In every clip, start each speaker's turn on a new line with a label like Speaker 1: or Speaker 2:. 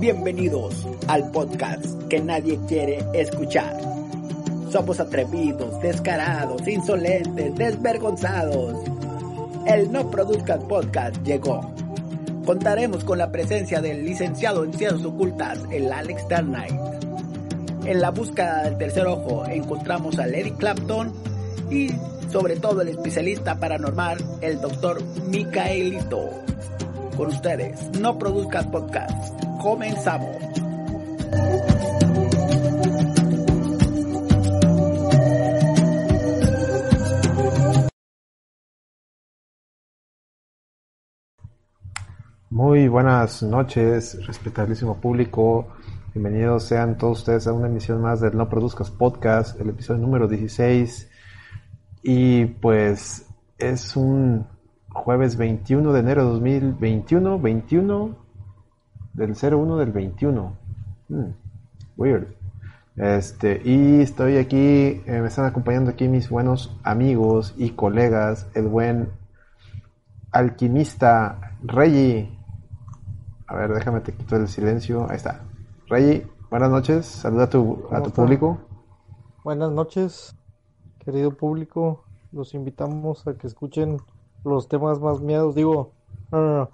Speaker 1: Bienvenidos al podcast que nadie quiere escuchar. Somos atrevidos, descarados, insolentes, desvergonzados. El No Produzcas Podcast llegó. Contaremos con la presencia del licenciado en Ciencias Ocultas, el Alex Darnight. En la búsqueda del tercer ojo encontramos a Eric Clapton y sobre todo el especialista paranormal, el doctor Micaelito. Con ustedes, No Produzcas Podcast. Comenzamos.
Speaker 2: Muy buenas noches, respetabilísimo público. Bienvenidos sean todos ustedes a una emisión más del No Produzcas Podcast, el episodio número 16. Y pues es un jueves 21 de enero de 2021, 21 del 01 del 21. Hmm, weird. Este, y estoy aquí, eh, me están acompañando aquí mis buenos amigos y colegas, el buen alquimista Reggie. A ver, déjame te quito el silencio. Ahí está. Reggie, buenas noches. Saluda a tu, a tu público.
Speaker 3: Buenas noches, querido público. Los invitamos a que escuchen los temas más miedos. Digo, no, no, no.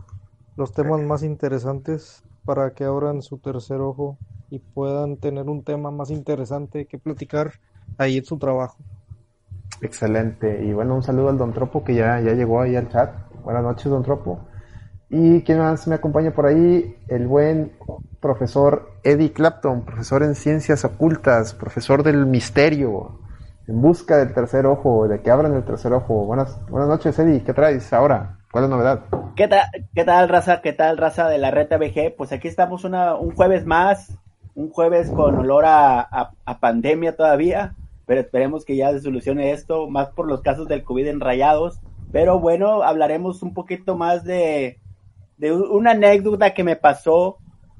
Speaker 3: Los temas más interesantes para que abran su tercer ojo y puedan tener un tema más interesante que platicar ahí en su trabajo.
Speaker 2: Excelente. Y bueno, un saludo al Don Tropo que ya, ya llegó ahí al chat. Buenas noches, Don Tropo. Y quien más me acompaña por ahí, el buen profesor Eddie Clapton, profesor en ciencias ocultas, profesor del misterio, en busca del tercer ojo, de que abran el tercer ojo. Buenas, buenas noches, Eddie. ¿Qué traes ahora? ¿Cuál es la novedad?
Speaker 1: ¿Qué tal, ¿Qué tal, raza? ¿Qué tal, raza de la Reta BG? Pues aquí estamos una, un jueves más, un jueves con olor a, a, a, pandemia todavía, pero esperemos que ya se solucione esto, más por los casos del COVID enrayados. Pero bueno, hablaremos un poquito más de, de una anécdota que me pasó,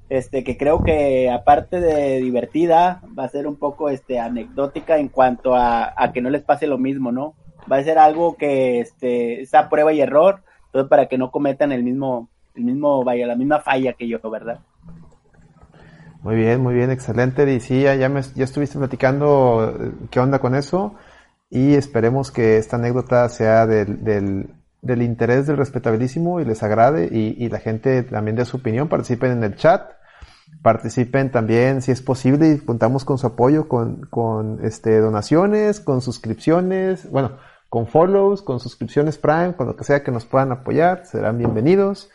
Speaker 1: este, que creo que aparte de divertida, va a ser un poco este, anecdótica en cuanto a, a que no les pase lo mismo, ¿no? Va a ser algo que este, esa prueba y error entonces, para que no cometan el mismo, el mismo, vaya, la misma falla que yo, ¿verdad?
Speaker 2: Muy bien, muy bien, excelente. Y sí, ya, me, ya estuviste platicando qué onda con eso y esperemos que esta anécdota sea del, del, del interés del respetabilísimo y les agrade y, y, la gente también dé su opinión, participen en el chat, participen también si es posible y contamos con su apoyo, con, con este, donaciones, con suscripciones, bueno, con follows, con suscripciones Prime, con lo que sea que nos puedan apoyar, serán bienvenidos.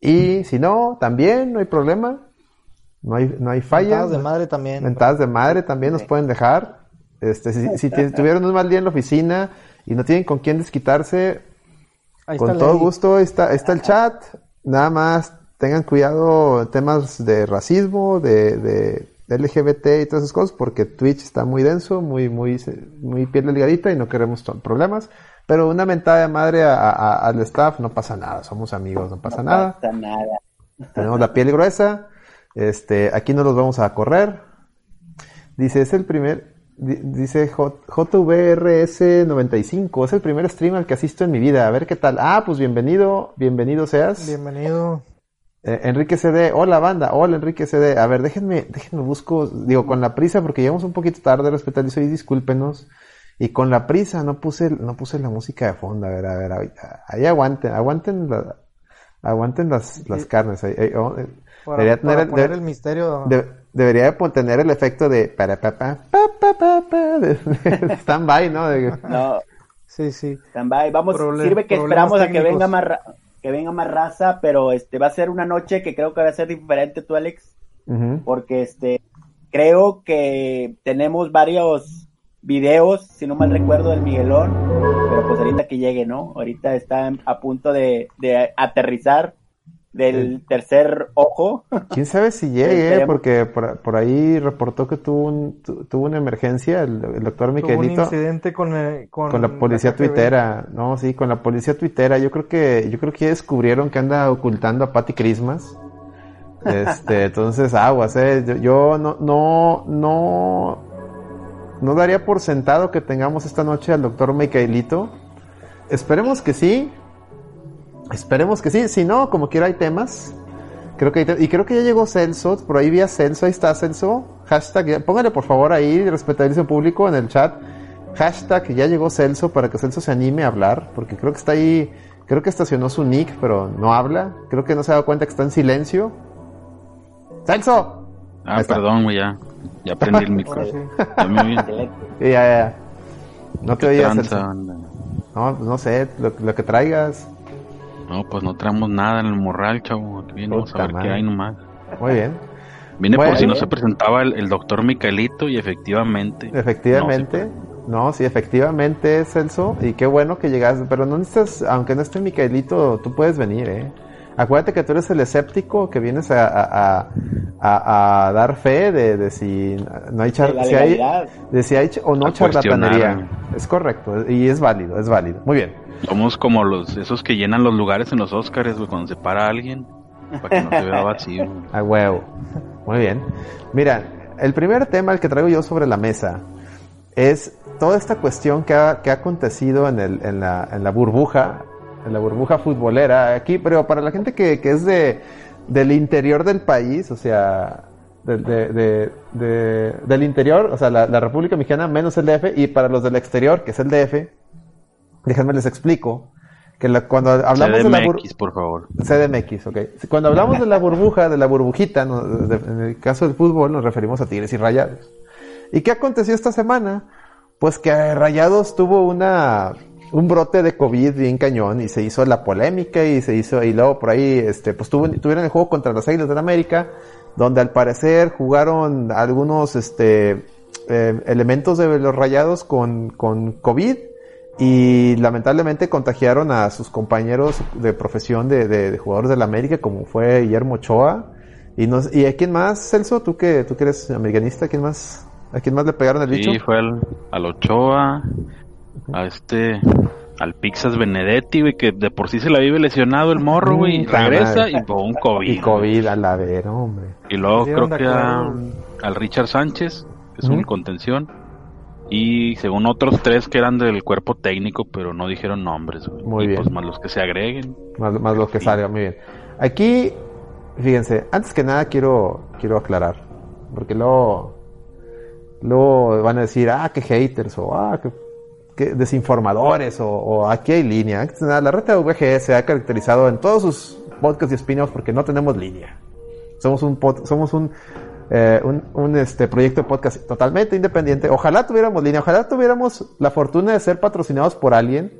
Speaker 2: Y si no, también no hay problema. No hay, no hay falla.
Speaker 3: Mentadas de madre también.
Speaker 2: Mentadas de madre también nos pueden dejar. Este, si, si tuvieron un mal día en la oficina y no tienen con quién desquitarse, Ahí con todo gusto está, está el chat. Nada más tengan cuidado temas de racismo, de, de LGBT y todas esas cosas, porque Twitch está muy denso, muy, muy, muy piel delgadita y no queremos problemas. Pero una mentada de madre a, a, al staff no pasa nada, somos amigos, no pasa
Speaker 1: no
Speaker 2: nada.
Speaker 1: Pasa nada.
Speaker 2: Tenemos la piel gruesa, este, aquí no los vamos a correr. Dice, es el primer, dice JVRS95, es el primer stream al que asisto en mi vida, a ver qué tal. Ah, pues bienvenido, bienvenido seas.
Speaker 3: Bienvenido.
Speaker 2: Eh, Enrique CD, hola banda, hola Enrique CD. A ver, déjenme, déjenme busco, digo, con la prisa, porque llegamos un poquito tarde, respetadizo y discúlpenos. Y con la prisa no puse, no puse la música de fondo, a ver, a ver, ahorita. Ahí aguanten, aguanten la, aguanten las, las carnes. Ahí, ahí, oh,
Speaker 3: para, debería tener, para poner de, el misterio.
Speaker 2: De, debería de tener el efecto de para pa pa pa pa pa, pa de, de stand by, ¿no? De,
Speaker 1: no.
Speaker 3: Sí, sí.
Speaker 1: Stand by. Vamos, Problem, sirve que esperamos técnicos. a que venga más que venga más raza, pero este va a ser una noche que creo que va a ser diferente tú, Alex, uh -huh. porque este creo que tenemos varios videos, si no mal recuerdo, del Miguelón, pero pues ahorita que llegue, ¿no? Ahorita está a punto de, de aterrizar del tercer ojo.
Speaker 2: ¿Quién sabe si llegue? Eh? Porque por, por, ahí reportó que tuvo, un, tu, tuvo una emergencia el, el doctor Miquelito.
Speaker 3: Tuvo un incidente con, el, con,
Speaker 2: con, la policía la tuitera. No, sí, con la policía tuitera. Yo creo que yo creo que descubrieron que anda ocultando a Patty Christmas. Este, entonces aguas, eh. Yo, yo no, no, no, no daría por sentado que tengamos esta noche al doctor Micaelito. Esperemos que sí. Esperemos que sí. Si no, como quiera hay temas. Creo que hay te- y creo que ya llegó Celso. Por ahí vi a Celso. Ahí está Celso. Hashtag. Póngale por favor ahí, respetabilidad público en el chat. Hashtag ya llegó Celso para que Celso se anime a hablar. Porque creo que está ahí. Creo que estacionó su nick, pero no habla. Creo que no se ha dado cuenta que está en silencio. ¡Celso!
Speaker 4: Ah, perdón, güey, ya. Ya prendí el
Speaker 3: sí.
Speaker 4: Ya
Speaker 2: ya. No te
Speaker 4: ¿Qué
Speaker 2: oías, Celso. No, pues no sé, lo, lo que traigas.
Speaker 4: No, pues no traemos nada en el morral, chavo.
Speaker 2: Puta
Speaker 4: a ver
Speaker 2: madre.
Speaker 4: qué hay nomás.
Speaker 2: Muy bien.
Speaker 4: Vine
Speaker 2: Bueno.
Speaker 4: por si no se presentaba el, el doctor Micaelito y efectivamente.
Speaker 2: Efectivamente. No, sí, efectivamente, Celso. Y qué bueno que llegaste. Pero no necesitas, aunque no esté Micaelito, tú puedes venir, ¿eh? Acuérdate que tú eres el escéptico que vienes a, a, a, a- a dar fe de, de si no hay, char-
Speaker 1: De
Speaker 2: si hay, de si hay o no charlatanería. Es correcto. Y es válido, es válido. Muy bien.
Speaker 4: Somos como los esos que llenan los lugares en los güey, cuando se para alguien. Para que no se vea vacío.
Speaker 2: A huevo. Muy bien. Mira, el primer tema el que traigo yo sobre la mesa es toda esta cuestión que ha, que ha acontecido en, el, en, la, en la burbuja, en la burbuja futbolera aquí, pero para la gente que, que es de, del interior del país, o sea, de- del interior, o sea, la, la República Mexicana menos el DF, y para los del exterior, que es el DF, déjenme les explico, que la- cuando hablamos de la burbuja...
Speaker 4: CDMX, por favor.
Speaker 2: CDMX, ok. Cuando hablamos de la burbuja, de la burbujita, ¿no? De- en el caso del fútbol nos referimos a Tigres y Rayados. ¿Y qué aconteció esta semana? Pues que Rayados tuvo una un brote de COVID bien cañón y se hizo la polémica y se hizo y luego por ahí este pues tuvo- tuvieron el juego contra las Águilas del América donde al parecer jugaron algunos este eh, elementos de los Rayados con con COVID y lamentablemente contagiaron a sus compañeros de profesión de, de- de jugadores del América, como fue Guillermo Ochoa. Y, nos, ¿Y a quién más, Celso? ¿Tú que, tú que eres americanista? ¿A quién más, ¿A quién más le pegaron el bicho?
Speaker 4: Sí, fue al, al Ochoa, a este, al Pixas Benedetti, güey, que de por sí se la vive lesionado el morro, güey, y regresa
Speaker 2: madre.
Speaker 4: y por un COVID.
Speaker 2: Y COVID a la ver, hombre.
Speaker 4: Y luego creo que a- al Richard Sánchez, que es un contención. Y según otros tres que eran del cuerpo técnico, pero no dijeron nombres, güey.
Speaker 2: Muy
Speaker 4: Y,
Speaker 2: bien.
Speaker 4: Pues más los que se agreguen.
Speaker 2: Más, más lo que salga, muy bien. Aquí, fíjense, antes que nada quiero, quiero aclarar. Porque luego, luego van a decir, ah, que haters, o ah, que, que desinformadores, o, o aquí hay línea. Antes de nada, la red de VG se ha caracterizado en todos sus podcasts y spin-offs porque no tenemos línea. Somos un, pod- somos un, eh, un, un, este, proyecto de podcast totalmente independiente. Ojalá tuviéramos línea, ojalá tuviéramos la fortuna de ser patrocinados por alguien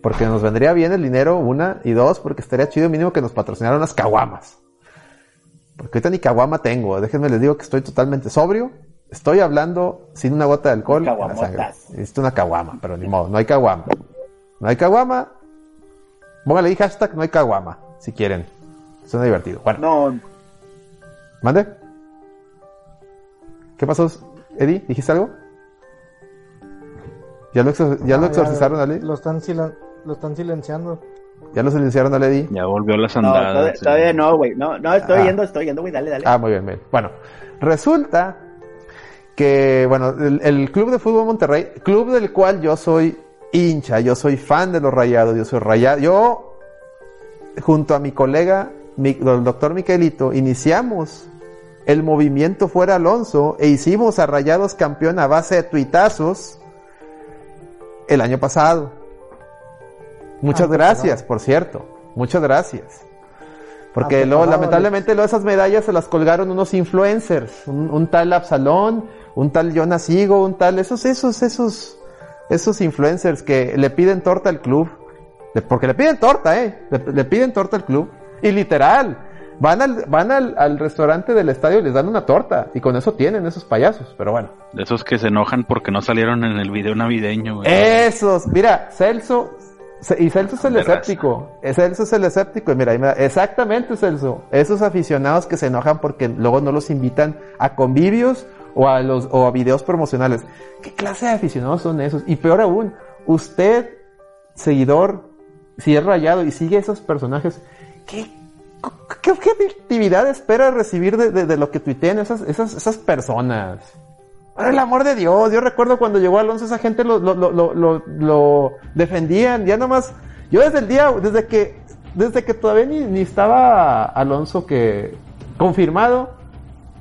Speaker 2: porque nos vendría bien el dinero, una, y dos, porque estaría chido mínimo que nos patrocinaran unas caguamas. Porque ahorita ni caguama tengo, déjenme les digo que estoy totalmente sobrio, estoy hablando sin una gota de alcohol en la
Speaker 1: Caguamotas.
Speaker 2: sangre. Necesito una caguama, pero ni modo, no hay caguama. No hay caguama, póngale ahí hashtag no hay caguama, si quieren. Suena divertido. Bueno,
Speaker 1: No,
Speaker 2: mande. ¿Qué pasó, Eddie? ¿Dijiste algo? ¿Ya lo, exor- ya lo
Speaker 3: Ah,
Speaker 2: exorcizaron, Ale?
Speaker 3: Lo están, silen- lo están silenciando.
Speaker 2: ¿Ya lo silenciaron, Ale, Eddie?
Speaker 4: Ya volvió las
Speaker 1: no,
Speaker 4: andadas.
Speaker 1: todavía,
Speaker 4: sí.
Speaker 1: todavía no, güey. No, no, estoy
Speaker 2: Ah.
Speaker 1: yendo, estoy yendo, güey. Dale, dale.
Speaker 2: Ah, muy bien, bien. Bueno, resulta que, bueno, el, el Club de Fútbol Monterrey, club del cual yo soy hincha, yo soy fan de los rayados, yo soy rayado. Yo, junto a mi colega, el doctor Miquelito, iniciamos el movimiento Fuera Alonso e hicimos a Rayados campeón a base de tuitazos el año pasado. Muchas
Speaker 3: Ah, pues,
Speaker 2: gracias, por cierto. Muchas gracias. Porque
Speaker 3: Ah, pues,
Speaker 2: luego, lamentablemente, luego esas medallas se las colgaron unos influencers. Un, un tal Absalón, un tal Jonas Higo, un tal, esos, esos, esos, esos influencers que le piden torta al club. Porque le piden torta, eh. Le, le piden torta al club. Y literal, van al, van al, al restaurante del estadio y les dan una torta. Y con eso tienen esos payasos. Pero bueno.
Speaker 4: De esos que se enojan porque no salieron en el video navideño, güey.
Speaker 2: Esos, mira, Celso, ce- y Celso es el escéptico, eh, Celso es el escéptico, y mira, me da- exactamente Celso, esos aficionados que se enojan porque luego no los invitan a convivios o a los, o a videos promocionales. ¿Qué clase de aficionados son esos? Y peor aún, usted, seguidor, si es rayado y sigue esos personajes, ¿qué ¿Qué objetividad espera recibir de, de, de lo que tuiteen esas, esas, esas personas? Por el amor de Dios, yo recuerdo cuando llegó Alonso, esa gente lo, lo, lo, lo, lo defendían, ya nomás, yo desde el día, desde que, desde que todavía ni, ni estaba Alonso que confirmado,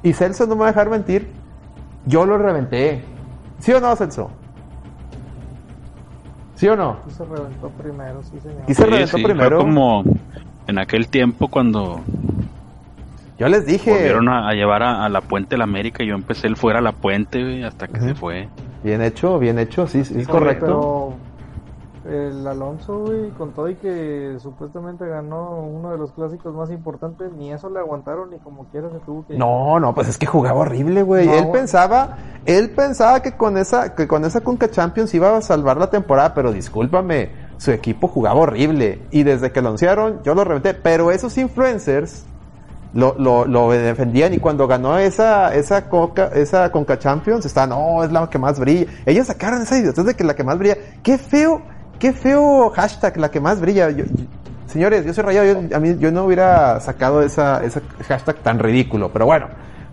Speaker 2: y Celso no me va a dejar mentir, yo lo reventé. ¿Sí o no, Celso? ¿Sí o no?
Speaker 3: Sí se reventó primero, sí señor.
Speaker 2: Y se
Speaker 4: Sí,
Speaker 2: reventó
Speaker 4: sí, fue
Speaker 2: primero.
Speaker 4: como en aquel tiempo cuando
Speaker 2: Yo les dije,
Speaker 4: volvieron a, a llevar a, a la Puente de la América y yo empecé el fuera a la Puente, güey, hasta que se fue.
Speaker 2: bien hecho, bien hecho, sí, sí, es correcto.
Speaker 3: Pero el Alonso, güey, con todo y que supuestamente ganó uno de los clásicos más importantes, ni eso le aguantaron ni como quiera se tuvo que.
Speaker 2: No, no, pues es que jugaba horrible, güey.
Speaker 3: No,
Speaker 2: él
Speaker 3: güey.
Speaker 2: pensaba, él pensaba que con esa, que con esa Conca Champions iba a salvar la temporada, pero discúlpame, su equipo jugaba horrible. Y desde que lo anunciaron, yo lo reventé. Pero esos influencers lo, lo, lo defendían y cuando ganó esa, esa Coca, esa Conca Champions, estaban, no, es la que más brilla. Ellos sacaron esa idiotez de que la que más brilla. Qué feo, qué feo hashtag, la que más brilla. Yo- señores, yo soy rayado, yo, a mí, yo no hubiera sacado esa, esa hashtag tan ridículo, pero bueno.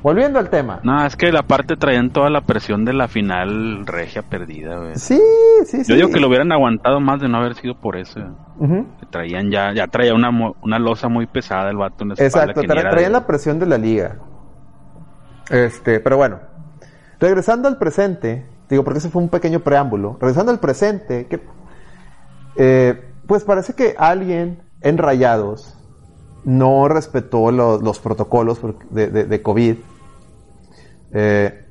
Speaker 2: Volviendo al tema.
Speaker 4: No, es que la parte traían toda la presión de la final regia perdida, güey.
Speaker 2: Sí, sí, sí.
Speaker 4: Yo digo que lo hubieran aguantado más de no haber sido por eso. Que traían ya, ya traía una, una losa muy pesada el vato en la espalda.
Speaker 2: Exacto,
Speaker 4: que
Speaker 2: tra- traían
Speaker 4: de-
Speaker 2: la presión de la liga. Este, pero bueno. Regresando al presente, digo, porque ese fue un pequeño preámbulo. Regresando al presente, que, eh, pues parece que alguien en Rayados no respetó lo- los protocolos por- de, de- de COVID eh,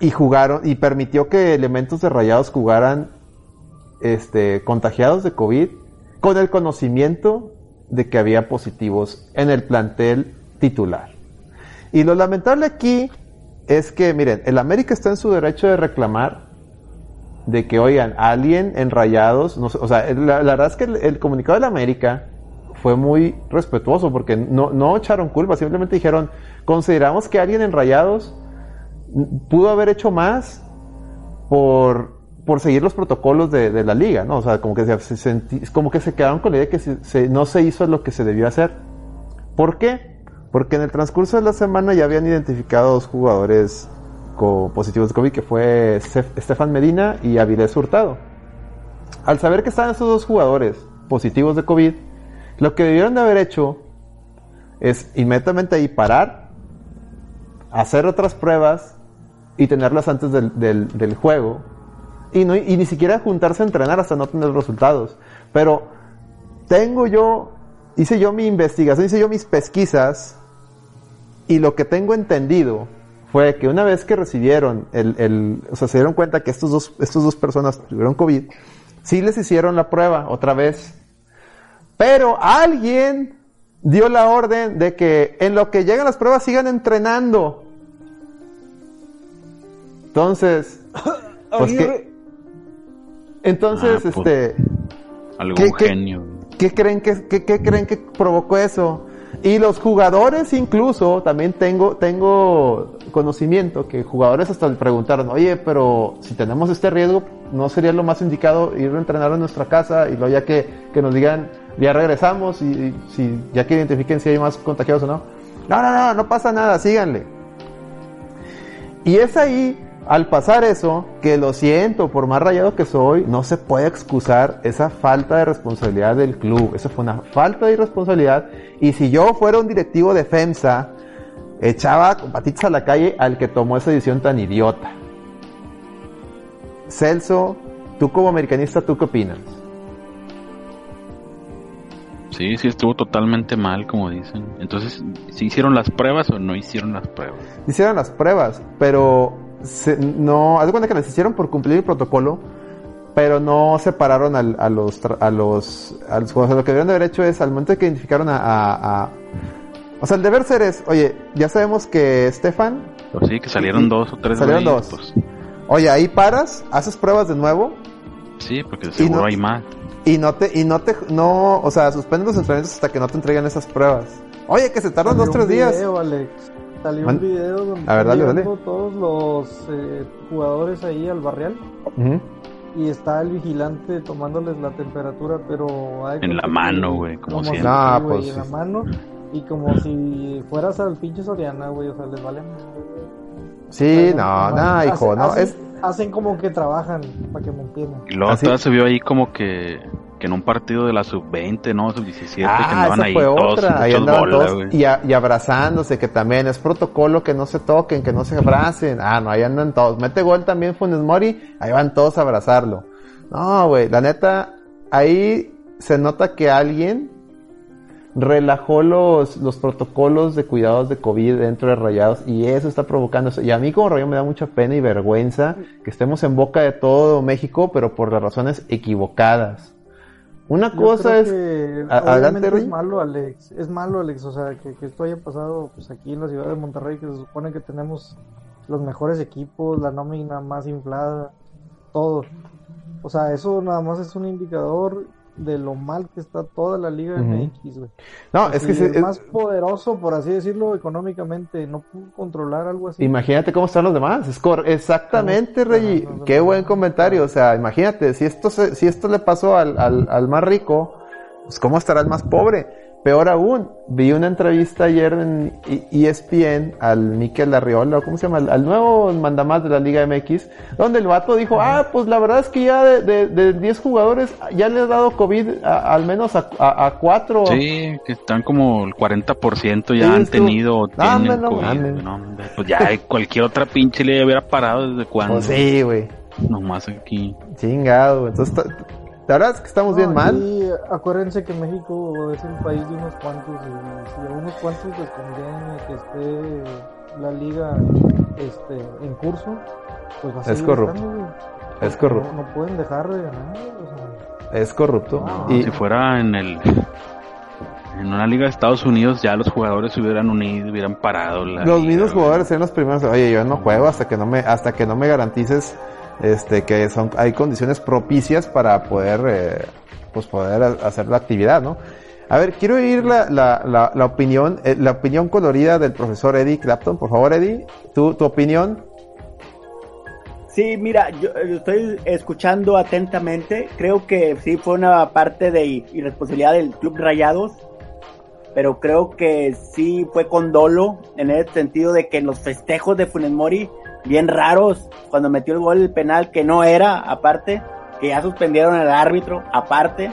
Speaker 2: y jugaron y permitió que elementos de Rayados jugaran este, contagiados de COVID con el conocimiento de que había positivos en el plantel titular. Y lo lamentable aquí es que, miren, el América está en su derecho de reclamar de que, oigan, alguien en Rayados, o sea, la, la verdad es que el, el comunicado de la América fue muy respetuoso porque no, no echaron culpa, simplemente dijeron, consideramos que alguien en Rayados pudo haber hecho más por, por seguir los protocolos de, la liga, ¿no? O sea, como que se, se como que se quedaron con la idea de que se- no se hizo lo que se debió hacer. ¿Por qué? Porque en el transcurso de la semana ya habían identificado dos jugadores positivos de COVID, que fue Estefan Medina y Avilés Hurtado. Al saber que estaban esos dos jugadores positivos de COVID, lo que debieron de haber hecho es inmediatamente ahí parar, hacer otras pruebas y tenerlas antes del, del- juego. Y, no, y ni siquiera juntarse a entrenar hasta no tener resultados. Pero tengo yo, hice yo mi investigación, hice yo mis pesquisas y lo que tengo entendido fue que una vez que recibieron el, el- o sea, se dieron cuenta que estos dos, estos dos personas tuvieron COVID, sí les hicieron la prueba otra vez. Pero alguien dio la orden de que en lo que llegan las pruebas sigan entrenando. Entonces, pues que, entonces,
Speaker 4: Ah, pues,
Speaker 2: este,
Speaker 4: Algún
Speaker 2: ¿Qué- qué?
Speaker 4: genio.
Speaker 2: ¿Qué creen que, qué, qué creen que provocó eso? Y los jugadores incluso, también tengo, tengo conocimiento que jugadores hasta le preguntaron, oye, pero si tenemos este riesgo, ¿no sería lo más indicado ir a entrenar en nuestra casa y luego ya que, que nos digan, ya regresamos y, y si ya que identifiquen si hay más contagiados o no? No, no, no, no pasa nada, síganle. Y es ahí, al pasar eso, que lo siento, por más rayado que soy, no se puede excusar esa falta de responsabilidad del club. Eso fue una falta de irresponsabilidad. Y si yo fuera un directivo de FEMSA, echaba con patitas a la calle al que tomó esa decisión tan idiota. Celso, tú como americanista, ¿tú qué opinas?
Speaker 4: Sí, sí, estuvo totalmente mal, como dicen. Entonces, ¿sí hicieron las pruebas o no hicieron las pruebas?
Speaker 2: Hicieron las pruebas, pero se- no, haz de cuenta que las hicieron por cumplir el protocolo, pero no separaron al- a los tra- a los a los jugadores. Lo que debieron de haber hecho es al momento que identificaron a, a- a- o sea, el deber ser es, oye, ya sabemos que Estefan,
Speaker 4: Pues sí, que salieron dos o tres
Speaker 2: Salieron
Speaker 4: güeyes,
Speaker 2: dos.
Speaker 4: pues,
Speaker 2: oye, ahí paras, haces pruebas de nuevo
Speaker 4: sí, porque seguro
Speaker 2: no-
Speaker 4: hay más.
Speaker 2: y no te y no te no, o sea, suspende los entrenamientos hasta que no te entreguen esas pruebas. Oye, que se tardan dos tres días.
Speaker 3: Alex. Salió
Speaker 2: Man-
Speaker 3: un video donde
Speaker 2: A ver, dale, dale.
Speaker 3: todos los eh, jugadores ahí al barrial y está el vigilante tomándoles la temperatura, pero
Speaker 4: En la mano, güey, como
Speaker 3: como
Speaker 4: siempre.
Speaker 2: Ah,
Speaker 3: güey,
Speaker 2: pues,
Speaker 3: en la mano Y como si fueras al pinche Soriana, güey, o sea, les vale.
Speaker 2: Sí, no, no, hijo, no,
Speaker 3: hacen,
Speaker 2: es...
Speaker 3: hacen como que trabajan, para que me entiendan.
Speaker 4: Y luego
Speaker 2: Así-
Speaker 4: todavía se vio ahí como que, que en un partido de la sub-20, ¿no? Sub-17, que
Speaker 2: Ah,
Speaker 4: andaban
Speaker 2: esa
Speaker 4: ahí todos.
Speaker 2: Ahí andaban
Speaker 4: bola,
Speaker 2: todos y, a- y abrazándose, que también es protocolo que no se toquen, que no se abracen. Ah, no, ahí andan todos. Mete gol también Funes Mori, ahí van todos a abrazarlo. No, güey, la neta, ahí se nota que alguien relajó los, los protocolos de cuidados de COVID dentro de Rayados y eso está provocando eso. Y a mí como Rayado me da mucha pena y vergüenza que estemos en boca de todo México, pero por las razones equivocadas. Una
Speaker 3: Yo
Speaker 2: cosa es...
Speaker 3: que
Speaker 2: adelante,
Speaker 3: es malo, Alex. Es malo, Alex. O sea, que, que esto haya pasado pues aquí en la ciudad de Monterrey, que se supone que tenemos los mejores equipos, la nómina más inflada, todo. O sea, eso nada más es un indicador de lo mal que está toda la Liga
Speaker 2: Ujú.
Speaker 3: MX, güey.
Speaker 2: No, es que
Speaker 3: el
Speaker 2: es-
Speaker 3: más poderoso, por así decirlo, económicamente, no pudo controlar algo así.
Speaker 2: Imagínate cómo están los demás. Es cor- exactamente,
Speaker 3: ganando
Speaker 2: Qué buen comentario. O sea, imagínate, si esto se- si esto le pasó al, al, al más rico, pues cómo estará el más pobre. Peor aún, vi una entrevista ayer en E- ESPN al Miquel Arriola, ¿cómo se llama? Al, nuevo mandamás de la Liga MX, donde el vato dijo, ah, pues la verdad es que ya de, de, de 10 jugadores ya le ha dado COVID a- al menos a, a, a 4.
Speaker 4: Sí, que están como el 40% ya
Speaker 2: Sí,
Speaker 4: han
Speaker 2: estuvo-
Speaker 4: tenido
Speaker 2: No,
Speaker 4: tienen
Speaker 2: no
Speaker 4: COVID. no, pues ya cualquier otra pinche le hubiera parado desde cuando.
Speaker 2: Pues sí, güey.
Speaker 4: Nomás aquí.
Speaker 2: Chingado. Entonces, la verdad es que estamos bien mal.
Speaker 3: y acuérdense que México es un país de unos cuantos y si a unos cuantos les conviene que esté la liga este, en curso, pues va a
Speaker 2: Es corrupto.
Speaker 3: estando.
Speaker 2: Es corrupto.
Speaker 3: No, no pueden dejar de ganar, o sea,
Speaker 2: Es corrupto.
Speaker 3: No,
Speaker 2: y,
Speaker 4: Si fuera en el. En una liga de Estados Unidos, ya los jugadores se hubieran unido, hubieran parado. La
Speaker 2: los
Speaker 4: liga,
Speaker 2: mismos jugadores eran los primeros. Oye, yo no juego hasta que no me, hasta que no me garantices, este, que son, hay condiciones propicias para poder, eh, pues poder ha- hacer la actividad, ¿no? A ver, quiero oír la, la, la, opinión, eh, la opinión colorida del profesor Eddie Clapton. Por favor, Eddie, tu, tu opinión.
Speaker 1: Sí, mira, yo, yo estoy escuchando atentamente. Creo que sí fue una parte de irresponsabilidad del Club Rayados, pero creo que sí fue con dolo en el sentido de que en los festejos de Funes Mori, bien raros, cuando metió el gol el penal que no era, aparte, que ya suspendieron al árbitro, aparte.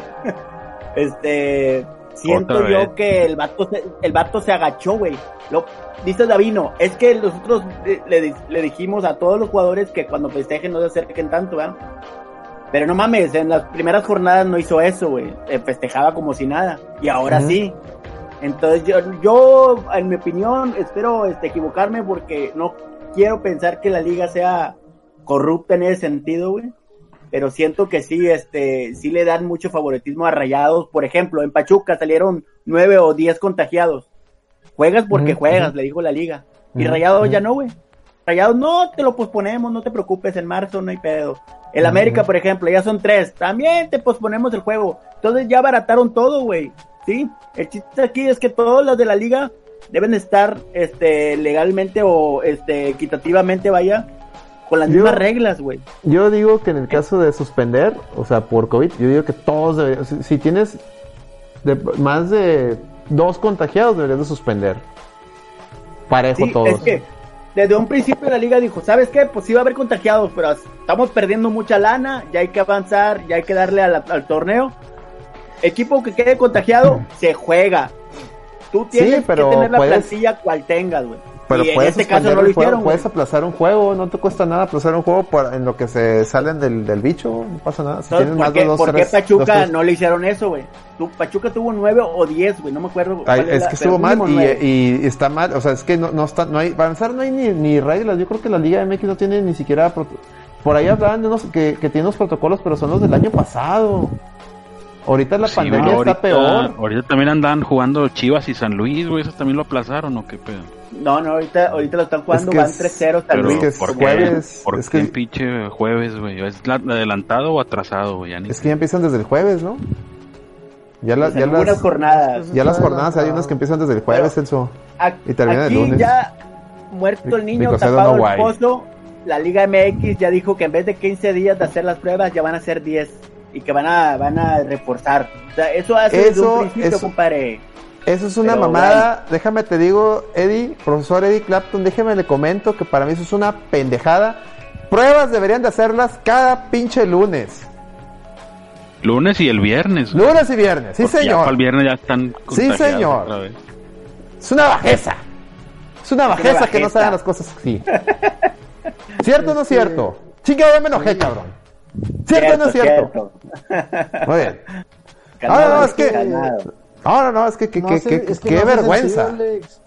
Speaker 1: este, siento
Speaker 4: Otra
Speaker 1: yo
Speaker 4: vez.
Speaker 1: que el vato se, el vato se agachó, güey. Lo, dice Davino, es que nosotros le, le dijimos a todos los jugadores que cuando festejen no se acerquen tanto, ¿verdad? Pero no mames, en las primeras jornadas no hizo eso, güey. Eh, Festejaba como si nada. Y ahora sí. Entonces yo, yo, en mi opinión, espero este, equivocarme porque no quiero pensar que la liga sea corrupta en ese sentido, güey. Pero siento que sí, este, sí le dan mucho favoritismo a Rayados. Por ejemplo, en Pachuca salieron nueve o diez contagiados. Juegas porque juegas, le dijo la liga. Y Rayados ya no, güey. Rayados no, te lo posponemos, no te preocupes, en marzo no hay pedo. El. América, por ejemplo, ya son tres. También te posponemos el juego. Entonces ya abarataron todo, güey. ¿Sí? El chiste aquí es que todos los de la liga deben estar este, legalmente o este, equitativamente, vaya, con las
Speaker 2: Yo-
Speaker 1: mismas reglas, güey.
Speaker 2: Yo digo que en el caso de suspender, o sea, por COVID, yo digo que todos deberían, si, si tienes de- más de dos contagiados, deberías de suspender. Parejo
Speaker 1: Sí,
Speaker 2: todos.
Speaker 1: es que desde un principio la liga dijo, ¿sabes qué? Pues sí va a haber contagiados, pero estamos perdiendo mucha lana, ya hay que avanzar, ya hay que darle la- al torneo. Equipo que quede contagiado, se juega. Tú
Speaker 2: Sí,
Speaker 1: tienes
Speaker 2: pero
Speaker 1: que tener la
Speaker 2: puedes-
Speaker 1: plantilla cual tengas, güey.
Speaker 2: Pero
Speaker 1: y en
Speaker 2: puedes
Speaker 1: este caso no lo hicieron,
Speaker 2: puedes aplazar un juego, no te cuesta nada aplazar un juego en lo que se salen del, del bicho, no pasa nada. Si
Speaker 1: Entonces, ¿por
Speaker 2: más
Speaker 1: qué,
Speaker 2: dos,
Speaker 1: por qué
Speaker 2: tres,
Speaker 1: Pachuca
Speaker 2: dos,
Speaker 1: no le hicieron eso, güey? Tu- Pachuca tuvo nueve o diez, güey, no me acuerdo.
Speaker 2: Ay, es
Speaker 1: la-
Speaker 2: que estuvo mal y, y está mal, o sea, es que no, no está, no hay, para empezar no hay ni, ni reglas, yo creo que la Liga MX no tiene ni siquiera, por ahí hablaban de unos que, que tiene unos protocolos, pero son los del año pasado. Ahorita la
Speaker 4: Sí,
Speaker 2: pandemia
Speaker 4: pero
Speaker 2: está
Speaker 4: ahorita,
Speaker 2: peor.
Speaker 4: ahorita también andan jugando Chivas y San Luis, güey. Esos también lo aplazaron o qué pedo.
Speaker 1: No, no, ahorita, ahorita lo están jugando,
Speaker 2: que
Speaker 1: van
Speaker 2: es-
Speaker 1: 3-0 San
Speaker 4: Pero
Speaker 1: Luis.
Speaker 2: es
Speaker 4: ¿por
Speaker 2: jueves?
Speaker 4: ¿Por
Speaker 2: es
Speaker 4: qué
Speaker 2: que-
Speaker 4: pinche jueves, güey? ¿Es la- adelantado o atrasado, güey?
Speaker 2: Es que ya empiezan desde el jueves, ¿no? Ya, la- ya las,
Speaker 1: jornadas.
Speaker 2: ya las jornadas hay unas que empiezan desde el jueves,
Speaker 1: Pero-
Speaker 2: Celso.
Speaker 1: Ac-
Speaker 2: Y termina el
Speaker 1: Aquí
Speaker 2: lunes.
Speaker 1: ya muerto el niño,
Speaker 2: Because
Speaker 1: tapado el
Speaker 2: why.
Speaker 1: pozo, la Liga MX ya dijo que en vez de 15 días de hacer las pruebas ya van a ser 10 y que van a van a reforzar. O sea, eso hace desde
Speaker 2: Eso-
Speaker 1: un principio,
Speaker 2: eso-
Speaker 1: compadre.
Speaker 2: Eso es una
Speaker 1: Pero,
Speaker 2: mamada. Déjame te digo, Eddie, profesor Eddie Clapton, déjeme le comento que para mí eso es una pendejada. Pruebas deberían de hacerlas cada pinche lunes.
Speaker 4: Lunes y el viernes. güey.
Speaker 2: Lunes y viernes. Sí,
Speaker 4: Porque Ya para el
Speaker 2: señor.
Speaker 4: viernes ya están contagiados
Speaker 2: señor.
Speaker 4: otra vez.
Speaker 2: Es una bajeza. Es una bajeza que no hagan las cosas así. ¿Cierto o no es cierto? Chica, ya me enojé, cabrón. ¿Cierto o no es cierto? Muy bien.
Speaker 1: Calmado,
Speaker 2: Ah, no, es que-
Speaker 1: calmado.
Speaker 2: No, no, no, es que, que,
Speaker 3: No
Speaker 2: que- que-
Speaker 3: es que
Speaker 2: qué
Speaker 3: no
Speaker 2: vergüenza.
Speaker 3: Alex.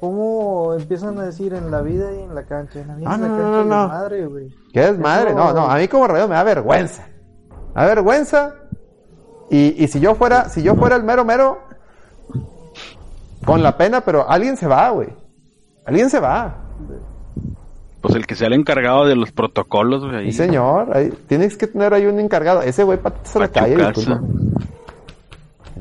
Speaker 3: ¿Cómo empiezan a decir en la vida y en la cancha? En la vida y
Speaker 2: Ah,
Speaker 3: en la
Speaker 2: no,
Speaker 3: cancha
Speaker 2: no, no.
Speaker 3: madre, güey.
Speaker 2: ¿Qué es madre? No, no, a mí como radio me da vergüenza. Me da vergüenza. Y, y si yo fuera, si yo fuera el mero mero, con la pena, pero alguien se va, güey. Alguien se va.
Speaker 4: Pues el que sea el encargado de los protocolos, güey.
Speaker 2: Y señor, ahí, tienes que tener ahí un encargado. Ese güey para a la calle, disculpa.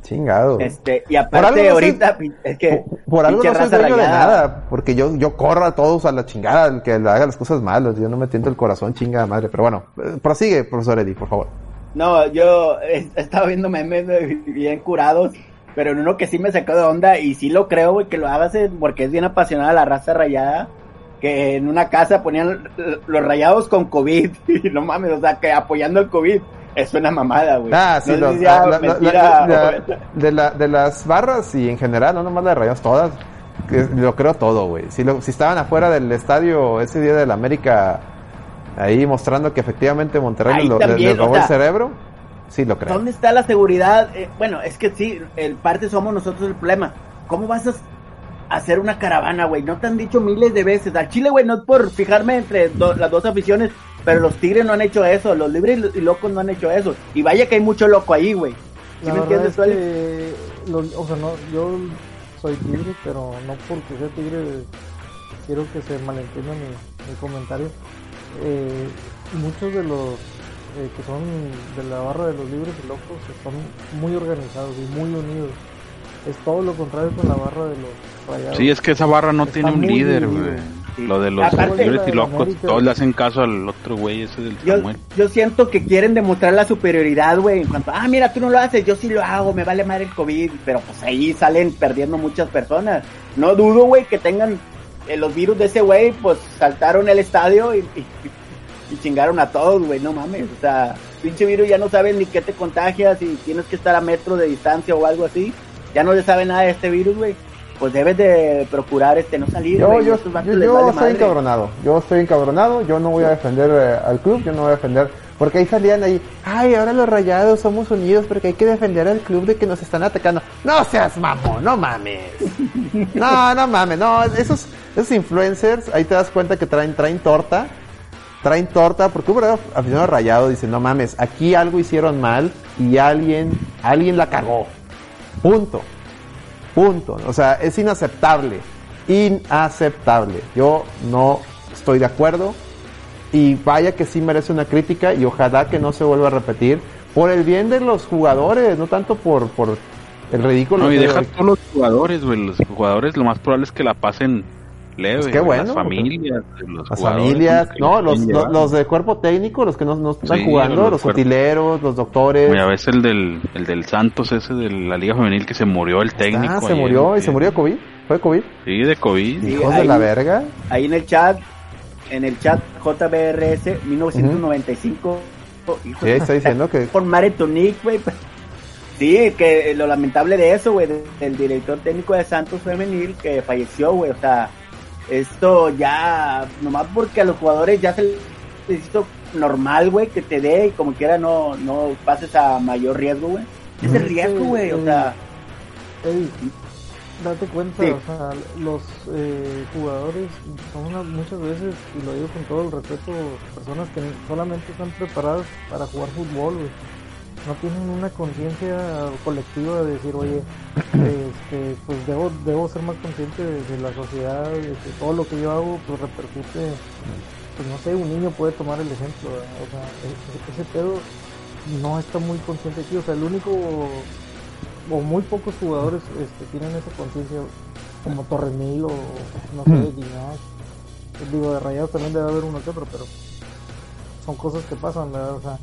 Speaker 2: Chingado.
Speaker 1: Este, y aparte
Speaker 2: no
Speaker 1: ahorita, es que
Speaker 2: Por, por algo no soy dueño de nada, porque yo, yo corro a todos a la chingada, el que le haga las cosas malas, yo no me tiento el corazón, chingada madre, pero bueno, eh, prosigue, profesor Eddie, por favor.
Speaker 1: No, yo estado viendo memes bien curados, pero en uno que sí me sacó de onda y sí lo creo, güey, que lo hagas eh, porque es bien apasionada la raza rayada, que en una casa ponían los rayados con COVID y no mames, o sea, que apoyando el COVID es una mamada, güey.
Speaker 2: Ah, sí,
Speaker 1: No
Speaker 2: los-
Speaker 1: si
Speaker 2: la- la- la- de, la, de las barras y en general, no nomás las rayas todas, que lo creo todo, güey. Si, lo- si estaban afuera del estadio ese día del América, ahí mostrando que efectivamente Monterrey lo- le-
Speaker 1: también,
Speaker 2: les robó
Speaker 1: o sea,
Speaker 2: el cerebro, sí lo creo.
Speaker 1: ¿Dónde está la seguridad? Eh, bueno, es que sí, el parte somos nosotros el problema. ¿Cómo vas a hacer una caravana, güey? No te han dicho miles de veces. Al Chile, güey, no es por fijarme entre do- las dos aficiones, pero los Tigres no han hecho eso, los Libres y y Locos no han hecho eso. Y vaya que hay mucho loco ahí, güey. ¿Sí
Speaker 3: La
Speaker 1: me entiendes,
Speaker 3: es que, lo- o sea, no, yo soy tigre, pero no porque sea tigre quiero que se malentienda mi, mi comentario. Eh, muchos de los eh, que son de la barra de los libres y locos están muy organizados y muy unidos. Es todo lo contrario con la barra de los rayados.
Speaker 4: Sí, es que esa barra no
Speaker 3: Está
Speaker 4: tiene un líder, güey.
Speaker 1: Sí.
Speaker 4: Lo de los y locos,
Speaker 3: América.
Speaker 4: todos le hacen caso al otro güey ese del
Speaker 1: Yo,
Speaker 4: Samuel.
Speaker 1: yo siento que quieren demostrar la superioridad, güey. En cuanto, ah, mira, tú no lo haces, yo sí lo hago, me vale madre el COVID. Pero pues ahí salen perdiendo muchas personas. No dudo, güey, que tengan eh, los virus de ese güey, pues saltaron el estadio y, y, y chingaron a todos, güey. No mames, o sea, pinche virus ya no saben ni qué te contagias y tienes que estar a metro de distancia o algo así. Ya no le sabe nada de este virus, güey. Pues debes de procurar este no salir,
Speaker 2: Yo,
Speaker 1: güey.
Speaker 2: yo, yo, yo estoy
Speaker 1: madre.
Speaker 2: encabronado. Yo estoy encabronado. Yo no voy a defender eh, al club. Yo no voy a defender. Porque ahí salían ahí. Ay, ahora los rayados somos unidos porque hay que defender al club de que nos están atacando. No seas mamón, no mames. No, no mames. No, esos, esos influencers, ahí te das cuenta que traen, traen torta. Traen torta porque un verdadero aficionado rayado dice, no mames, aquí algo hicieron mal y alguien, alguien la cagó. Punto. Punto. O sea, es inaceptable. Inaceptable. Yo no estoy de acuerdo. Y vaya que sí merece una crítica y ojalá que no se vuelva a repetir. Por el bien de los jugadores, no tanto por, por el ridículo.
Speaker 4: No, y deja todos los jugadores, güey. Los jugadores lo más probable es que la pasen leve.
Speaker 2: Pues qué bueno,
Speaker 4: Las familias, los
Speaker 2: Las familias, no, los, de cuerpo técnico, los que no, no están
Speaker 4: Sí,
Speaker 2: jugando,
Speaker 4: los
Speaker 2: utileros, los doctores.
Speaker 4: A veces el del, el del Santos, ese de la Liga Femenil que se murió el técnico.
Speaker 2: Ah, se
Speaker 4: ayer,
Speaker 2: murió y se murió de COVID. ¿Fue de COVID?
Speaker 4: Sí, de COVID.
Speaker 1: Sí,
Speaker 2: Hijos de la verga.
Speaker 1: ahí en el chat, en el chat JBRS 1995. hijo
Speaker 2: Sí,
Speaker 1: de-
Speaker 2: ahí está diciendo que
Speaker 1: por Mare Tonic, güey. Sí, que lo lamentable de eso, güey, de- del director técnico de Santos Femenil que falleció, güey. O sea, esto ya, nomás porque a los jugadores ya se les hizo normal, güey, que te dé y como quiera no, no pases a mayor riesgo, güey. Es el riesgo, güey, o sea,
Speaker 3: Ey, date cuenta,
Speaker 1: Sí.
Speaker 3: o sea, los eh, jugadores son una- muchas veces, y lo digo con todo el respeto, personas que solamente están preparadas para jugar fútbol, güey. No tienen una conciencia colectiva de decir, oye, este, pues debo, debo ser más consciente de, de la sociedad, de que todo lo que yo hago pues repercute, pues no sé, un niño puede tomar el ejemplo, ¿verdad? o sea, e- e- ese pedo no está muy consciente aquí, o sea, el único o muy pocos jugadores este, tienen esa conciencia como Torremil o no sé, Guiñac. Digo, de Rayados también debe haber uno que otro, pero son cosas que pasan, ¿verdad? O sea,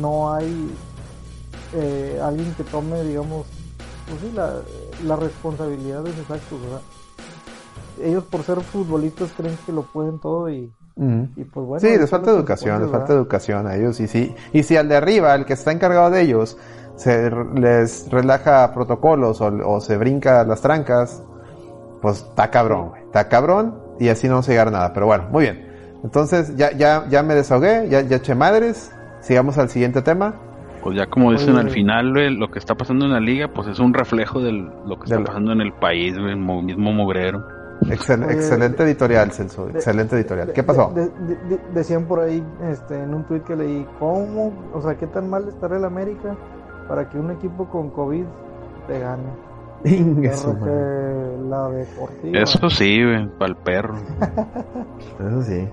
Speaker 3: no hay eh, alguien que tome, digamos, pues sí, la, las responsabilidades exactas, ¿verdad? Ellos por ser futbolistas creen que lo pueden todo y,
Speaker 2: Ujú.
Speaker 3: y pues bueno.
Speaker 2: Sí, les falta educación, les falta educación a ellos. Y si, y si al de arriba, el que está encargado de ellos, se les relaja protocolos o, o se brinca las trancas, pues está cabrón. Está cabrón y así no vamos a llegar a nada. Pero bueno, muy bien. Entonces, ya, ya, ya me desahogué, ya, ya eché madres. Sigamos al siguiente tema.
Speaker 4: Pues ya como dicen
Speaker 3: Oye.
Speaker 4: al final, güey, lo que está pasando en la liga, pues es un reflejo de lo que está
Speaker 2: Del-
Speaker 4: pasando en el país, güey, el mo- mismo mugrero.
Speaker 2: Excel-
Speaker 3: Oye,
Speaker 2: excelente editorial, Celso.
Speaker 3: de-
Speaker 2: Excelente editorial.
Speaker 3: De-
Speaker 2: ¿Qué pasó?
Speaker 3: de- de- de- decían por ahí este, en un tweet que leí, ¿cómo? O sea, ¿qué tan mal estará el América para que un equipo con COVID te gane? Que la deportiva.
Speaker 4: Eso sí, güey, para el perro.
Speaker 2: Eso sí.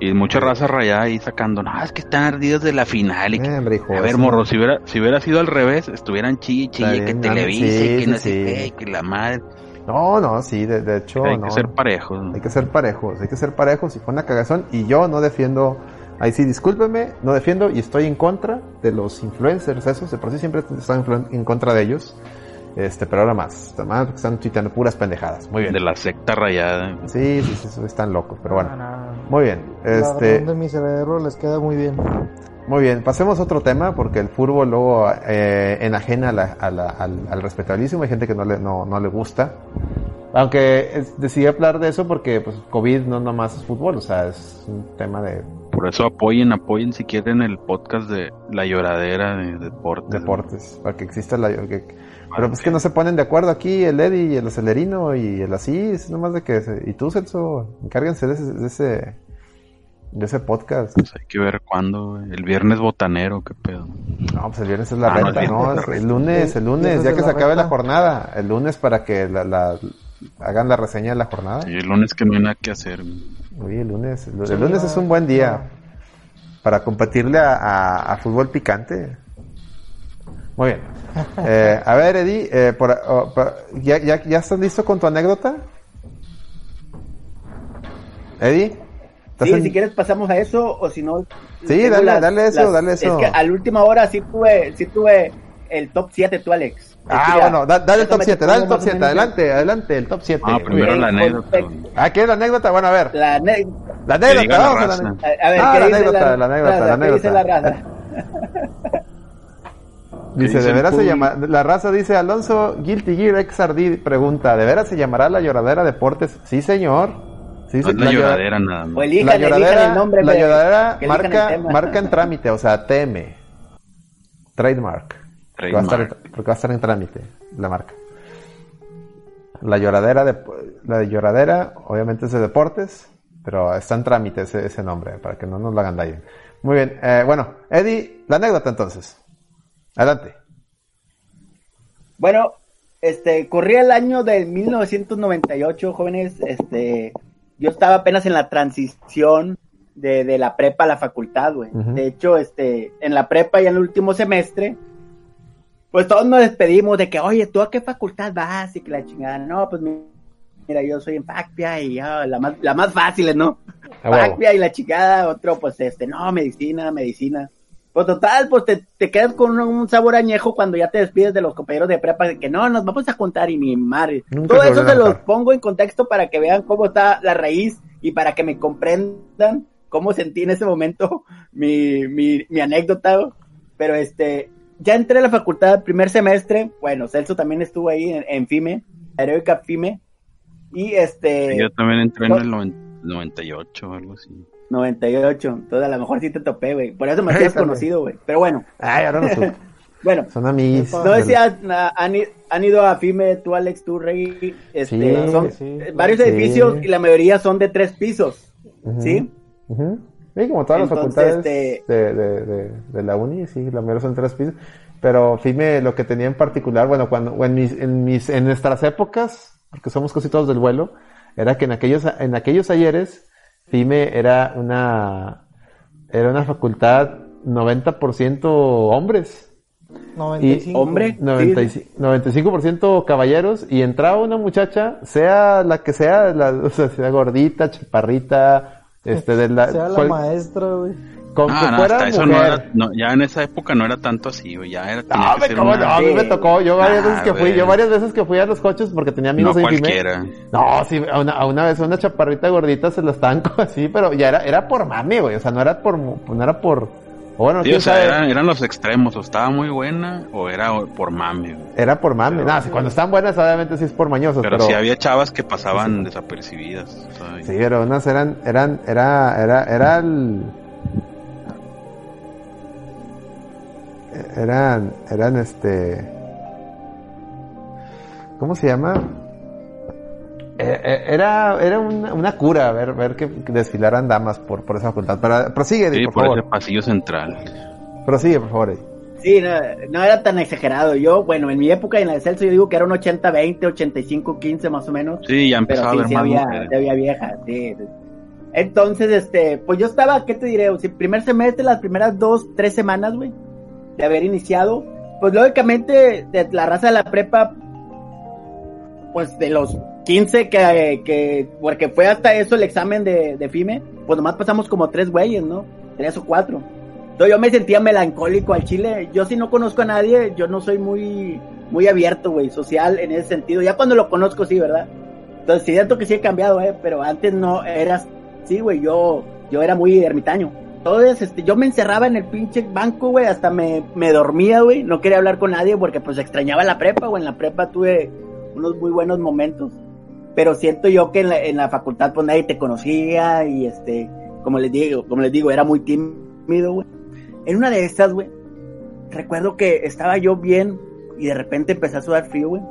Speaker 4: Y mucha raza rayada ahí sacando, no, es que están ardidos de la final. Y que-
Speaker 2: Eh, hijo,
Speaker 4: a ver, morro, si hubiera, si hubiera sido al revés, estuvieran chille, chille, que Televisa,
Speaker 2: sí,
Speaker 4: y que no sé qué, que la madre.
Speaker 2: No, no, sí, de, de hecho.
Speaker 4: hay
Speaker 2: no.
Speaker 4: que ser parejos.
Speaker 2: Hay que ser parejos, hay que ser parejos y fue una cagazón y yo no defiendo, ahí sí discúlpeme, no defiendo y estoy en contra de los influencers esos, de por sí siempre estoy en- en contra de ellos, este, pero ahora más, más porque están tuiteando puras pendejadas, muy bien.
Speaker 4: De la secta rayada.
Speaker 2: Sí, sí, sí, están locos, pero bueno,
Speaker 3: No, no, no.
Speaker 2: muy bien, este,
Speaker 3: de mi cerebro les queda muy bien.
Speaker 2: muy bien, pasemos a otro tema porque el fútbol luego eh, enajena a la- a la- al, al respetabilísimo, hay gente que no le, no, no le gusta. Aunque es- decidí hablar de eso porque pues COVID no nomás es fútbol, o sea, es un tema de
Speaker 4: Por eso apoyen, apoyen si quieren el podcast de La Lloradera de Deportes.
Speaker 2: deportes, para que exista la... que- pero pues que no se ponen de acuerdo aquí el Eddie y el acelerino y el así, es nomás de que... se- y tú, Celso, encárguense de ese, de ese, de ese podcast.
Speaker 4: Pues hay que ver cuándo, güey. El viernes botanero, qué pedo.
Speaker 2: No, pues el viernes es la
Speaker 4: Ah, el
Speaker 2: ¿no? Es el lunes, el lunes, ya que se acabe la jornada, el lunes para que la, la- hagan la reseña de la jornada.
Speaker 4: Y el lunes que no hay nada que hacer. güey.
Speaker 2: Uy, el lunes, el, lunes es un buen día para competirle a, a- a fútbol picante. Muy bien. Eh, a ver, Eddie, eh, por- oh, pa- ¿ya, ya, ¿ya estás listo con tu anécdota? Eddie, ¿estás
Speaker 1: Sí,
Speaker 2: en-
Speaker 1: si quieres pasamos a eso o si no...
Speaker 2: Sí, dale, dale eso, dale eso.
Speaker 1: Es que a la última hora sí tuve, sí tuve el top 7 tú, Alex.
Speaker 2: Ah,
Speaker 1: ya-
Speaker 2: bueno, da- dale el top
Speaker 1: déjame
Speaker 2: 7,
Speaker 1: te
Speaker 2: dale el top
Speaker 1: más o
Speaker 2: 7,
Speaker 1: menos
Speaker 2: adelante, adelante, el top 7.
Speaker 4: Ah, primero la anécdota.
Speaker 2: Ah, ¿qué es la anécdota? Bueno, a ver,
Speaker 1: La ane-
Speaker 2: la anécdota,
Speaker 4: la
Speaker 2: vamos a la anécdota.
Speaker 1: A, ver,
Speaker 2: Ah,
Speaker 1: ¿qué
Speaker 2: la
Speaker 1: dice
Speaker 2: anécdota, la anécdota,
Speaker 1: raza?
Speaker 2: la
Speaker 1: ¿Qué dice la
Speaker 2: anécdota.
Speaker 1: raza?
Speaker 2: Dice, ¿de veras se llama? La raza dice, Alonso Guilty Gear XRD pregunta, ¿de veras se llamará la lloradera deportes? Sí, señor. Sí,
Speaker 4: No
Speaker 2: sí,
Speaker 4: es la
Speaker 2: llora-
Speaker 4: lloradera nada más.
Speaker 1: O
Speaker 2: La lloradera,
Speaker 1: el nombre.
Speaker 2: la lloradera marca, marca en trámite, o sea, TM. Trademark. Porque va, a estar, en-
Speaker 4: Trademark.
Speaker 2: porque va a estar en trámite, la marca. La lloradera de, la lloradera, obviamente es de deportes, pero está en trámite ese, ese nombre, para que no nos lo hagan daño. Muy bien, eh, bueno, Eddie, la anécdota entonces. Adelante.
Speaker 1: Bueno, este, corría el año de 1998, jóvenes, este, yo estaba apenas en la transición de, de la prepa a la facultad, güey. De hecho, este, en la prepa y en el último semestre, pues todos nos despedimos de que, oye, ¿tú a qué facultad vas? Y que la chingada, no, pues mi- mira, yo soy en FACPIA y ya, la más, la más fácil, ¿no?
Speaker 2: A huevo.
Speaker 1: FACPIA y la chingada, otro, pues, este, no, medicina, medicina. Pues total, pues te, te quedas con un, sabor añejo cuando ya te despides de los compañeros de prepa, de que no, nos vamos a contar y mi madre.
Speaker 2: Nunca
Speaker 1: Todo eso se los
Speaker 2: juntar.
Speaker 1: pongo en contexto para que vean cómo está la raíz y para que me comprendan cómo sentí en ese momento mi, mi, mi anécdota. Pero este, ya entré a la facultad primer semestre, bueno, Celso también estuvo ahí en, en FIME, Heroica FIME, y este...
Speaker 4: Yo también entré en el noven- 98 o algo así.
Speaker 1: 98, entonces a lo mejor sí te topé, güey. Por eso me
Speaker 2: sale.
Speaker 1: conocido, güey. Pero bueno,
Speaker 2: Ay, ahora no supe.
Speaker 1: bueno.
Speaker 2: Son amigos.
Speaker 1: No sé si han, ido a FIME, tú, Alex, tú, Rey. Este,
Speaker 2: Sí,
Speaker 1: son
Speaker 3: sí,
Speaker 1: varios
Speaker 2: sí.
Speaker 1: edificios y la mayoría son de tres pisos.
Speaker 2: Ujú.
Speaker 1: ¿Sí?
Speaker 2: Ujú. Sí, como todas las
Speaker 1: Entonces,
Speaker 2: facultades
Speaker 1: este-
Speaker 2: de, de, de, de la uni, sí, la mayoría son tres pisos. Pero FIME lo que tenía en particular, bueno, cuando en mis, en mis, en nuestras épocas, porque somos casi todos del vuelo, era que en aquellos, en aquellos ayeres, FIME era una, era una facultad 90% hombres.
Speaker 3: 95.
Speaker 1: hombre.
Speaker 2: 95%, 95% caballeros y entraba una muchacha, sea la que sea, la, o sea, sea gordita, chaparrita, este, de la,
Speaker 3: Sea la
Speaker 2: cual-
Speaker 3: maestra, güey.
Speaker 2: Con
Speaker 4: Ah,
Speaker 2: que
Speaker 4: no,
Speaker 2: fuera
Speaker 4: hasta eso
Speaker 2: mujer.
Speaker 4: no era, no, ya en esa época no era tanto así, ya era, tenía
Speaker 2: No,
Speaker 4: que
Speaker 2: me,
Speaker 4: ser
Speaker 2: cómo
Speaker 4: una-
Speaker 2: no, a mí me tocó, yo varias veces que fui, yo varias veces que fui a los coches porque tenía amigos
Speaker 4: no cualquiera.
Speaker 2: No, sí, a una, a una vez una chaparrita gordita se la estaban así, pero ya era, era por mami, güey, o sea, no era por, no era por, bueno,
Speaker 4: Sí, o sea, eran, eran los extremos, o estaba muy buena o era por mame, güey.
Speaker 2: Era por mami. Nada, si cuando están buenas, obviamente sí es por mañosas.
Speaker 4: Pero,
Speaker 2: Pero,
Speaker 4: sí había chavas que pasaban desapercibidas. o sea,
Speaker 2: Sí, pero unas eran, eran, era, era, era el... Eran, eran este... ¿Cómo se llama? Eh, eh, Era, era una, una cura ver, ver que desfilaran damas por, por esa facultad. Pero prosigue,
Speaker 4: sí,
Speaker 2: por,
Speaker 4: por
Speaker 2: favor.
Speaker 4: ese pasillo central.
Speaker 2: Prosigue, por favor.
Speaker 1: Sí, no, no era tan exagerado. Yo, bueno, en mi época en la de Celso yo digo que era un 80-20, 85-15 más o menos.
Speaker 4: Sí, ya
Speaker 1: Pero
Speaker 4: empezaba
Speaker 1: sí,
Speaker 4: a ver
Speaker 1: sí
Speaker 4: más
Speaker 1: había, había viejas, sí. sí. Entonces, este, pues yo estaba, ¿qué te diré? O sea, primer semestre, las primeras dos, tres semanas, güey, de haber iniciado, pues lógicamente, de la raza de la prepa, pues de los 15 que, que porque fue hasta eso el examen de, de FIME, pues nomás pasamos como tres güeyes, ¿no? Tres o cuatro. Entonces yo me sentía melancólico al chile. Yo si no conozco a nadie, yo no soy muy, muy abierto, güey, social en ese sentido. Ya cuando lo conozco, sí, ¿verdad? Entonces, sí, cierto que sí he cambiado, eh, pero antes no eras, sí, güey, yo, yo era muy ermitaño. Entonces, este, yo me encerraba en el pinche banco, güey, hasta me, me dormía, güey, no quería hablar con nadie porque pues extrañaba la prepa, güey, en la prepa tuve unos muy buenos momentos, pero siento yo que en la, en la facultad pues nadie te conocía y este, como les digo, como les digo, era muy tímido, güey. En una de estas, güey, recuerdo que estaba yo bien y de repente empecé a sudar frío, güey.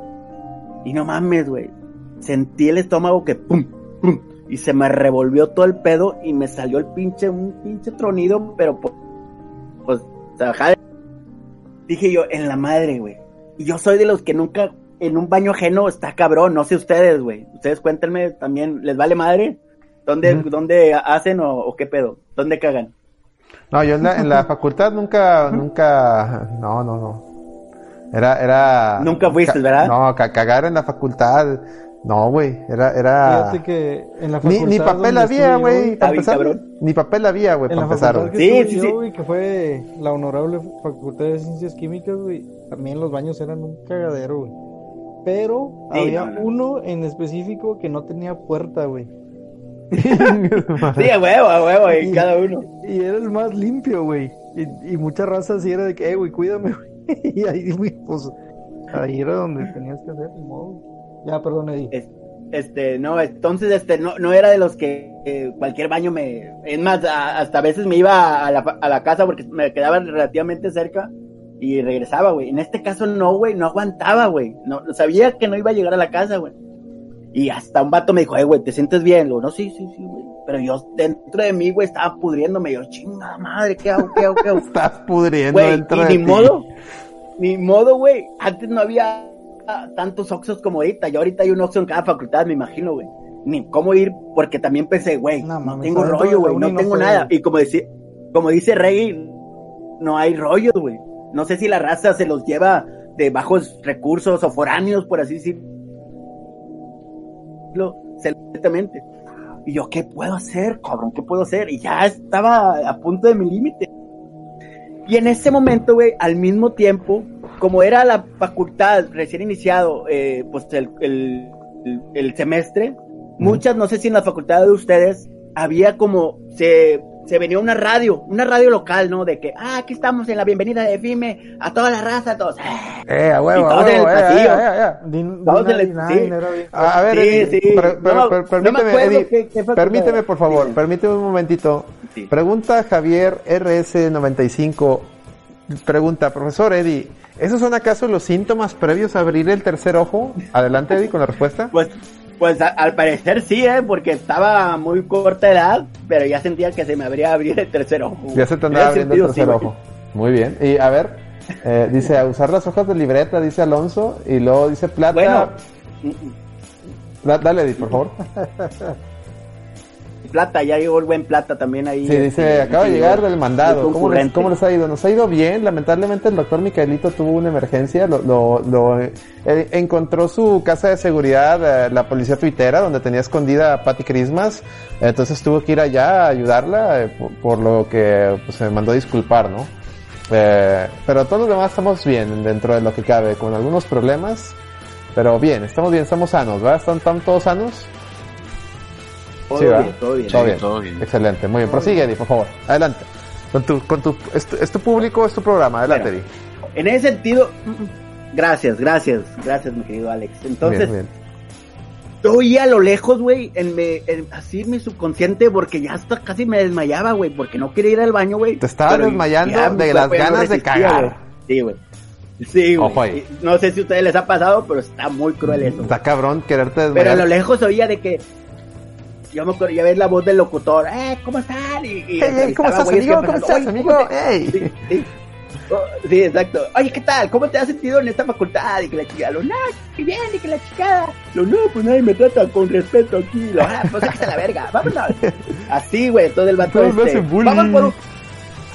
Speaker 1: Y no mames, güey. Sentí el estómago que pum, pum, y se me revolvió todo el pedo y me salió el pinche, un pinche tronido, pero pues, jade. dije yo, en la madre, güey. Y yo soy de los que nunca en un baño ajeno está cabrón, no sé ustedes, güey. Ustedes cuéntenme también, ¿les vale madre? ¿Dónde, dónde hacen o, o qué pedo? ¿Dónde cagan?
Speaker 2: No, yo en la, en la facultad nunca, nunca, no, no, no. Era, era.
Speaker 1: Nunca fuiste, ¿verdad?
Speaker 2: No, ca- cagar en la facultad. No, güey. Era, era.
Speaker 3: Fíjate que en la
Speaker 2: Ni,
Speaker 3: facultad
Speaker 2: ni papel
Speaker 3: donde
Speaker 2: había, güey. Para empezar. Ni papel había, güey,
Speaker 3: En
Speaker 2: para empezar.
Speaker 1: Sí, sí,
Speaker 3: yo,
Speaker 1: sí.
Speaker 3: güey, que fue la honorable Facultad de Ciencias Químicas, güey, también los baños eran un cagadero, güey. Pero
Speaker 1: Sí,
Speaker 3: había
Speaker 1: no, no.
Speaker 3: uno en específico que no tenía puerta, güey.
Speaker 1: Sí, a huevo, a huevo, y
Speaker 3: Y-
Speaker 1: cada uno.
Speaker 3: Y era el más limpio, güey. Y, y mucha raza así era de que, eh, güey, cuídame, güey. Y ahí, güey, pues, ahí era donde tenías que hacer, ni modo. Ya, perdón, Eddie.
Speaker 1: Es- Este, no, entonces, este, no, no era de los que eh, cualquier baño me, es más, a- hasta a veces me iba a la, a la casa porque me quedaba relativamente cerca y regresaba, güey. En este caso no, güey, no aguantaba, güey. No, sabía que no iba a llegar a la casa, güey. Y hasta un vato me dijo, eh, güey, ¿te sientes bien? Le digo, no, sí, sí, sí, güey. Pero yo dentro de mí, güey, estaba pudriéndome. Yo, chingada madre, ¿qué hago, qué hago, qué hago?
Speaker 2: Estás pudriendo
Speaker 1: Güey,
Speaker 2: dentro
Speaker 1: y
Speaker 2: de
Speaker 1: ni
Speaker 2: ti.
Speaker 1: modo, ni modo, güey. Antes no había tantos Oxxos como ahorita. Ya ahorita hay un Oxxo en cada facultad, me imagino, güey. Ni cómo ir, porque también pensé, güey,
Speaker 3: No,
Speaker 1: tengo rollo, güey, no
Speaker 3: no
Speaker 1: tengo nada. Y como dice, como dice Reggie, no hay rollos, güey. No sé si la raza se los lleva de bajos recursos o foráneos, por así decirlo, celestamente. Y yo, ¿qué puedo hacer, cabrón? ¿Qué puedo hacer? Y ya estaba a punto de mi límite. Y en ese momento, güey, al mismo tiempo, como era la facultad recién iniciado, eh, pues el, el, semestre, muchas, no sé si en la facultad de ustedes, había como, se, se venía una radio, una radio local, ¿no? De que, ah, aquí estamos en la bienvenida de FIME, a toda la raza, a todos.
Speaker 2: Eh, a huevo, a
Speaker 1: todos en
Speaker 2: huevo,
Speaker 1: el pasillo.
Speaker 3: Din-
Speaker 1: Vamos
Speaker 3: Din
Speaker 1: en el-
Speaker 3: 99
Speaker 1: sí.
Speaker 3: era bien-
Speaker 2: A, a ver,
Speaker 1: Sí,
Speaker 2: Eddie,
Speaker 1: sí.
Speaker 2: per- per-
Speaker 1: No,
Speaker 2: per-
Speaker 1: no me
Speaker 2: permíteme,
Speaker 1: acuerdo
Speaker 2: Eddie,
Speaker 1: qué- qué facultad
Speaker 2: permíteme,
Speaker 1: era.
Speaker 2: por favor,
Speaker 1: Sí.
Speaker 2: permíteme un momentito.
Speaker 1: Sí.
Speaker 2: Pregunta Javier RS95. Pregunta, profesor Eddie, ¿esos son acaso los síntomas previos a abrir el tercer ojo? Adelante, Eddie, con la respuesta.
Speaker 1: Pues, pues a- al parecer sí, ¿eh? Porque estaba muy corta edad, pero ya sentía que se me abría abrir el tercer ojo.
Speaker 2: Ya se te andaba abriendo el
Speaker 1: sí,
Speaker 2: tercer ojo. Muy bien. Y a ver, eh, dice a usar las hojas de libreta, dice Alonso, y luego dice plata.
Speaker 1: Bueno,
Speaker 2: Da- dale, Eddie, por favor.
Speaker 1: Plata, ya llegó el buen Plata también ahí.
Speaker 2: Sí, dice,
Speaker 1: este,
Speaker 2: acaba de llegar del mandado. ¿Cómo les, cómo les ha ido? Nos ha ido bien. Lamentablemente el doctor Micaelito tuvo una emergencia. Lo, lo, lo- eh, encontró su casa de seguridad, eh, la policía tuitera, donde tenía escondida a Patty Christmas. Entonces tuvo que ir allá a ayudarla, eh, por, por lo que pues, se mandó a disculpar, ¿no? Eh, pero todos los demás estamos bien dentro de lo que cabe, con algunos problemas. Pero bien, estamos bien, estamos sanos, ¿verdad? ¿Están, están todos sanos?
Speaker 1: Todo bien, todo bien.
Speaker 2: Todo bien.
Speaker 4: todo bien.
Speaker 2: Excelente, muy bien. Prosigue, Eddie, por favor. Adelante. Con tu, con tu, es, tu- es tu público, es tu programa. Adelante,
Speaker 1: Bueno,
Speaker 2: Eddie.
Speaker 1: En ese sentido, gracias, gracias, gracias, mi querido Alex. Entonces,
Speaker 2: Bien, bien.
Speaker 1: yo oía a lo lejos, güey, en me- en- así mi subconsciente, porque ya hasta casi me desmayaba, güey, porque no quería ir al baño, güey.
Speaker 2: Te estabas
Speaker 1: Pero
Speaker 2: desmayando
Speaker 1: ya
Speaker 2: de las
Speaker 1: no
Speaker 2: ganas de cagar.
Speaker 1: Sí, güey. Sí, güey. No sé si a ustedes les ha pasado, pero está muy cruel eso. güey.
Speaker 2: Está cabrón quererte
Speaker 1: Pero a
Speaker 2: desmayar.
Speaker 1: lo lejos oía de que. Yo me acuerdo, ya ves la voz del locutor, ¡eh, ¿cómo están? Y, y
Speaker 2: Hey, hey, ¿cómo estás,
Speaker 1: que
Speaker 2: amigo? ¿Cómo estás,
Speaker 1: "Oye,
Speaker 2: amigo?
Speaker 1: ¿cómo te-"
Speaker 2: Hey.
Speaker 1: Sí, sí. Oh, sí, exacto. Oye, ¿qué tal? ¿Cómo te has sentido en esta facultad? Y que la chica, lo, no, qué bien, y que la chica, lo, no, pues nadie me trata con respeto aquí. Lo, ah, pues sáquese a la verga, vámonos. Así, güey, todo el vato este. Vamos por un-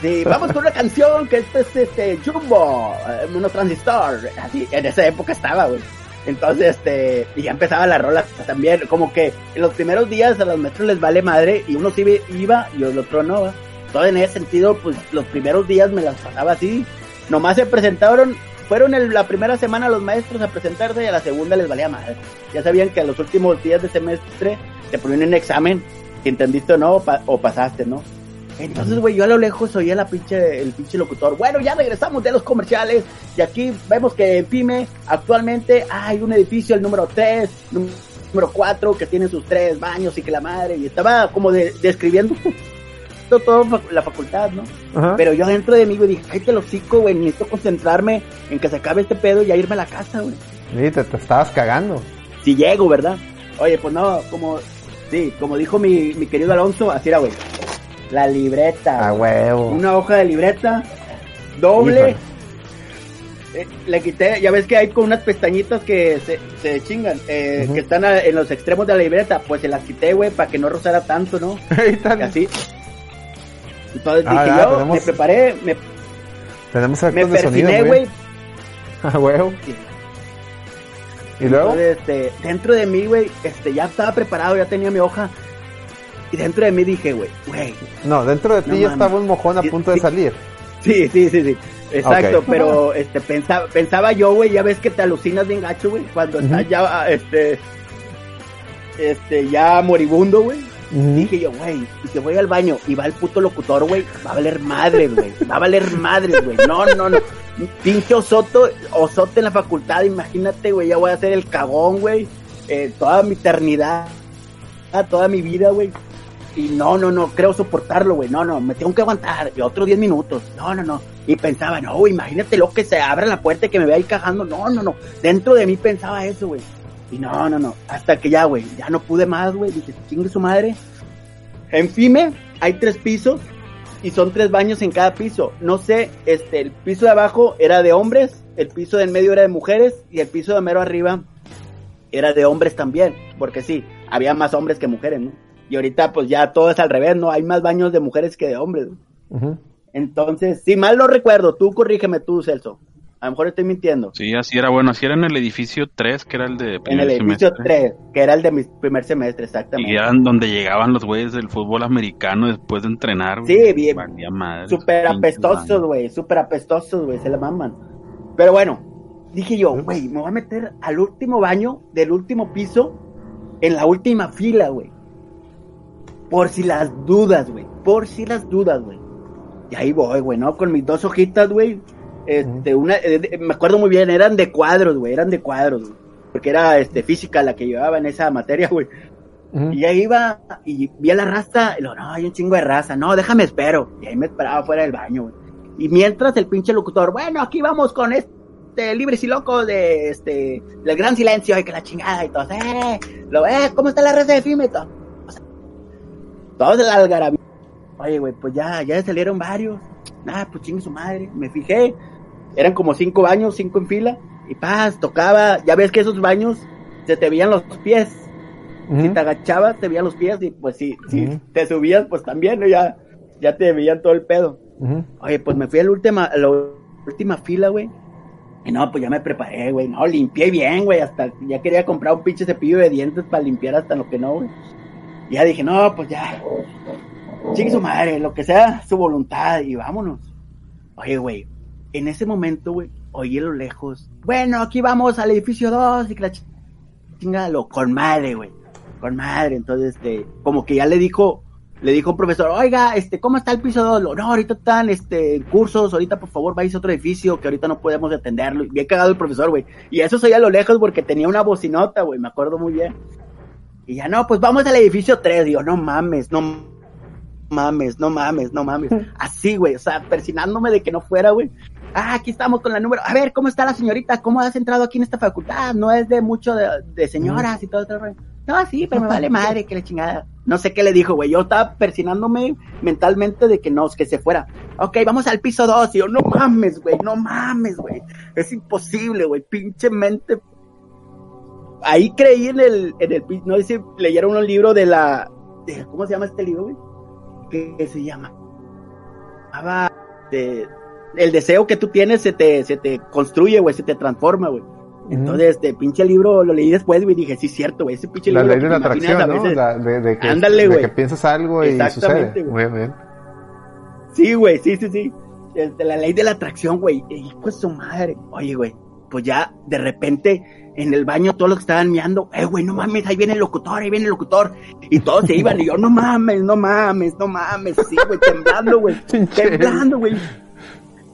Speaker 1: Sí, vamos con una canción que este es este Jumbo, eh, unos transistor. Así, en esa época estaba, güey. Entonces, este, y ya empezaba la rola también, como que en los primeros días a los maestros les vale madre y uno sí iba- y el otro no. Todo en ese sentido, pues los primeros días me las pasaba así. Nomás se presentaron, fueron el- la primera semana los maestros a presentarse y a la segunda les valía madre. Ya sabían que a los últimos días de semestre te ponían un examen, si entendiste o no, o, pa- o pasaste, ¿no? Entonces, güey, yo a lo lejos oía la pinche, el pinche locutor. Bueno, ya regresamos de los comerciales. Y aquí vemos que en PYME actualmente hay un edificio, el número 3, número 4, que tiene sus tres baños y que la madre. Y estaba como de- describiendo todo la facultad, ¿no?
Speaker 2: Ajá.
Speaker 1: Pero yo dentro de mí, güey, dije, cállate los hocico, güey, necesito concentrarme en que se acabe este pedo y ya irme a la casa, güey.
Speaker 2: Sí, te, te estabas cagando.
Speaker 1: Si llego, ¿verdad? Oye, pues no, como, sí, como dijo mi, mi querido Alonso, así era, güey. La libreta.
Speaker 2: A huevo.
Speaker 1: una hoja de libreta doble.
Speaker 2: Híjole.
Speaker 1: Eh, le quité, ya ves que hay con unas pestañitas que se, se chingan, eh, que están a- en los extremos de la libreta, pues se las quité, güey, para que no rozara tanto, ¿no? Y así. Entonces
Speaker 2: Ah,
Speaker 1: dije
Speaker 2: ya,
Speaker 1: yo,
Speaker 2: tenemos-
Speaker 1: me preparé, me,
Speaker 2: Tenemos
Speaker 1: me
Speaker 2: muy
Speaker 1: güey.
Speaker 2: A huevo. Y luego,
Speaker 1: Entonces, este, dentro de mí, güey, este, ya estaba preparado, ya tenía mi hoja. Y dentro de mí dije, güey, güey,
Speaker 2: no, dentro de ti
Speaker 1: No
Speaker 2: ya estaba un mojón a punto de salir.
Speaker 1: Sí, sí, sí, sí. Exacto, pero este pensaba, pensaba yo, güey, ya ves que te alucinas bien gacho, güey, cuando estás ya este este ya moribundo, güey. Dije yo, güey, y si voy al baño y va el puto locutor, güey, va a valer madres, güey. Va a valer madres, güey. No, no, no. Pinche osoto, osote en la facultad, imagínate, güey, ya voy a hacer el cagón, güey. Eh, toda mi eternidad, toda mi vida, güey. Y no, no, no, creo soportarlo, güey. No, no, me tengo que aguantar. Y otros 10 minutos. No, no, no. Y pensaba, no, güey, imagínate lo que se abra la puerta y que me vea ahí cajando. No, no, no. Dentro de mí pensaba eso, güey. Y no, no, no. Hasta que ya, güey, ya no pude más, güey. Dije, chingue su madre. En FIME hay tres pisos y son tres baños en cada piso. No sé, este, el piso de abajo era de hombres, el piso del medio era de mujeres y el piso de mero arriba era de hombres también. Porque sí, había más hombres que mujeres, ¿no? Y ahorita pues ya todo es al revés, ¿no? Hay más baños de mujeres que de hombres. Entonces, si mal no recuerdo, tú corrígeme tú, Celso. A lo mejor estoy mintiendo.
Speaker 4: Sí, así era. Bueno, así era en el edificio 3, que era el de
Speaker 1: En
Speaker 4: primer
Speaker 1: el edificio
Speaker 4: semestre.
Speaker 1: 3, que era el de mi primer semestre, exactamente.
Speaker 4: Y eran donde llegaban los güeyes del fútbol americano después de entrenar. güey.
Speaker 1: Sí, bien.
Speaker 4: Madre.
Speaker 1: Súper apestosos, güey. Súper apestosos, güey. Se la maman. Pero bueno, dije yo, güey, me voy a meter al último baño del último piso en la última fila, güey. Por si las dudas, güey. Por si las dudas, güey. Y ahí voy, güey, ¿no? Con mis dos hojitas, güey. Este, una, eh, me acuerdo muy bien, eran de cuadros, güey. Eran de cuadros, güey. Porque era, este, física la que llevaba en esa materia, güey. Y ahí iba y vi a la raza, y lo, no, hay un chingo de raza, no, déjame espero. Y ahí me esperaba fuera del baño, güey. Y mientras el pinche locutor, bueno, aquí vamos con este libres y locos de este del gran silencio y que la chingada y todo, eh, lo eh, ¿cómo está la raza de FIME? Y todo, todos de la algarabía. Oye, güey, pues ya, ya salieron varios. Nada, pues chingue su madre. Me fijé, eran como cinco baños, cinco en fila. Y paz, tocaba, ya ves que esos baños se te veían los pies. Si te agachabas, te veían los pies y pues si, te subías, pues también, ¿no? ya, ya te veían todo el pedo. Oye, pues me fui a la última, a la última fila, güey. Y no, pues ya me preparé, güey. No, limpié bien, güey. Hasta ya quería comprar un pinche cepillo de dientes para limpiar hasta lo que no, güey. Ya dije, no, pues ya. Chique su madre, lo que sea, su voluntad y vámonos. Oye, güey, en ese momento, güey, oí a lo lejos. Bueno, aquí vamos al edificio 2 y que la ch- chingada, lo con madre, güey. Con madre. Entonces, este, como que ya le dijo, le dijo un profesor, oiga, este, ¿cómo está el piso 2? Lo, No, ahorita están, este, cursos, ahorita por favor vais a otro edificio que ahorita no podemos atenderlo. Y bien cagado el profesor, güey. Y eso soy a lo lejos porque tenía una bocinota, güey, me acuerdo muy bien. Y ya, no, pues vamos al edificio 3. Digo, no mames, no mames, no mames, no mames. Así, güey, o sea, persinándome de que no fuera, güey. Ah, aquí estamos con la número. A ver, ¿cómo está la señorita? ¿Cómo has entrado aquí en esta facultad? No es de mucho de, de señoras y todo. No, sí, pero me vale madre que la chingada. No sé qué le dijo, güey. Yo estaba persinándome mentalmente de que no, que se fuera. Ok, vamos al piso 2. Y yo, no mames, güey, no mames, güey. Es imposible, güey. Pinche mente. Ahí creí en el, en el, no sé si leyeron un libro de la, de- ¿cómo se llama este libro, güey? ¿Qué, qué se llama? De- el deseo que tú tienes se te, se te construye, güey, se te transforma, güey. Entonces, este pinche libro lo leí después, güey, y dije, sí, cierto, güey, ese pinche
Speaker 2: La
Speaker 1: libro.
Speaker 2: ley de la atracción, ¿no?
Speaker 1: veces-
Speaker 2: La- de, de que,
Speaker 1: Ándale,
Speaker 2: de que piensas algo y sucede.
Speaker 1: güey.
Speaker 2: Muy bien.
Speaker 1: Sí, güey, sí, sí, sí. Este, la ley de la atracción, güey. Hijo de su madre. Oye, güey, pues ya de repente en el baño todos los que estaban meando, eh, güey, no mames, ahí viene el locutor, ahí viene el locutor. Y todos se iban y yo, no mames, no mames, no mames. Sí, güey, temblando, güey. Temblando, güey.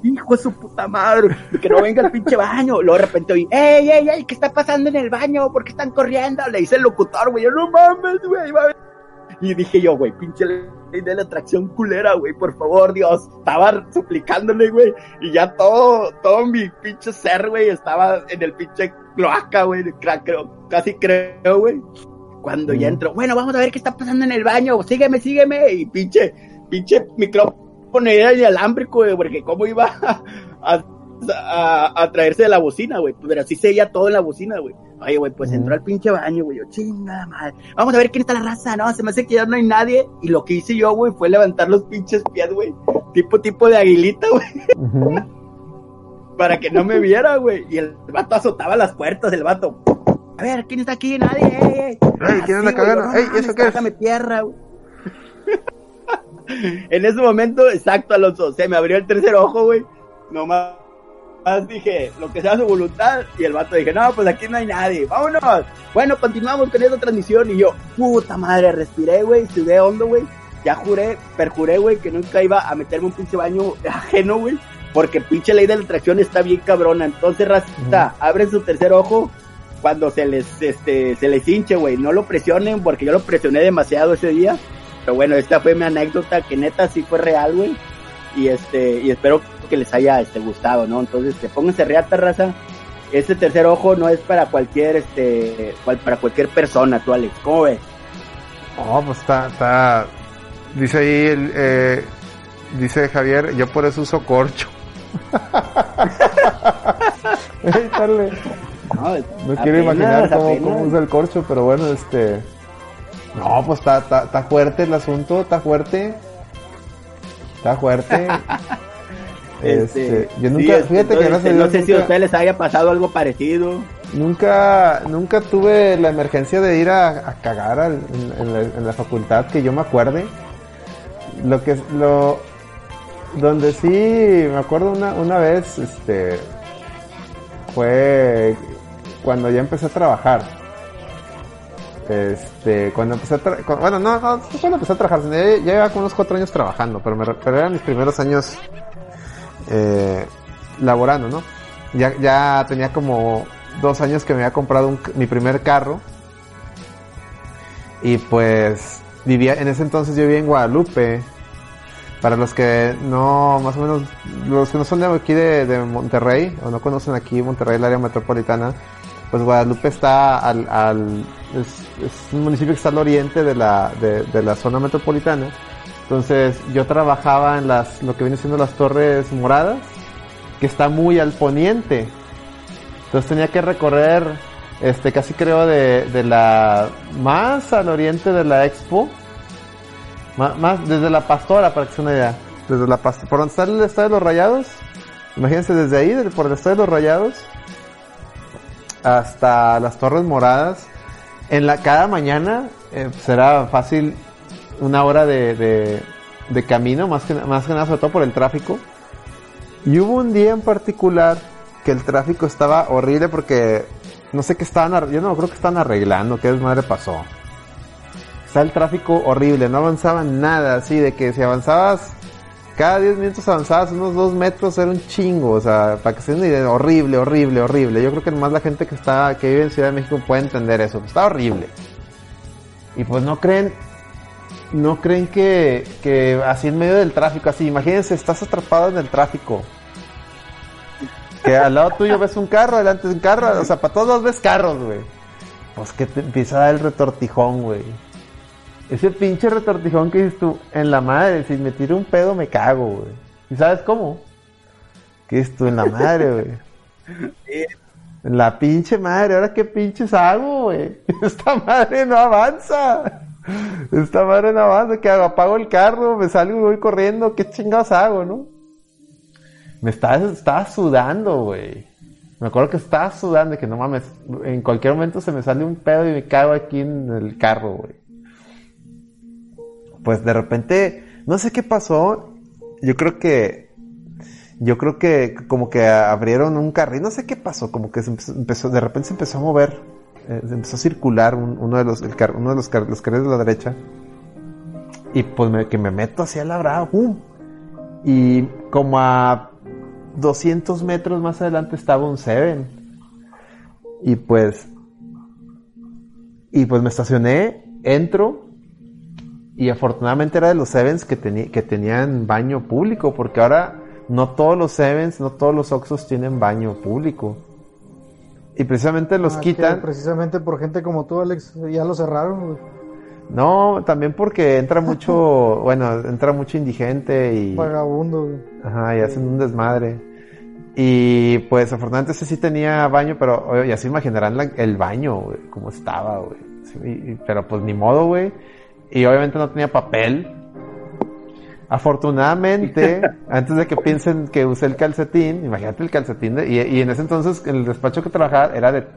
Speaker 1: Hijo de su puta madre, que no venga el pinche baño. Luego de repente oí, ey, ey, ey, ¿qué está pasando en el baño? ¿Por qué están corriendo? Le dice el locutor, güey, yo, no mames, güey, va a ver". Y dije yo, güey, pinche ley de la atracción culera, güey, por favor, Dios. Estaba suplicándole, güey, y ya todo, todo mi pinche ser, güey, estaba en el pinche cloaca, güey, casi creo, güey. Cuando ya entró, bueno, vamos a ver qué está pasando en el baño, sígueme, sígueme, y pinche, pinche micrófono era el alámbrico, güey, porque cómo iba a, a, a- a traerse de la bocina, güey, pero así seguía todo en la bocina, güey. Oye, güey, pues entró al pinche baño, güey, yo, chingada madre. Vamos a ver quién está la raza, no, se me hace que ya no hay nadie. Y lo que hice yo, güey, fue levantar los pinches pies, güey, tipo, tipo de aguilita, güey, para que no me viera, güey. Y el vato azotaba las puertas, el vato. A ver, ¿quién está aquí? Nadie, ey, ey.
Speaker 2: Ey, ¿quién anda
Speaker 1: Así, güey,
Speaker 2: cagando? Ey, ¿eso qué es?
Speaker 1: tierra, güey. en ese momento, exacto, Alonso, se me abrió el tercer ojo, güey. Nomás más dije, lo que sea su voluntad. Y el vato dije, no, pues aquí no hay nadie, vámonos. Bueno, continuamos con esta transmisión. Y yo, puta madre, respiré, güey, sudé hondo, güey. Ya juré, perjuré, güey, que nunca iba a meterme un pinche baño ajeno, güey. Porque pinche ley de la atracción está bien cabrona. Entonces, racita, abren su tercer ojo cuando se les, este, se les hinche, güey. No lo presionen porque yo lo presioné demasiado ese día. Pero bueno, esta fue mi anécdota que neta sí fue real, güey. Y este, y espero que les haya este, gustado, ¿no? Entonces, este, pónganse reata, raza. Este tercer ojo no es para cualquier, este, cual- para cualquier persona, tú, Alex. ¿Cómo ves?
Speaker 2: Oh, pues está, está. Dice ahí, el, eh, dice Javier, yo por eso uso corcho.
Speaker 1: No,
Speaker 2: No quiero
Speaker 1: apenas,
Speaker 2: imaginar cómo, usa el corcho, pero bueno, este. No, pues está, está, está fuerte el asunto, está fuerte. Está fuerte. Este, yo nunca,
Speaker 1: sí, este,
Speaker 2: fíjate que
Speaker 1: entonces,
Speaker 2: a
Speaker 1: no
Speaker 2: Dios
Speaker 1: sé si a
Speaker 2: nunca-
Speaker 1: ustedes les haya pasado algo parecido.
Speaker 2: Nunca, nunca tuve la emergencia de ir a, a cagar al- en, en la, en la facultad que yo me acuerde. Lo que, lo, donde sí me acuerdo una, una vez, este, fue cuando ya empecé a trabajar. Este, cuando empecé a tra- cu- bueno, no, no, no cuando empecé a trabajar, ya, ya llevaba como unos cuatro años trabajando, pero, me, pero eran mis primeros años eh, laborando, ¿no? Ya, ya tenía como dos años que me había comprado mi primer carro. Y pues vivía, en ese entonces yo vivía en Guadalupe. Para los que no, más o menos, los que no son de aquí de, Monterrey, o no conocen aquí Monterrey, el área metropolitana, pues Guadalupe está al, al es, un municipio que está al oriente de la, de la zona metropolitana. Entonces yo trabajaba en las, lo que viene siendo las torres moradas, que está muy al poniente. Entonces tenía que recorrer este, casi creo de, de la, más al oriente de la expo, más, desde la pastora, para que sea una idea, desde la pastora, por donde está el estadio de los rayados, imagínense desde ahí, por el estadio de los rayados, hasta las torres moradas, en la, cada mañana, eh, será fácil una hora de, de, camino, más que, más que nada, sobre todo por el tráfico. Y hubo un día en particular que el tráfico estaba horrible porque no sé qué estaban, yo no creo que estaban arreglando, qué desmadre pasó. Está el tráfico horrible, no avanzaba nada, así de que si avanzabas, cada 10 minutos avanzabas unos 2 metros, era un chingo, o sea, para que se den idea, horrible, horrible, horrible. Yo creo que más la gente que está, que vive en Ciudad de México puede entender eso, está horrible. Y pues no creen, no creen que, que así en medio del tráfico, así, imagínense, estás atrapado en el tráfico. Que al lado tuyo ves un carro, adelante un carro, o sea, para todos ves carros, güey. Pues que te empieza a dar el retortijón, güey. Ese pinche retortijón que dices tú, en la madre, si me tiro un pedo me cago, güey. ¿Y sabes cómo? Que dices tú, en la madre, güey. En la pinche madre, ahora qué pinches hago, güey. Esta madre no avanza. Esta madre no avanza, ¿qué hago? Apago el carro, me salgo y voy corriendo, ¿qué chingados hago, no? Me estaba, sudando, güey. Me acuerdo que estaba sudando y que no mames, en cualquier momento se me sale un pedo y me cago aquí en el carro, güey. Pues de repente, no sé qué pasó. Yo creo que, yo creo que como que abrieron un carril, no sé qué pasó, como que de repente se empezó a mover, eh, empezó a circular un- uno de los, el uno de los, los carriles de la derecha. Y pues que me meto hacia la brava, ¡pum! Y como a 200 metros más adelante estaba un Seven. Y pues, y pues me estacioné, entro, y afortunadamente era de los Sevens que, que tenían baño público, porque ahora no todos los Sevens, no todos los Oxos tienen baño público. Y precisamente los
Speaker 3: Ah,
Speaker 2: quitan.
Speaker 3: Precisamente por gente como tú, Alex, ya lo cerraron, güey.
Speaker 2: No, también porque entra mucho, bueno, entra mucho indigente y,
Speaker 3: Vagabundo, güey.
Speaker 2: ajá, y hacen un desmadre. Y pues afortunadamente ese sí tenía baño, pero ya se imaginarán la- el baño, güey, cómo estaba, güey. Sí, pero pues ni modo, güey. Y obviamente no tenía papel. Afortunadamente, antes de que piensen que usé el calcetín, imagínate el calcetín, de- y, y en ese entonces el despacho que trabajaba era de,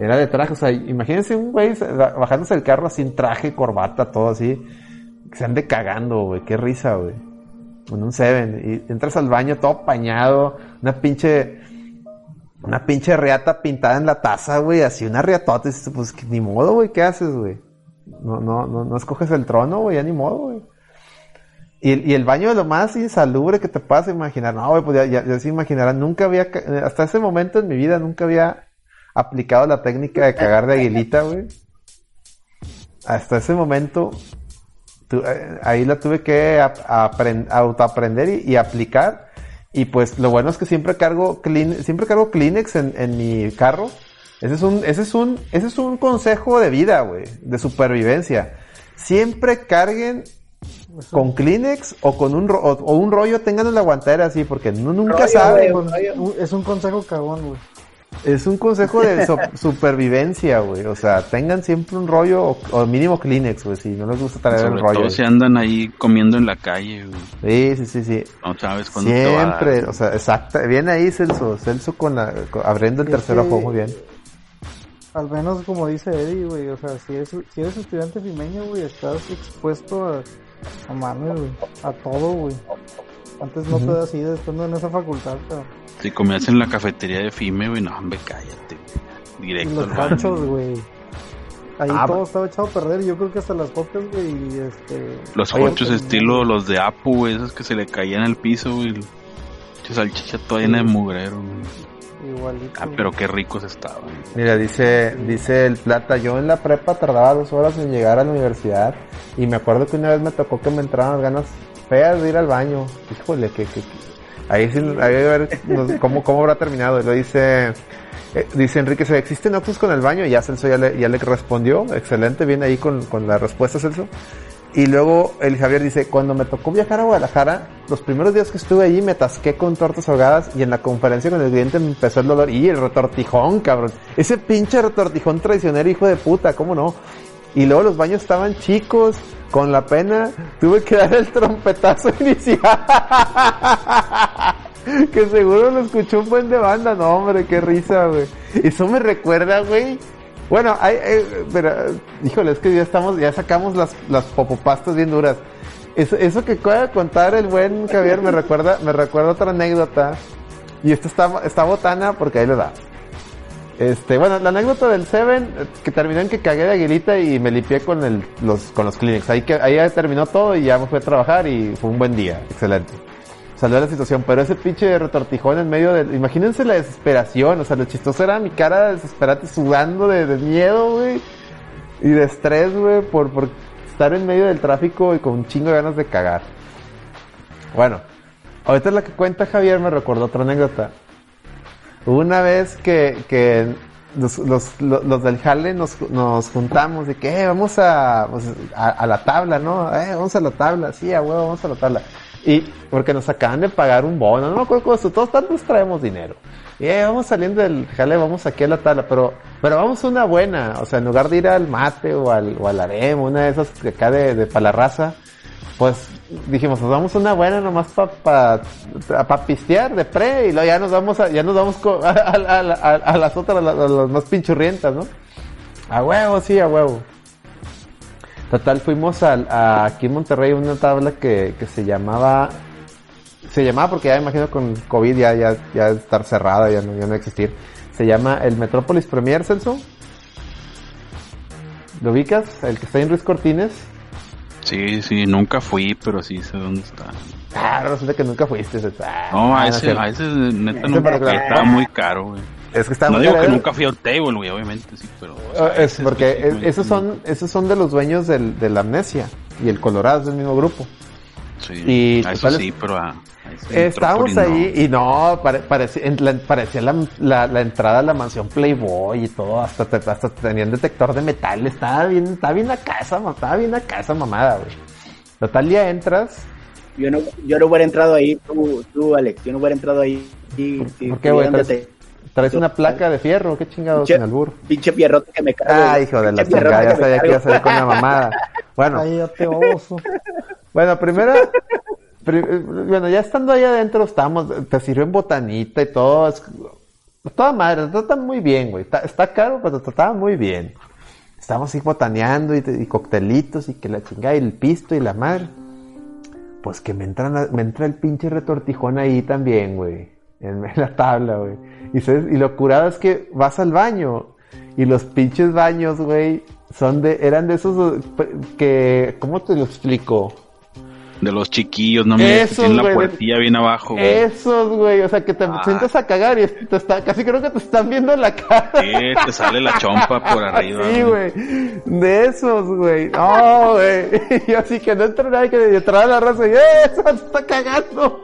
Speaker 2: era de traje, o sea, imagínense un güey se- bajándose del carro sin traje, corbata, todo así, que se ande cagando, güey, qué risa, güey. En un Seven, y entras al baño todo pañado, una pinche, una pinche reata pintada en la taza, güey, así una riatota, y dices, pues que ni modo, güey, ¿qué haces, güey? No, no, no, no escoges el trono, güey, ya ni modo, güey. Y, y el baño es lo más insalubre que te puedas imaginar. No, pues ya, ya, ya se imaginarán. Nunca había, hasta ese momento en mi vida, nunca había aplicado la técnica de cagar de aguilita, güey. Hasta ese momento, tu- eh, ahí la tuve que ap- apren- autoaprender y, y aplicar. Y pues lo bueno es que siempre cargo, Kleen- siempre cargo Kleenex en, en mi carro. Ese es un, ese es un, ese es un consejo de vida, güey, de supervivencia. Siempre carguen con Kleenex o con un, ro- o, un rollo, tengan en la guantera así, porque uno nunca
Speaker 1: Rollo,
Speaker 2: sabe.
Speaker 1: güey.
Speaker 3: Con- un- Es un consejo cagón, güey.
Speaker 2: Es un consejo de so- supervivencia, güey. O sea, tengan siempre un rollo o, o mínimo Kleenex, güey, si no les gusta traer el rollo.
Speaker 4: todo si andan ahí comiendo en la calle, güey.
Speaker 2: Sí, sí, sí, sí.
Speaker 4: No sabes cuándo te va a dar.
Speaker 2: Siempre, o sea, exacto. Viene ahí Celso, Celso con la, con- abriendo el tercer ojo, muy bien.
Speaker 3: Al menos como dice Eddie, güey, o sea, si eres, si eres estudiante fimeño, güey, estás expuesto a, a mames, güey, a todo, güey. Antes no te das así, estando en esa facultad, pero...
Speaker 4: Si comías en la cafetería de Fime, güey, no, hombre, cállate. güey.
Speaker 3: Y
Speaker 4: Directo
Speaker 3: los panchos, güey. Ahí
Speaker 2: Ah,
Speaker 3: todo estaba echado a perder, yo creo que hasta las copias, güey, y este...
Speaker 4: Los
Speaker 2: Oye,
Speaker 4: hochos estilo los de Apu, güey, esos que se le caían al piso, güey. Salchicha toda llena de mugrero, güey.
Speaker 3: Igualito.
Speaker 4: Ah, pero qué ricos estaban.
Speaker 2: Mira, dice, dice el plata, yo en la prepa tardaba dos horas en llegar a la universidad y me acuerdo que una vez me tocó que me entraban las ganas feas de ir al baño. Híjole, que, que, que- ahí sí, ahí a ver cómo, cómo habrá terminado. Y lo dice, eh, dice Enrique, ¿se existen Oxus con el baño? Y ya Celso ya le, ya le respondió, excelente, viene ahí con, con la respuesta Celso. Y luego el Javier dice, cuando me tocó viajar a Guadalajara, los primeros días que estuve allí me atasqué con tortas ahogadas y en la conferencia con el cliente me empezó el dolor. Y el retortijón, cabrón. Ese pinche retortijón traicionero, hijo de puta, ¿cómo no? Y luego los baños estaban chicos, con la pena, tuve que dar el trompetazo inicial. que seguro lo escuchó un buen de banda, no hombre, qué risa, güey. Eso me recuerda, güey. Bueno, hay, hay- pero, híjole, es que ya estamos, ya sacamos las, las popopastas bien duras. Eso, eso que acaba de contar el buen Javier me recuerda, me recuerda otra anécdota. Y esto está, está botana porque ahí le da. Este, bueno, la anécdota del Seven, eh, que terminó en que cagué de aguilita y me limpié con el, los, con los clinics. Ahí que, ahí ya terminó todo y ya me fui a trabajar y fue un buen día. Excelente. Salió de la situación, pero ese pinche retortijón en medio del, imagínense la desesperación, o sea, lo chistoso era mi cara desesperante sudando de, de miedo, güey. Y de estrés, güey, por, por estar en medio del tráfico y con un chingo de ganas de cagar. Bueno, ahorita la que cuenta Javier me recordó otra anécdota. Una vez que, que los, los, los, los del jale nos, nos juntamos de que eh, vamos a, pues, a, a la tabla, ¿no? Eh, vamos a la tabla, sí, a huevo, vamos a la tabla. Y porque nos acaban de pagar un bono, no me acuerdo eso, todos tantos traemos dinero. Y eh, vamos saliendo del jale, vamos aquí a la tabla, pero, pero vamos una buena, o sea, en lugar de ir al mate o al, o al harem, una de esas de acá de, de palarraza, pues dijimos, nos vamos una buena nomás para pa, pa pistear de pre y luego ya nos vamos a, ya nos vamos a, las otras, a las, las más pinchurrientas, ¿no? A huevo, sí, a huevo. Total, fuimos al- a, aquí en Monterrey una tabla que, que se llamaba, se llamaba porque ya me imagino con COVID ya, ya, ya estar cerrada, ya no, ya no existir. Se llama el Metrópolis Premier, Celso. ¿Lo ubicas? El que está en Ruiz Cortines.
Speaker 4: Sí, sí, nunca fui, pero sí sé dónde está.
Speaker 2: Ah, resulta que nunca fuiste. Ah,
Speaker 4: No, a
Speaker 2: es
Speaker 4: ese,
Speaker 2: cierto.
Speaker 4: a ese neta nunca estaba muy caro, güey.
Speaker 2: Es que está
Speaker 4: No digo que nunca fui a un table, güey, obviamente, sí, pero... o sea,
Speaker 2: Ah, es porque es- esos son, esos son de los dueños del, de la amnesia y el Colorado es del mismo grupo.
Speaker 4: Sí,
Speaker 2: y
Speaker 4: a eso sí, pero a... a
Speaker 2: Estábamos ahí y no, pare- parecía, en la, parecía la, la, la entrada a la mansión Playboy y todo, hasta, te- hasta tenían detector de metal, estaba bien, estaba bien acá esa, ma- estaba bien acá esa mamada, güey. Total, ya entras,
Speaker 1: Yo no, yo no hubiera entrado ahí, tú, tú, Alex, yo no hubiera entrado ahí. Sí, sí,
Speaker 2: ¿por qué, güey? Traes, una placa de fierro, qué chingados,
Speaker 1: Pinche-
Speaker 2: sin albur.
Speaker 1: Pinche fierrote que me cargo.
Speaker 2: Ah, hijo de la chingada, ya sabía que iba a salir con una mamada. Bueno,
Speaker 3: Cállate, oso.
Speaker 2: Bueno, primero, pri- bueno, ya estando ahí adentro, estábamos, te sirven botanita y todo, es, toda madre, te tratan muy bien, güey. Está, está caro, pero te trataban muy bien. Estábamos así botaneando y, y coctelitos y que la chingada y el pisto y la madre. Pues que me entran, me entra el pinche retortijón ahí también, güey. En la tabla, güey. Y, sabes- y lo curado es que vas al baño y los pinches baños, güey, son de, eran de esos que, ¿cómo te lo explico?
Speaker 4: De los chiquillos, no me tienen la puertilla bien abajo, güey.
Speaker 2: Esos, güey, o sea, que te
Speaker 4: Ah.
Speaker 2: sientas a cagar y te está, casi creo que te están viendo en la cara.
Speaker 4: Sí, te sale la chompa por arriba.
Speaker 2: Sí, güey. De esos, güey. No, güey. Y así que no entra nadie que detrás de la raza y ¡eh! ¡Eso se está cagando!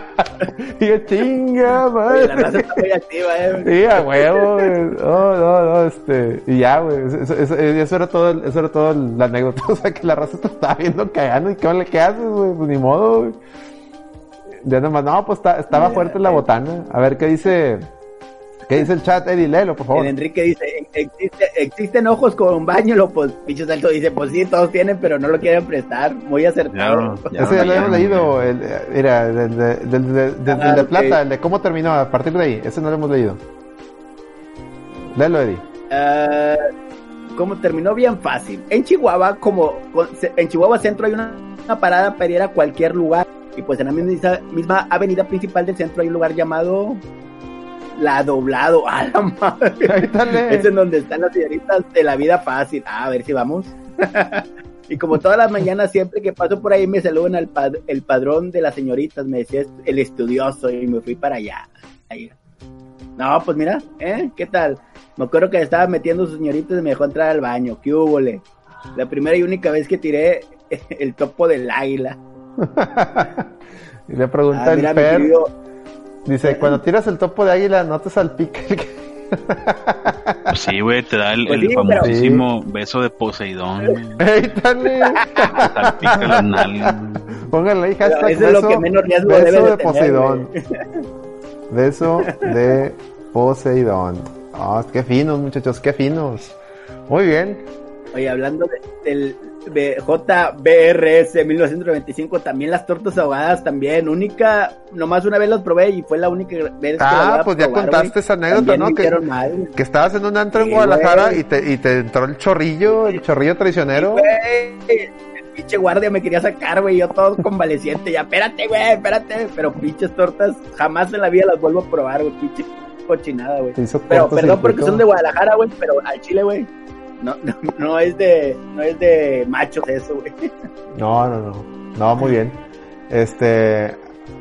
Speaker 2: y yo, chinga,
Speaker 1: Oye, La raza
Speaker 2: madre.
Speaker 1: está muy activa, eh.
Speaker 2: Sí, a huevo, güey. No, no, no, este. Y ya, güey. Eso, eso- eso era todo, el- eso era todo el- la anécdota. O sea, que la raza te estaba viendo cagando y qué, qué haces, güey. Pues ni modo, güey. Ya nomás, no, pues estaba fuerte la botana. A ver, ¿qué dice? ¿Qué dice el chat? Eddie, léelo, por favor.
Speaker 1: El Enrique dice, existe, existen ojos con baño, lo pues, pinche salto dice, pues sí, todos tienen, pero no lo quieren prestar, muy acertado.
Speaker 4: Ya,
Speaker 2: Ese ya lo
Speaker 4: ya,
Speaker 2: habíamos
Speaker 4: ya.
Speaker 2: leído. El, mira, del de, de-
Speaker 1: Ah,
Speaker 2: de
Speaker 1: ok.
Speaker 2: plata, el de cómo terminó, a partir de ahí. Ese no lo hemos leído. Léelo, Eddie.
Speaker 1: Ah, como terminó bien fácil. En Chihuahua, como en Chihuahua Centro hay una, una parada para ir a cualquier lugar. Y pues en la misma, misma avenida principal del centro hay un lugar llamado La Doblado. A la madre.
Speaker 2: Ahí.
Speaker 1: Es en donde están las señoritas de la vida fácil. Ah, a ver si vamos. y como todas las mañanas, siempre que paso por ahí me saludan al pad- el padrón de las señoritas, me decía el estudioso y me fui para allá. Ahí. No, pues mira, ¿eh? ¿Qué tal? Me acuerdo que estaba metiendo sus señoritas y me dejó entrar al baño. ¿Qué hubo, le? La primera y única vez que tiré el topo del águila.
Speaker 2: y le pregunta
Speaker 1: Ah,
Speaker 2: el
Speaker 1: mira, mi
Speaker 2: Fer.
Speaker 1: querido,
Speaker 2: Dice, cuando tiras el topo de águila, no te salpica el...
Speaker 4: Pues sí, güey, te da el,
Speaker 1: Pues sí,
Speaker 4: famosísimo beso de Poseidón.
Speaker 2: ¡Ey, dale!
Speaker 4: Te salpica las nalgas.
Speaker 2: Pónganle ahí hashtag
Speaker 1: eso es lo
Speaker 2: beso,
Speaker 1: que menos riesgo
Speaker 2: beso
Speaker 1: debe de
Speaker 2: de
Speaker 1: tener,
Speaker 2: Poseidón. Beso de Poseidón. Ah, qué finos, muchachos, qué finos. Muy bien.
Speaker 1: Oye, hablando de- del de JBRS 1995, también las tortas ahogadas, también. Única, nomás una vez las probé y fue la única vez que
Speaker 2: Ah,
Speaker 1: las voy a
Speaker 2: pues ya
Speaker 1: probar,
Speaker 2: contaste esa anécdota,
Speaker 1: También
Speaker 2: ¿no? Que-
Speaker 1: mal.
Speaker 2: Que estabas en un antro en
Speaker 1: Sí,
Speaker 2: Guadalajara y te, y te entró el chorrillo, el chorrillo traicionero.
Speaker 1: El pinche guardia me quería sacar, güey, yo todo convaleciente, ya, espérate, güey, espérate, pero pinches tortas, jamás en la vida las vuelvo a probar, güey, pinche cochinada, güey. Pero perdón porque son de Guadalajara, güey, pero al Chile, güey, no, no, no es de, no es de machos eso, güey.
Speaker 2: No, no, no. No, muy bien. Este.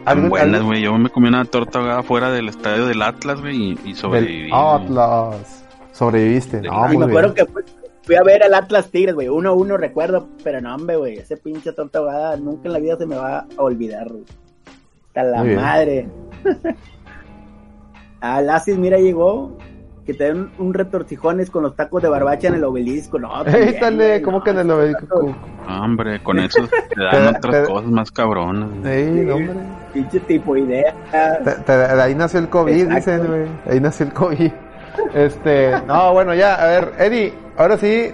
Speaker 2: ¿algún-
Speaker 4: buenas, güey. Yo me comí una torta ahogada fuera del estadio del Atlas, güey, y, sobreviví.
Speaker 2: Atlas. Sobreviviste. No,
Speaker 4: Ah,
Speaker 1: y me
Speaker 2: muy
Speaker 1: acuerdo
Speaker 2: bien.
Speaker 1: que fui, fui a ver al Atlas Tigres, güey, uno a uno recuerdo, pero no, hombre, güey, ese pinche torta ahogada nunca en la vida se me va a olvidar, güey. Hasta la
Speaker 2: Muy
Speaker 1: madre. ah, Lasis, mira, llegó. Que te den un retortijones con los tacos de barbacha en el obelisco, no. güey,
Speaker 2: ¿cómo
Speaker 1: no,
Speaker 2: que en el obelisco?
Speaker 4: Hombre, con eso te dan otras cosas más cabronas.
Speaker 2: no, hombre.
Speaker 1: Pinche tipo de idea.
Speaker 2: Te- te- de ahí nació el COVID,
Speaker 1: Exacto.
Speaker 2: dicen, güey. Ahí nació el COVID. Este, no, bueno, ya, a ver, Eddie, ahora sí,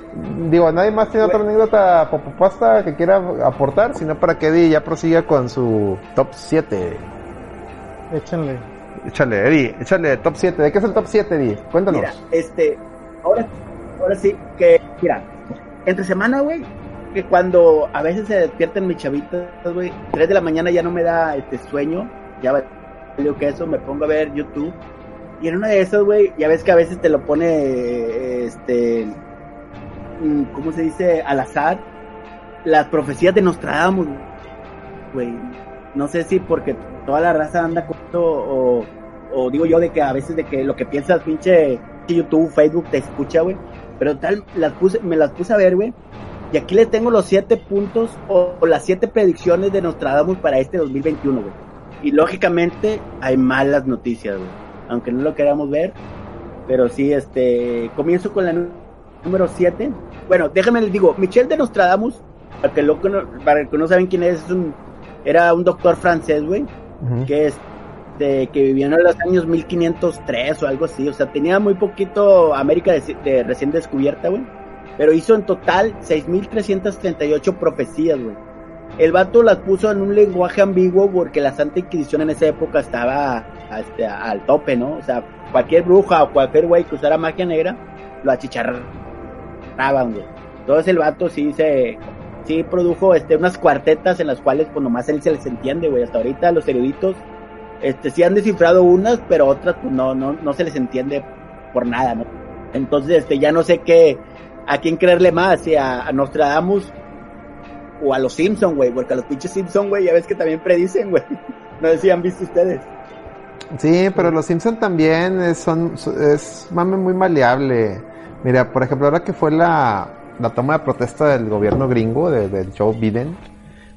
Speaker 2: digo, nadie más tiene otra anécdota popopasta que quiera aportar, sino para que Eddie ya prosiga con su top 7.
Speaker 3: Échenle.
Speaker 2: Échale, Eddie, échale, top 7. ¿De qué es el top 7, Eddie? Cuéntanos.
Speaker 1: Mira, este, ahora, ahora sí, que, mira, entre semana, güey, que cuando a veces se despiertan mis chavitos, güey, 3 de la mañana ya no me da este sueño, ya valió que eso, me pongo a ver YouTube, y en una de esas, güey, ya ves que a veces te lo pone, este, mm, ¿cómo se dice? Al azar, las profecías de Nostradamus, güey, no sé si porque toda la raza anda con esto o, o digo yo de que a veces de que lo que piensas pinche YouTube, Facebook te escucha, güey. Pero tal, las puse, me las puse a ver, güey. Y aquí les tengo los siete puntos o, o las siete predicciones de Nostradamus para este 2021, güey. Y lógicamente hay malas noticias, güey. Aunque no lo queramos ver. Pero sí, este, comienzo con la número 7. Bueno, déjenme les digo, Michel de Nostradamus, para que, lo, para que no saben quién es, es un, era un doctor francés, güey
Speaker 2: Ujú.
Speaker 1: que que vivió en los años 1503 o algo así, o sea, tenía muy poquito América de, de recién descubierta, güey, pero hizo en total 6.338 profecías, güey. El vato las puso en un lenguaje ambiguo porque la Santa Inquisición en esa época estaba a- este, al tope, ¿no? O sea, cualquier bruja o cualquier güey que usara magia negra lo achicharraban, güey. Entonces el vato sí se, sí produjo este, unas cuartetas en las cuales pues nomás él se les entiende, güey. Hasta ahorita los eruditos este, sí han descifrado unas, pero otras pues no, no, no se les entiende por nada, ¿no? Entonces este, ya no sé qué, a quién creerle más, si a, Nostradamus o a los Simpson, güey, porque a los pinches Simpson, güey, ya ves que también predicen, güey. No sé si han visto ustedes.
Speaker 2: Sí, pero los Simpson también es, son, es mame muy maleable. Mira, por ejemplo, ahora que fue la, la toma de protesta del gobierno gringo, de- del Joe Biden,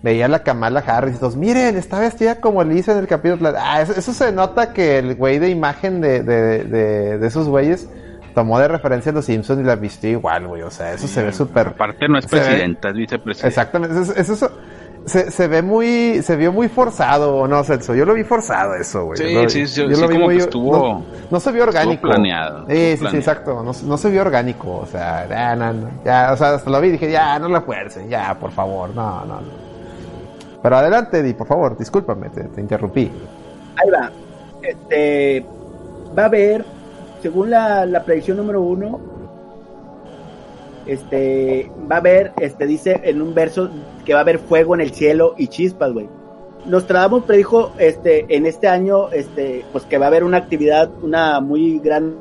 Speaker 2: veía a la Kamala Harris y todos, miren, está vestida como Lisa en el capítulo. Ah, eso, eso se nota que el güey de imagen de, de, de, de esos güeyes tomó de referencia a los Simpsons y la vistió igual, güey. O sea, eso se ve súper...
Speaker 4: Aparte no es
Speaker 2: ve-
Speaker 4: presidenta, es vicepresidenta.
Speaker 2: Exactamente, eso, eso, eso- se, se ve muy, se vio muy forzado, ¿o no, Celso? Yo lo vi forzado eso, güey.
Speaker 4: Sí,
Speaker 2: Yo
Speaker 4: sí, sí,
Speaker 2: yo
Speaker 4: sí,
Speaker 2: lo vi
Speaker 4: como
Speaker 2: muy-
Speaker 4: que estuvo-
Speaker 2: no, no se vio orgánico.
Speaker 4: planeado,
Speaker 2: Sí, sí, sí, exacto. No, no se vio orgánico, o sea, ya, no, no, ya, o sea, hasta lo vi y dije, ya, no la fuercen, ya, por favor, no, no, no. Pero adelante, Eddie, por favor, discúlpame, te, te interrumpí.
Speaker 1: Ahí va. Este, va a haber, según la, la predicción número uno, este, va a haber, este, dice en un verso que va a haber fuego en el cielo y chispas, güey. Nostradamus predijo, este, en este año, este, pues que va a haber una actividad, una muy gran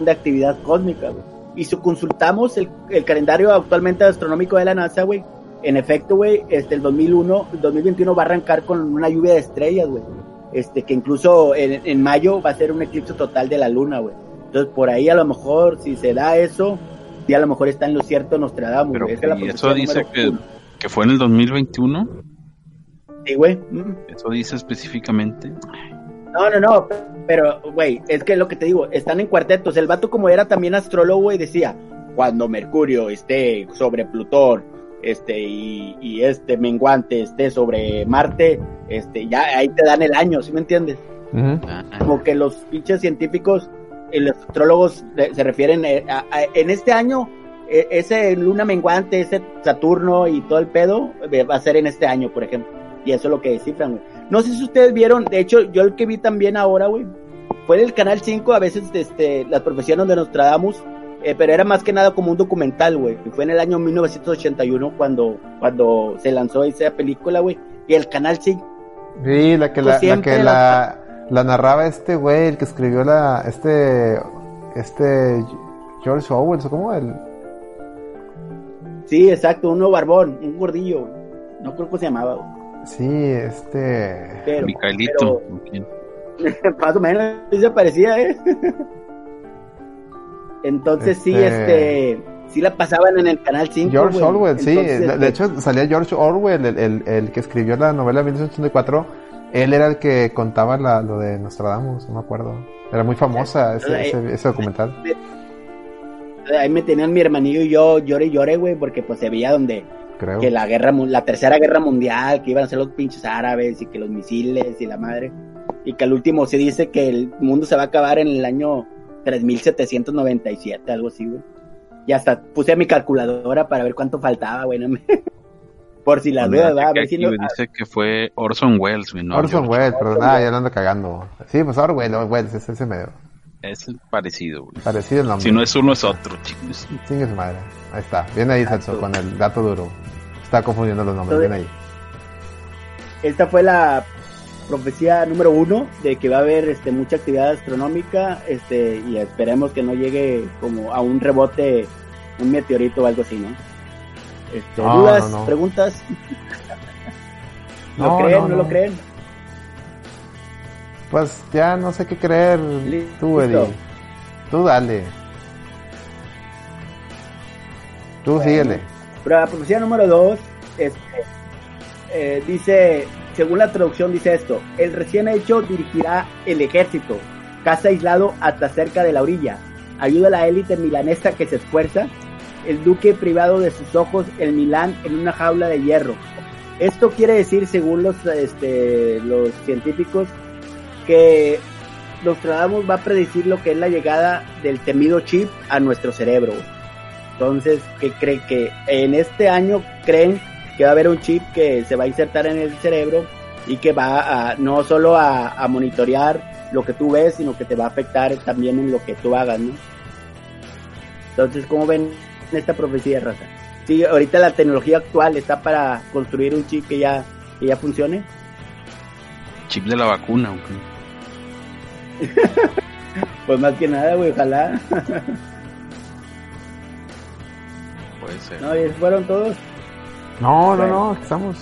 Speaker 1: de actividad cósmica, güey. Y si consultamos el, el calendario actualmente astronómico de la NASA, güey, en efecto, güey, este, el 2001, el 2021 va a arrancar con una lluvia de estrellas, güey. Este, que incluso en, en mayo va a ser un eclipse total de la luna, güey. Entonces, por ahí a lo mejor, si se da eso, y a lo mejor está en lo cierto Nostradamus,
Speaker 4: Pero
Speaker 1: es la
Speaker 4: y eso dice que,
Speaker 1: uno.
Speaker 4: Que fue en el 2021.
Speaker 1: Sí, güey. Mm.
Speaker 4: Eso dice específicamente.
Speaker 1: No, no, no, pero, güey, es que lo que te digo, están en cuartetos. El vato, como era también astrólogo, y decía, cuando Mercurio esté sobre Plutón, este, y, y este menguante esté sobre Marte, este, ya ahí te dan el año, ¿sí me entiendes?
Speaker 4: Ah,
Speaker 1: Como que los pinches científicos, y los astrólogos eh, se refieren eh, a, a- en este año, eh, ese luna menguante, ese Saturno y todo el pedo, eh, va a ser en este año, por ejemplo. Y eso es lo que descifran, güey. No sé si ustedes vieron, de hecho, yo el que vi también ahora, güey, fue en el canal 5, a veces este, las profesiones de Nostradamus, eh, pero era más que nada como un documental, güey. Y Fue en el año 1981 cuando, cuando se lanzó esa película, güey. Y el canal 5
Speaker 2: Sí, la que la, que
Speaker 1: la-
Speaker 2: la, la narraba este güey, el que escribió la, este, este George Orwell, ¿o ¿cómo? El,
Speaker 1: Sí, exacto, uno barbón, un gordillo, güey. No creo que se llamaba, güey.
Speaker 2: sí, este,
Speaker 1: Pero,
Speaker 4: Micaelito.
Speaker 1: pero más o menos sí se parecía, ¿eh? Entonces sí,
Speaker 2: Este-
Speaker 1: este, sí la pasaban en el canal 5.
Speaker 2: George
Speaker 1: güey.
Speaker 2: Orwell, sí,
Speaker 1: Entonces,
Speaker 2: de,
Speaker 1: este,
Speaker 2: de hecho salía George Orwell, el, el, el que escribió la novela 1984, él era el que contaba la, lo de Nostradamus, no me acuerdo. Era muy famosa ese,
Speaker 1: Eh,
Speaker 2: ese, ese documental.
Speaker 1: Ahí me tenían mi hermanillo y yo lloré y lloré, güey, porque pues se veía donde
Speaker 2: Creo.
Speaker 1: que la guerra, la tercera guerra mundial, que iban a ser los pinches árabes y que los misiles y la madre, y que al último se dice que el mundo se va a acabar en el año 3797, algo así, güey. Y hasta puse mi calculadora para ver cuánto faltaba, güey. no me- Por si las dudas, va, a ver si no-
Speaker 4: dice que fue Orson Welles, güey, no
Speaker 2: Orson
Speaker 4: George.
Speaker 2: Welles, perdón, ah, ya lo ando cagando. Sí, pues Orwell, Orwell, es ese medio.
Speaker 4: Es parecido, güey.
Speaker 2: Parecido el nombre.
Speaker 4: Si no es uno, es otro, chicos.
Speaker 2: Chingue su madre. Ahí está. Bien ahí, Celso, con el dato duro. Está confundiendo los nombres. Bien ahí.
Speaker 1: Esta fue la profecía número uno de que va a haber este mucha actividad astronómica este y esperemos que no llegue como a un rebote un meteorito o algo así no este,
Speaker 2: No,
Speaker 1: dudas
Speaker 2: no, no.
Speaker 1: preguntas ¿Lo
Speaker 2: No,
Speaker 1: creen
Speaker 2: no,
Speaker 1: no,
Speaker 2: no.
Speaker 1: lo creen
Speaker 2: Pues ya no sé qué creer.
Speaker 1: Listo.
Speaker 2: Tú, Eddie. Tú dale. Tú
Speaker 1: Bueno.
Speaker 2: síguele.
Speaker 1: Pero la profecía número dos este, eh, dice, según la traducción dice esto, el recién hecho dirigirá el ejército, casa aislado hasta cerca de la orilla, ayuda a la élite milanesa que se esfuerza, el duque privado de sus ojos, el Milán en una jaula de hierro. Esto quiere decir, según los, este, los científicos, que Nostradamus va a predecir lo que es la llegada del temido chip a nuestro cerebro. Entonces, ¿qué creen que en este año creen que va a haber un chip que se va a insertar en el cerebro y que va a no solo a, a monitorear lo que tú ves, sino que te va a afectar también en lo que tú hagas, ¿no? Entonces, ¿cómo ven esta profecía, raza? Sí, ahorita la tecnología actual está para construir un chip que ya, que ya funcione.
Speaker 4: Chip de la vacuna, güey.
Speaker 1: Pues más que nada, güey, ojalá.
Speaker 4: Puede ser.
Speaker 1: ¿No? ¿Y esos fueron todos?
Speaker 2: No, no,
Speaker 1: Bueno.
Speaker 2: no, estamos.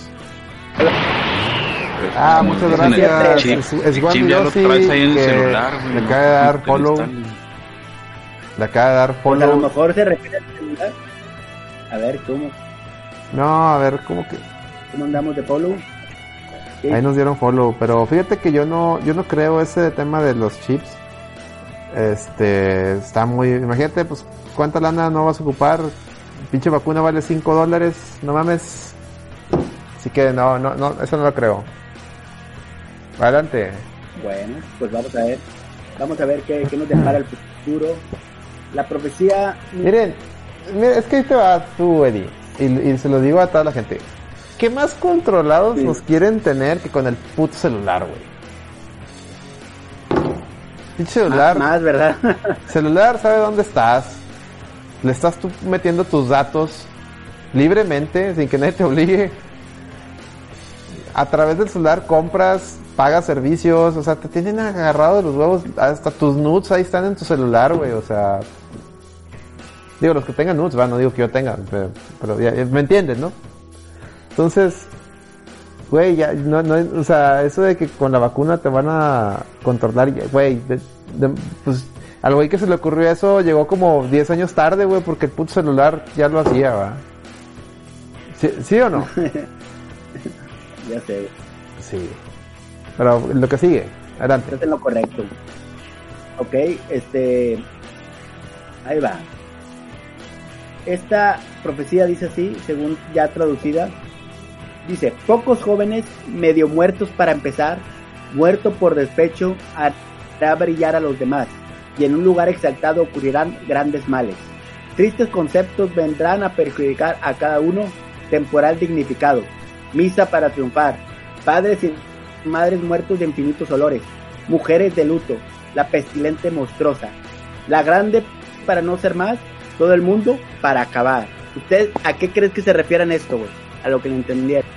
Speaker 2: Ah,
Speaker 4: Como
Speaker 2: muchas
Speaker 4: el
Speaker 2: gracias.
Speaker 4: chip-
Speaker 2: Es, Juan
Speaker 4: ya lo traes ahí en el celular, güey.
Speaker 2: Le acaba de dar follow. Le acaba de dar
Speaker 1: Pues a lo
Speaker 2: follow.
Speaker 1: mejor se refiere al celular. A ver, ¿cómo,
Speaker 2: No, a ver, ¿cómo que?
Speaker 1: cómo andamos de follow? Sí.
Speaker 2: Ahí nos dieron follow, pero fíjate que yo no, yo no creo ese tema de los chips. Este, está muy, imagínate, pues, cuánta lana no vas a ocupar. Pinche vacuna vale 5 dólares, no mames. Así que no, no, no, eso no lo creo. Adelante.
Speaker 1: Bueno, pues vamos a ver. Vamos a ver qué, qué nos depara el futuro. La profecía.
Speaker 2: Miren, es que ahí te va tú, Eddie, y, y se lo digo a toda la gente. ¿Qué más controlados
Speaker 1: Sí.
Speaker 2: nos quieren tener que con el puto celular, güey? Pinche celular.
Speaker 1: Más, ¿verdad?
Speaker 2: Celular sabe dónde estás. Le estás tú metiendo tus datos libremente, sin que nadie te obligue. A través del celular compras, pagas servicios, o sea, te tienen agarrado de los huevos. Hasta tus nudes ahí están en tu celular, güey, o sea. Digo, los que tengan nudes, va, no digo que yo tenga, pero, pero ya, me entiendes, ¿no? Entonces, güey, ya, no, no, o sea, eso de que con la vacuna te van a controlar, güey, de- de- pues al güey que se le ocurrió eso llegó como 10 años tarde, güey, porque el puto celular ya lo hacía, va. ¿Sí, sí o no?
Speaker 1: ya sé.
Speaker 2: Sí. Pero lo que sigue. Adelante.
Speaker 1: Estás en lo correcto. Ok, este. Ahí va. Esta profecía dice así, según ya traducida. Dice: Pocos jóvenes, medio muertos para empezar, muerto por despecho, hará brillar a los demás, y en un lugar exaltado ocurrirán grandes males. Tristes conceptos vendrán a perjudicar a cada uno, temporal dignificado. Misa para triunfar. Padres y madres muertos de infinitos olores. Mujeres de luto. La pestilente monstruosa. La grande para no ser más. Todo el mundo para acabar. ¿Usted a qué crees que se refieren esto? A lo que le entendieron.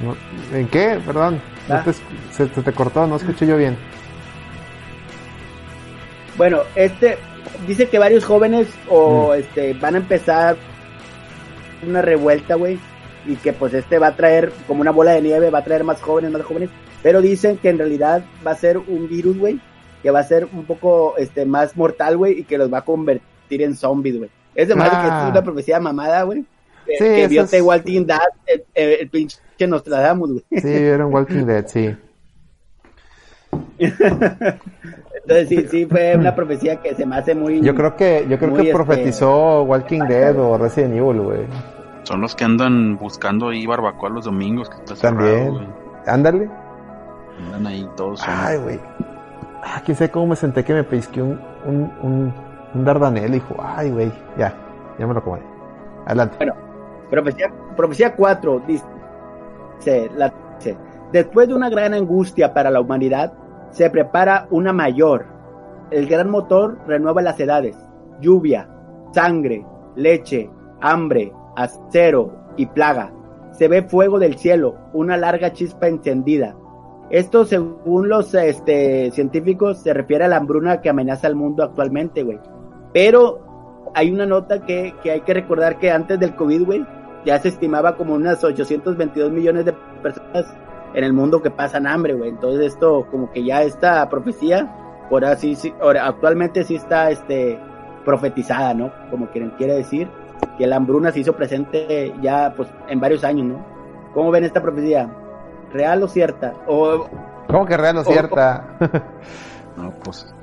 Speaker 2: No, ¿En qué? Perdón. Se, se te cortó, no escuché yo bien.
Speaker 1: Bueno, este dice que varios jóvenes o este van a empezar una revuelta, güey, y que pues este va a traer como una bola de nieve, va a traer más jóvenes, más jóvenes, pero dicen que en realidad va a ser un virus, güey, que va a ser un poco este más mortal, güey, y que los va a convertir en zombies, güey. Es de madre que
Speaker 2: Ah.
Speaker 1: es una profecía mamada, güey.
Speaker 2: Sí,
Speaker 1: que vio
Speaker 2: es-
Speaker 1: The Walking Dead, el, el, el pinche Nostradamus, güey.
Speaker 2: Sí, vieron Walking Dead, sí.
Speaker 1: Entonces sí, sí fue una profecía que se me hace muy...
Speaker 2: Yo creo que, yo creo que
Speaker 1: este,
Speaker 2: profetizó Walking Dead o Resident Evil, güey.
Speaker 4: Son los que andan buscando ahí barbacoa los domingos, que está cerrado,
Speaker 2: También.
Speaker 4: güey.
Speaker 2: Ándale.
Speaker 4: Andan ahí todos.
Speaker 2: Ay, güey. Ah, quién sabe cómo me senté que me pellizqué un, un, un, un dardanel. Ay, güey. Ya, ya me. Adelante.
Speaker 1: Bueno, profecía, profecía 4 dice, la, dice, después de una gran angustia para la humanidad, se prepara una mayor. El gran motor renueva las edades, lluvia, sangre, leche, hambre, acero y plaga. Se ve fuego del cielo, una larga chispa encendida. Esto, según los este, científicos, se refiere a la hambruna que amenaza al mundo actualmente, güey. Pero hay una nota que, que hay que recordar que antes del COVID, güey, ya se estimaba como unas 822 millones de personas en el mundo que pasan hambre, güey. Entonces esto, como que ya esta profecía, por así, sí, ahora, actualmente sí está, este, profetizada, ¿no? Como quieren, quiere decir que la hambruna se hizo presente ya, pues, en varios años, ¿no? ¿Cómo ven esta profecía? ¿Real o cierta? O,
Speaker 2: ¿Cómo que real o cierta?
Speaker 4: No, pues,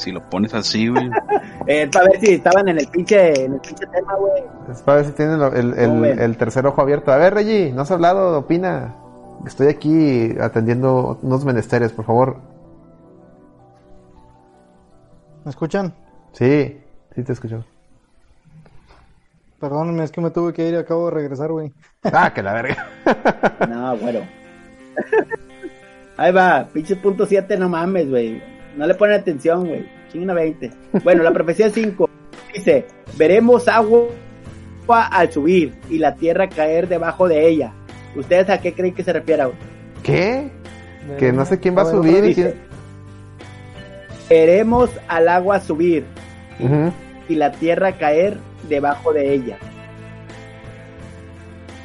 Speaker 4: si lo pones así, güey.
Speaker 1: eh, para ver si estaban en el pinche, en el pinche tema, güey.
Speaker 2: Es para ver si tienen el, el tercer ojo abierto. A ver, Reggie, no has hablado, opina. Estoy aquí atendiendo unos menesteres, por favor.
Speaker 3: ¿Me escuchan?
Speaker 2: Sí, sí te escucho.
Speaker 3: Perdónenme, es que me tuve que ir y acabo de regresar, güey.
Speaker 2: Ah, que la verga.
Speaker 1: No, bueno. Ahí va, pinche punto 7, no mames, güey. No le ponen atención, güey. Chingona 20. Bueno, la profecía 5 dice: Veremos agua al subir y la tierra caer debajo de ella. ¿Ustedes a qué creen que se refiere? güey?
Speaker 2: ¿Qué? Que no sé quién va a
Speaker 3: ver,
Speaker 2: subir y
Speaker 1: dice.
Speaker 2: quién...
Speaker 1: Veremos al agua subir y la tierra caer debajo de ella.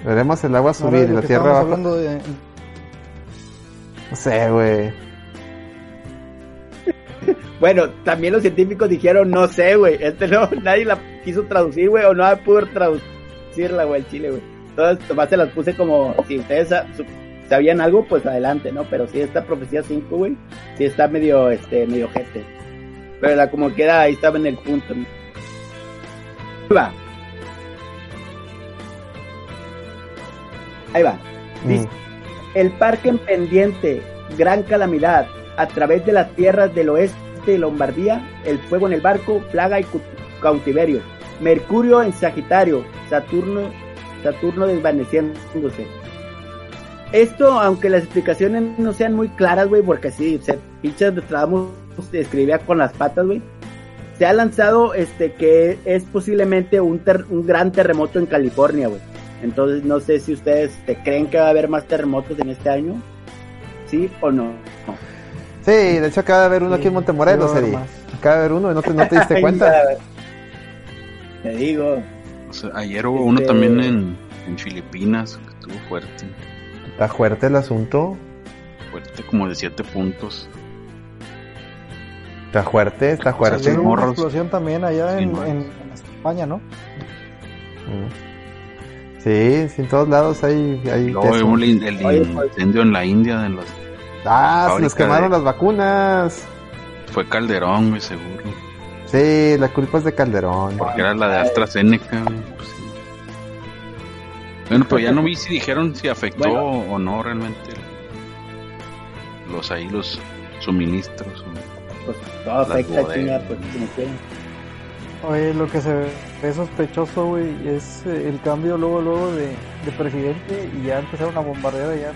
Speaker 2: Veremos el agua subir y la tierra abajo.
Speaker 3: de...
Speaker 2: No sé, güey.
Speaker 1: Bueno, también los científicos dijeron, no sé, güey. Este no, nadie la quiso traducir, güey, o no pudo traducirla, güey, el chile, güey. Entonces, nomás se las puse como, si ustedes sabían algo, pues adelante, ¿no? Pero sí, esta profecía 5, güey, sí está medio, este, medio gente. Pero la como queda, ahí estaba en el punto. ¿no? Ahí va. Ahí va. Dice,
Speaker 2: Mm.
Speaker 1: el parque en pendiente, gran calamidad, a través de las tierras del oeste de Lombardía, el fuego en el barco, plaga y cautiverio, Mercurio en Sagitario, Saturno, Saturno desvaneciéndose. Esto, aunque las explicaciones no sean muy claras, güey, porque sí, se pinches Nostradamus se escribía con las patas, güey. Se ha lanzado este que es posiblemente un, ter- un gran terremoto en California, güey. Entonces no sé si ustedes te creen que va a haber más terremotos en este año, sí o no. No.
Speaker 2: Sí, de hecho acaba de haber uno aquí en Montemorelos, Eri. Acaba de haber uno y no te, no te diste cuenta.
Speaker 1: ya, Te digo.
Speaker 4: O sea, ayer hubo uno
Speaker 1: Este-
Speaker 4: también en, en Filipinas, que estuvo fuerte.
Speaker 2: Está fuerte el asunto.
Speaker 4: Fuerte como de 7 puntos.
Speaker 2: Está fuerte, está fuerte.
Speaker 3: Hubo una explosión también allá en,
Speaker 4: Sí,
Speaker 3: en- en España, ¿no?
Speaker 2: Mm. Sí, sí, en todos lados hay... hay
Speaker 4: Luego el, el
Speaker 1: Oye, pues-
Speaker 4: incendio en la India de los...
Speaker 2: Ah, se nos quemaron
Speaker 4: de-
Speaker 2: las vacunas.
Speaker 4: Fue Calderón, güey, seguro.
Speaker 2: Sí, la culpa es de Calderón.
Speaker 4: Porque era la de AstraZeneca, pues sí. Bueno, pero ya no vi si dijeron si afectó
Speaker 1: Bueno.
Speaker 4: o no realmente los ahí, los suministros.
Speaker 1: Pues todo afecta,
Speaker 4: bodegas.
Speaker 1: chinga, pues como quieren.
Speaker 3: Oye, lo que se ve sospechoso, güey, es eh, el cambio luego, luego de, de presidente y ya empezaron a bombardear allá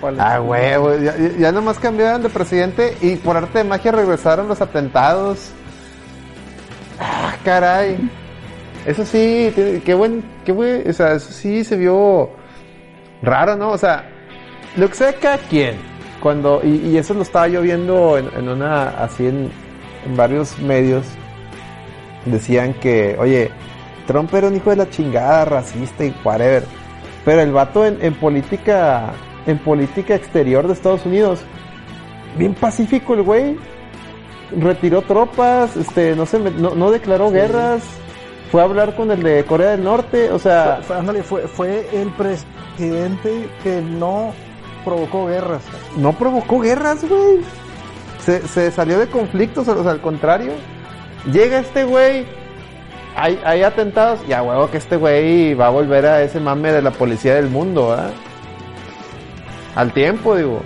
Speaker 3: Palestina.
Speaker 2: Ah, huevo, ya, ya- nomás cambiaron de presidente y por arte de magia regresaron los atentados. Ah, caray. Eso sí, qué buen, qué buen, o sea, eso sí se vio raro, ¿no? O sea, lo que sea cada quien, cuando, y, eso lo estaba yo viendo en, una, así en, en varios medios, decían que, oye, Trump era un hijo de la chingada, racista y whatever, pero el vato en política, en política exterior de Estados Unidos, bien pacífico el güey, retiró tropas, este, no se, no, no declaró
Speaker 3: Sí.
Speaker 2: guerras, fue a hablar con el de Corea del Norte, o sea,
Speaker 3: Fue, fue- ándale, fue, fue el presidente que no provocó guerras.
Speaker 2: no provocó guerras, güey. Se, se salió de conflictos, o sea, al contrario. Llega este güey, hay, hay atentados, y a huevo que este güey va a volver a ese mame de la policía del mundo, ¿ah? Al tiempo, digo.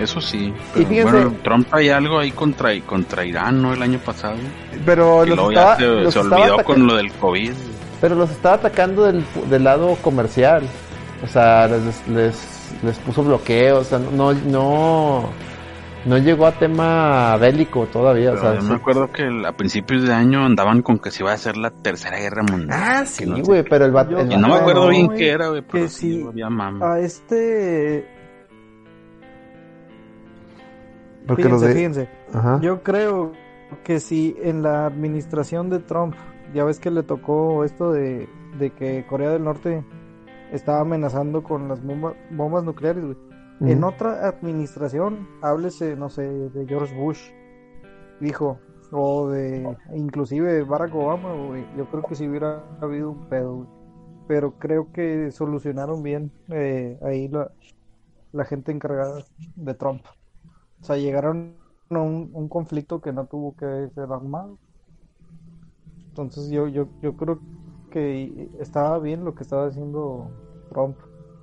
Speaker 4: Eso sí. Pero
Speaker 2: fíjense-
Speaker 4: bueno, Trump hay algo ahí contra, contra Irán, ¿no? El año pasado.
Speaker 2: Pero los estaba,
Speaker 4: se,
Speaker 2: los
Speaker 4: se olvidó con lo del COVID.
Speaker 2: pero los estaba atacando del, del lado comercial. O sea, les, les, les puso bloqueo, o sea, no, no, no llegó a tema bélico todavía. o
Speaker 4: Pero
Speaker 2: sea,
Speaker 4: yo me acuerdo que el- a principios de año andaban con que se iba a hacer la tercera guerra mundial.
Speaker 2: Ah, sí,
Speaker 4: no
Speaker 2: güey,
Speaker 4: qué.
Speaker 2: pero el.
Speaker 3: Yo-
Speaker 4: no me acuerdo
Speaker 3: No,
Speaker 4: bien qué era, güey, pero
Speaker 3: que
Speaker 4: sí,
Speaker 3: sí.
Speaker 4: había mame.
Speaker 3: A este...
Speaker 2: Porque
Speaker 3: Fíjense,
Speaker 2: de...
Speaker 3: fíjense.
Speaker 2: Ajá.
Speaker 3: Yo creo que si en la administración de Trump, ya ves que le tocó esto de, de que Corea del Norte estaba amenazando con las bomba- bombas nucleares, güey. En otra administración, háblese, no sé, de George Bush, dijo, o de inclusive Barack Obama, güey. Yo creo que si hubiera habido un pedo, güey. Pero creo que solucionaron bien eh, ahí la, la gente encargada de Trump. O sea, llegaron a un, un conflicto que no tuvo que ser armado. Entonces yo, yo, yo creo que estaba bien lo que estaba haciendo Trump.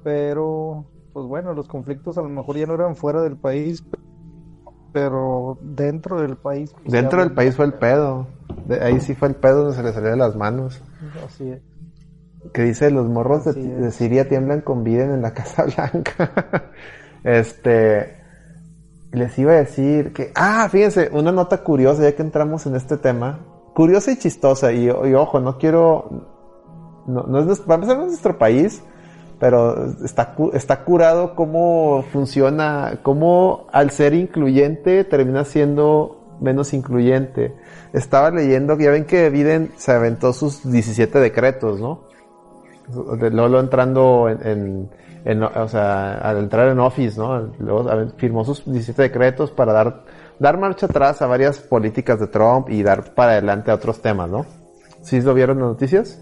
Speaker 3: Pero, pues bueno, los conflictos a lo mejor ya no eran fuera del país, pero dentro del país. pues,
Speaker 2: Dentro del país fue el pedo. De- ahí sí fue el pedo donde se le salió de las manos.
Speaker 3: Así es.
Speaker 2: Que dice, los morros de, de Siria tiemblan con Biden en la Casa Blanca. este, les iba a decir que, ah, fíjense, una nota curiosa ya que entramos en este tema. Curiosa y chistosa. Y, y ojo, no quiero, no, no es, nuestro país, pero está, está curado cómo funciona, cómo al ser incluyente termina siendo menos incluyente. Estaba leyendo ya ven que Biden se aventó sus 17 decretos, ¿no? Lolo entrando en, en- en- o sea, al entrar en Office, ¿no? Luego firmó sus 17 decretos para dar, dar marcha atrás a varias políticas de Trump y dar para adelante a otros temas, ¿no? ¿Sí lo vieron en las noticias?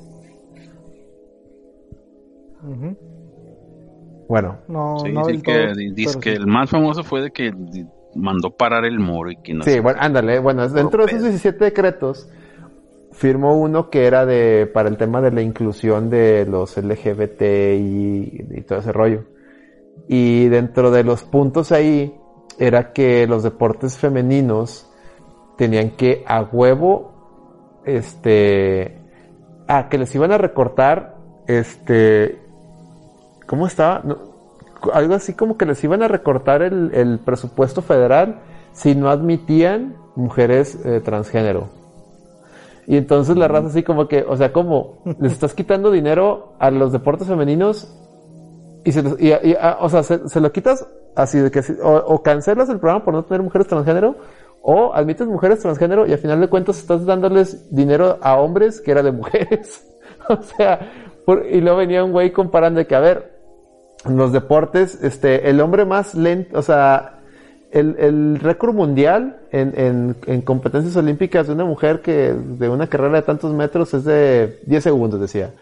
Speaker 2: Bueno,
Speaker 3: No,
Speaker 4: Sí,
Speaker 3: no
Speaker 4: sí que
Speaker 3: todo,
Speaker 4: dice que
Speaker 3: sí.
Speaker 4: el más famoso fue de que mandó parar el muro y que no
Speaker 2: Sí, bueno, ándale, bueno, dentro de esos 17 decretos firmó uno que era de para el tema de la inclusión de los LGBT y, todo ese rollo. Y dentro de los puntos ahí era que los deportes femeninos tenían que a huevo este ah que les iban a recortar este ¿cómo estaba? No, algo así como que les iban a recortar el, el presupuesto federal si no admitían mujeres eh, transgénero. Y entonces la raza así como que, o sea, como les estás quitando dinero a los deportes femeninos y se, los- y- y- ah, o sea, se, se lo quitas así de que o, o cancelas el programa por no tener mujeres transgénero o admites mujeres transgénero y al final de cuentas estás dándoles dinero a hombres que era de mujeres. o sea, por- y luego venía un güey comparando de que, a ver, en los deportes, este, el hombre más lento, o sea, el, el récord mundial en, en, en competencias olímpicas de una mujer que de una carrera de tantos metros es de 10 segundos, decía.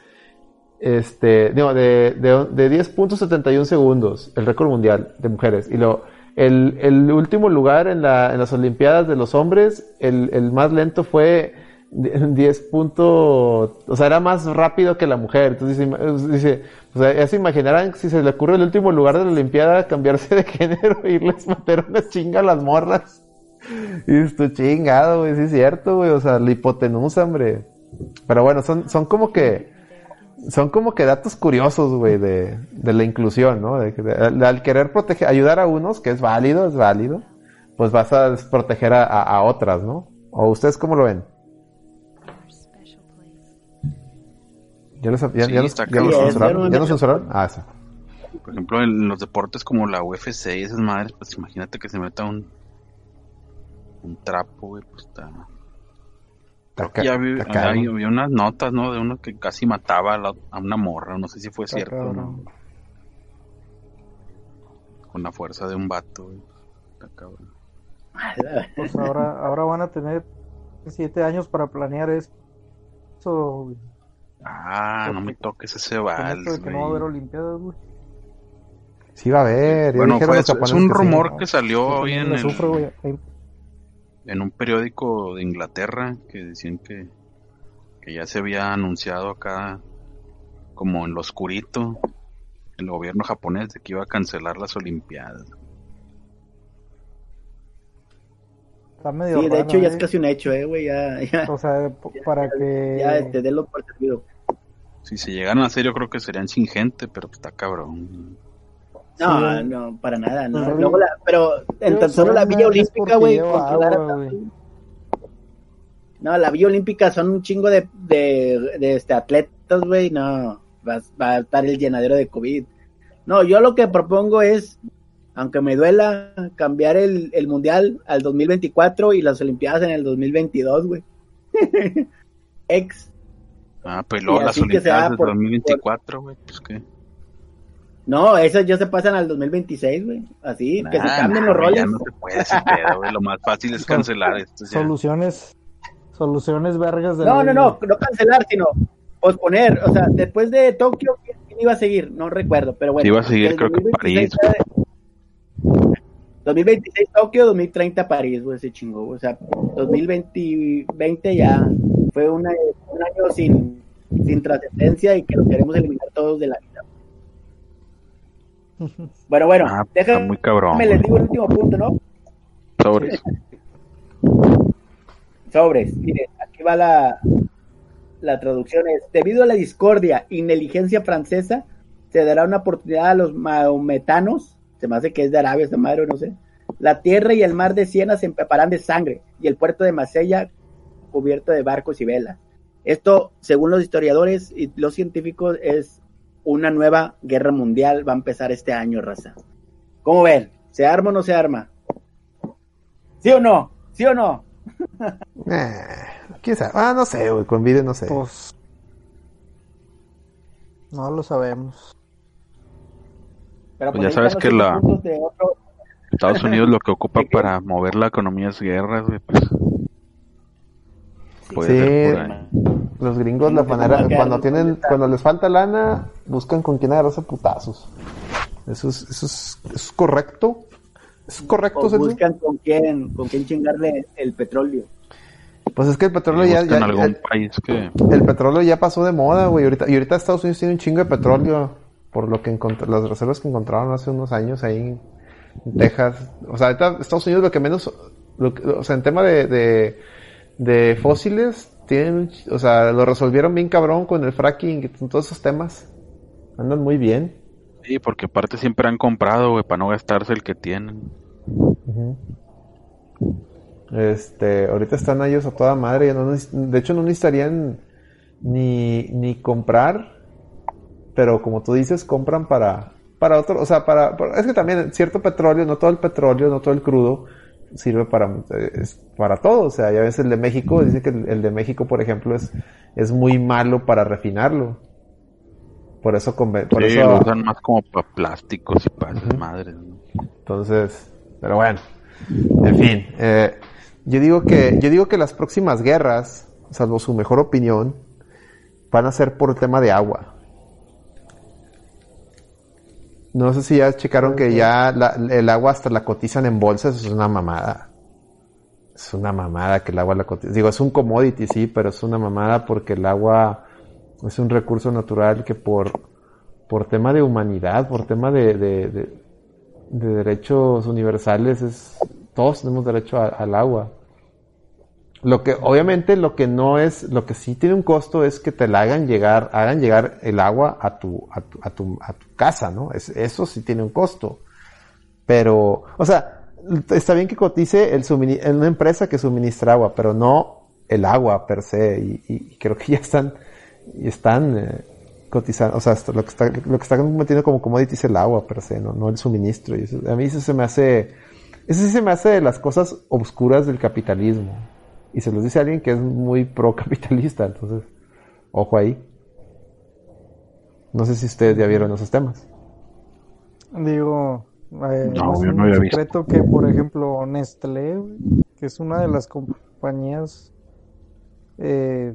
Speaker 2: este, no, de, de, de 10.71 segundos, el récord mundial de mujeres. Y lo, el, el último lugar en, la, en las Olimpiadas de los hombres, el, el más lento fue 10 puntos, o sea, era más rápido que la mujer. Entonces dice, o sea, ya se imaginarán si se le ocurre el último lugar de la Olimpiada cambiarse de género e irles a meter una chinga a las morras. Y esto chingado, güey, sí es cierto, güey, o sea, la hipotenusa, hombre. Pero bueno, son, son como que, son como que datos curiosos, güey, de, de la inclusión, ¿no? Al querer proteger, ayudar a unos, que es válido, es válido, pues vas a desproteger a, a, a otras, ¿no? ¿O ustedes cómo lo ven? ¿Ya los, ya,
Speaker 4: Sí,
Speaker 2: ya los- ya los censuraron? ¿Ya los censuraron? Ah, esa.
Speaker 4: Por ejemplo, en los deportes como la UFC y esas madres, pues imagínate que se meta un un trapo, güey, pues está... Que ya vi, hay- había unas notas, ¿no? De uno que casi mataba a, la- a una morra, no sé si fue
Speaker 3: Está
Speaker 4: cierto. ¿no? Con la fuerza de un vato, güey. Está cabrón.
Speaker 3: Pues ahora, ahora van a tener siete años para planear eso. güey.
Speaker 4: Ah, no me toques ese vals,
Speaker 3: que no va a haber. Olimpiadas, güey.
Speaker 2: Sí va a haber.
Speaker 4: Bueno, fue, es un
Speaker 2: que sí.
Speaker 4: rumor que salió hoy en, el-
Speaker 3: sufro,
Speaker 4: en un periódico de Inglaterra que decían que, que ya se había anunciado acá como en lo oscurito el gobierno japonés de que iba a cancelar las olimpiadas.
Speaker 3: Está medio
Speaker 1: Sí, de
Speaker 3: raro,
Speaker 1: hecho ya
Speaker 3: ¿eh?
Speaker 1: es casi un hecho, eh, güey, ya, ya,
Speaker 3: O sea, para que...
Speaker 1: ya este, denlo por servido.
Speaker 4: Si se llegan a hacer yo creo que serían sin gente, pero está cabrón.
Speaker 1: No,
Speaker 3: Sí.
Speaker 1: no, para nada, no. Luego la, pero en tan solo la Villa Olímpica, güey. No, la Villa Olímpica son un chingo de, de, de, este, atletas, güey, no, va, va a estar el llenadero de COVID. No, yo lo que propongo es, aunque me duela, cambiar el, el Mundial al 2024 y las Olimpiadas en el 2022, güey. Ex.
Speaker 4: Ah, pues luego
Speaker 1: Y
Speaker 4: las olimpiadas del
Speaker 1: por-
Speaker 4: 2024, güey, pues qué.
Speaker 1: No, esas ya se pasan al 2026, güey. Así, que se cambien
Speaker 4: nah,
Speaker 1: los roles.
Speaker 4: Ya no se puede ese pedo, güey. Lo más fácil es cancelar esto. ya.
Speaker 3: Soluciones, soluciones vergas de
Speaker 1: No,
Speaker 3: la
Speaker 1: no, no, no cancelar, sino posponer. O sea, después de Tokio, ¿quién iba a seguir? No recuerdo, pero bueno.
Speaker 4: Sí, iba a seguir, creo que
Speaker 1: 2026
Speaker 4: París.
Speaker 1: 2026 Tokio, 2030 París, güey, se chingó. O sea, 2020 20 ya fue una- un año sin, sin trascendencia y que lo queremos eliminar todos de la vida. Bueno, bueno,
Speaker 4: Ah, está
Speaker 1: déjame,
Speaker 4: muy cabrón.
Speaker 1: les
Speaker 4: güey.
Speaker 1: digo el último punto, ¿no?
Speaker 4: Sobres.
Speaker 1: Sobres, mire, aquí va la, la traducción. Es, debido a la discordia y negligencia francesa, se dará una oportunidad a los maometanos, se me hace que es de Arabia esta madre, no sé. La tierra y el mar de Siena se empaparán de sangre y el puerto de Marsella cubierto de barcos y velas. Esto, según los historiadores y los científicos, es una nueva guerra mundial, va a empezar este año, raza. ¿Cómo ven? ¿Se arma o no se arma? ¿Sí o no? ¿Sí o no?
Speaker 2: Eh, ¿Quién sabe? Ah, no sé, güey. Con vida no sé.
Speaker 3: Pues... No lo sabemos.
Speaker 1: Pero
Speaker 4: Pues ya sabes que
Speaker 1: los
Speaker 4: la-
Speaker 1: otro-
Speaker 4: Estados Unidos lo que ocupa para mover la economía es guerras, güey. Pues,
Speaker 2: Sí. Los gringos, la
Speaker 1: Sí,
Speaker 2: manera, cuando tienen, cuando les falta lana, buscan con quién agarrarse putazos. Eso es, eso es, eso es correcto. ¿Es correcto,
Speaker 1: o buscan con quién, con quién chingarle el petróleo.
Speaker 2: Pues es que el petróleo ya, ya-
Speaker 4: algún
Speaker 2: el,
Speaker 4: país que...
Speaker 2: el petróleo ya pasó de moda, güey. Ahorita, y ahorita Estados Unidos tiene un chingo de petróleo por lo que las reservas que encontraron hace unos años ahí en Texas. O sea, ahorita Estados Unidos lo que menos, lo o sea, en tema de, de, de fósiles, tienen, o sea, lo resolvieron bien cabrón con el fracking y con todos esos temas. Andan muy bien.
Speaker 4: Sí, porque aparte siempre han comprado, güey, para no gastarse el que tienen.
Speaker 2: Este, ahorita están ellos a toda madre, no de hecho no necesitarían ni, ni comprar, pero como tú dices, compran para, para otro, o sea, para, para- es que también cierto petróleo, no todo el petróleo, no todo el crudo, sirve para, es para todo, o sea, ya ves el de México, dice que el, el de México, por ejemplo, es, es muy malo para refinarlo. Por eso, por
Speaker 4: sí,
Speaker 2: eso
Speaker 4: lo usan más como para plásticos y para esas madres, ¿no?
Speaker 2: Entonces, pero bueno, en fin, eh, yo digo que yo digo que las próximas guerras, salvo su mejor opinión, van a ser por el tema de agua. No sé si ya checaron que ya la- el agua hasta la cotizan en bolsas, es una mamada. Es una mamada que el agua la cotizan. Digo, es un commodity, sí, pero es una mamada porque el agua es un recurso natural que por, por tema de humanidad, por tema de, de, de- de derechos universales, es, todos tenemos derecho a- al agua. Lo que, obviamente, lo que no es, lo que sí tiene un costo es que te la hagan llegar, hagan llegar el agua a tu, a tu, a tu, a tu casa, ¿no? Es, eso sí tiene un costo. Pero, o sea, está bien que cotice el en una empresa que suministra agua, pero no el agua per se. Y, creo que ya están, y están eh, cotizando, o sea, lo que está, lo que está metiendo como commodity es el agua per se, no, no el suministro. A mí eso se me hace, eso sí se me hace de las cosas obscuras del capitalismo. Y se los dice alguien que es muy pro-capitalista, entonces, ojo ahí. No sé si ustedes ya vieron esos temas.
Speaker 3: Digo, eh,
Speaker 4: No,
Speaker 3: es
Speaker 4: yo
Speaker 3: un
Speaker 4: no había visto.
Speaker 3: secreto que, por ejemplo, Nestlé, que es una de las compañías eh,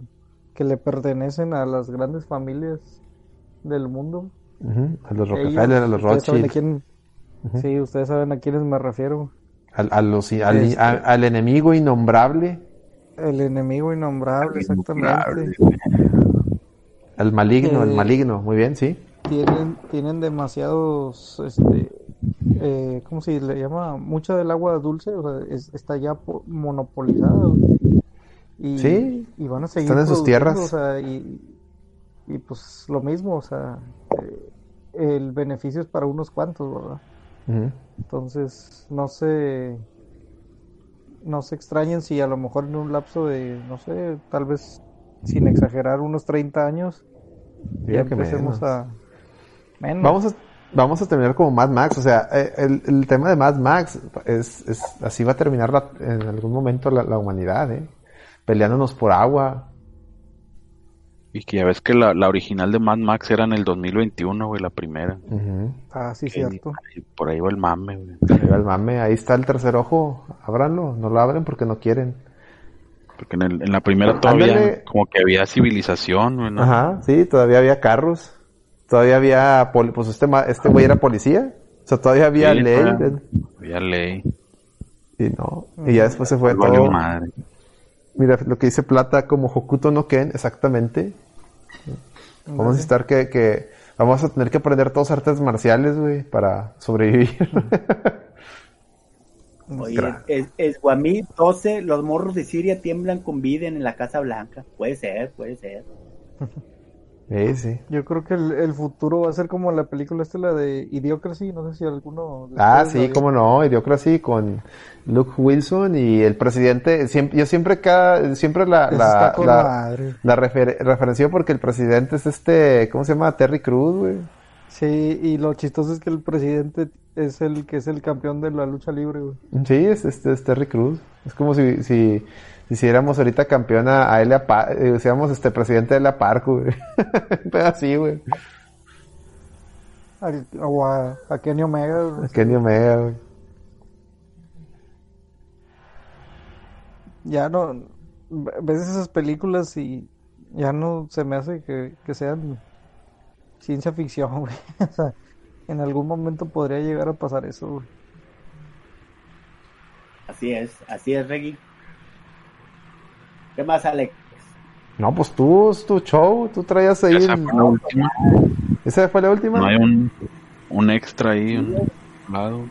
Speaker 3: que le pertenecen a las grandes familias del mundo.
Speaker 2: A los
Speaker 3: Ellos,
Speaker 2: Rockefeller, a los Rothschild,
Speaker 3: quién- Sí, ustedes saben a quiénes me refiero.
Speaker 2: al, a los- al,
Speaker 3: Este-
Speaker 2: a- al enemigo innombrable,
Speaker 3: El enemigo innombrable, exactamente.
Speaker 2: al maligno, el
Speaker 3: Eh,
Speaker 2: maligno, muy bien, sí.
Speaker 3: Tienen, tienen demasiados, este, eh, ¿cómo se le llama? Mucha del agua dulce, o sea, es- está ya po- monopolizada. Y,
Speaker 2: Sí,
Speaker 3: y van a seguir
Speaker 2: están en sus tierras.
Speaker 3: o sea, y, y pues lo mismo, o sea, eh, el beneficio es para unos cuantos, ¿verdad? Entonces, no se, no se extrañen si a lo mejor en un lapso de, no sé, tal vez sin exagerar, unos 30 años, ya empecemos
Speaker 2: menos.
Speaker 3: a... Menos.
Speaker 2: Vamos a, vamos a terminar como Mad Max, o sea, eh, el, el tema de Mad Max es, es así va a terminar la- en algún momento la, la humanidad, ¿eh? Peleándonos por agua.
Speaker 4: Y que ya ves que la, la original de Mad Max era en el 2021, güey, la primera.
Speaker 3: Ah, sí, cierto.
Speaker 4: y por ahí va el mame, güey.
Speaker 2: Ahí va el mame, ahí está el tercer ojo, ábranlo, no lo abren porque no quieren.
Speaker 4: Porque en, el- en la primera todavía
Speaker 2: Ándale.
Speaker 4: como que había civilización, güey, ¿no?
Speaker 2: Ajá, sí, todavía había carros, todavía había, poli- pues este, ma- este güey era policía, o sea, todavía había
Speaker 4: Sí,
Speaker 2: ley,
Speaker 4: Había ley.
Speaker 2: y no, y ya después se fue todo.
Speaker 4: madre.
Speaker 2: Mira, lo que dice Plata como Hokuto no Ken, exactamente. Vamos a necesitar que, que, vamos a tener que aprender todos artes marciales, güey, para sobrevivir.
Speaker 1: Oye, es, es Guamí 12, los morros de Siria tiemblan con Biden en la Casa Blanca. Puede ser, puede ser.
Speaker 2: sí, sí.
Speaker 3: Yo creo que el, el futuro va a ser como la película esta, la de Idiocracy, no sé si alguno...
Speaker 2: Ah, sí, cómo no, Idiocracy con Luke Wilson y el presidente, siempre, yo siempre cada, siempre la, la, la, la refer- porque el presidente es este, ¿cómo se llama? Terry Cruz, güey.
Speaker 3: Sí, y lo chistoso es que el presidente es el que es el campeón de la lucha libre, güey.
Speaker 2: Sí, es, este, es Terry Cruz. Es como si, si hiciéramos ahorita campeona a Elia Park, eh, hiciéramos este presidente de Elia Park, güey. Pero así, güey.
Speaker 3: O a, a Kenny Omega, güey.
Speaker 2: Kenny Omega, güey.
Speaker 3: Ya no... Ves esas películas y ya no se me hace que, que sean ciencia ficción, güey. O sea, en algún momento podría llegar a pasar eso, güey.
Speaker 1: Así es, así es, Reggie. ¿Qué más, Alex?
Speaker 2: No, pues tú, es tu show, tú traías ahí.
Speaker 4: Esa fue la última.
Speaker 2: ¿Esa fue la última?
Speaker 4: No hay un, un extra ahí, un lado.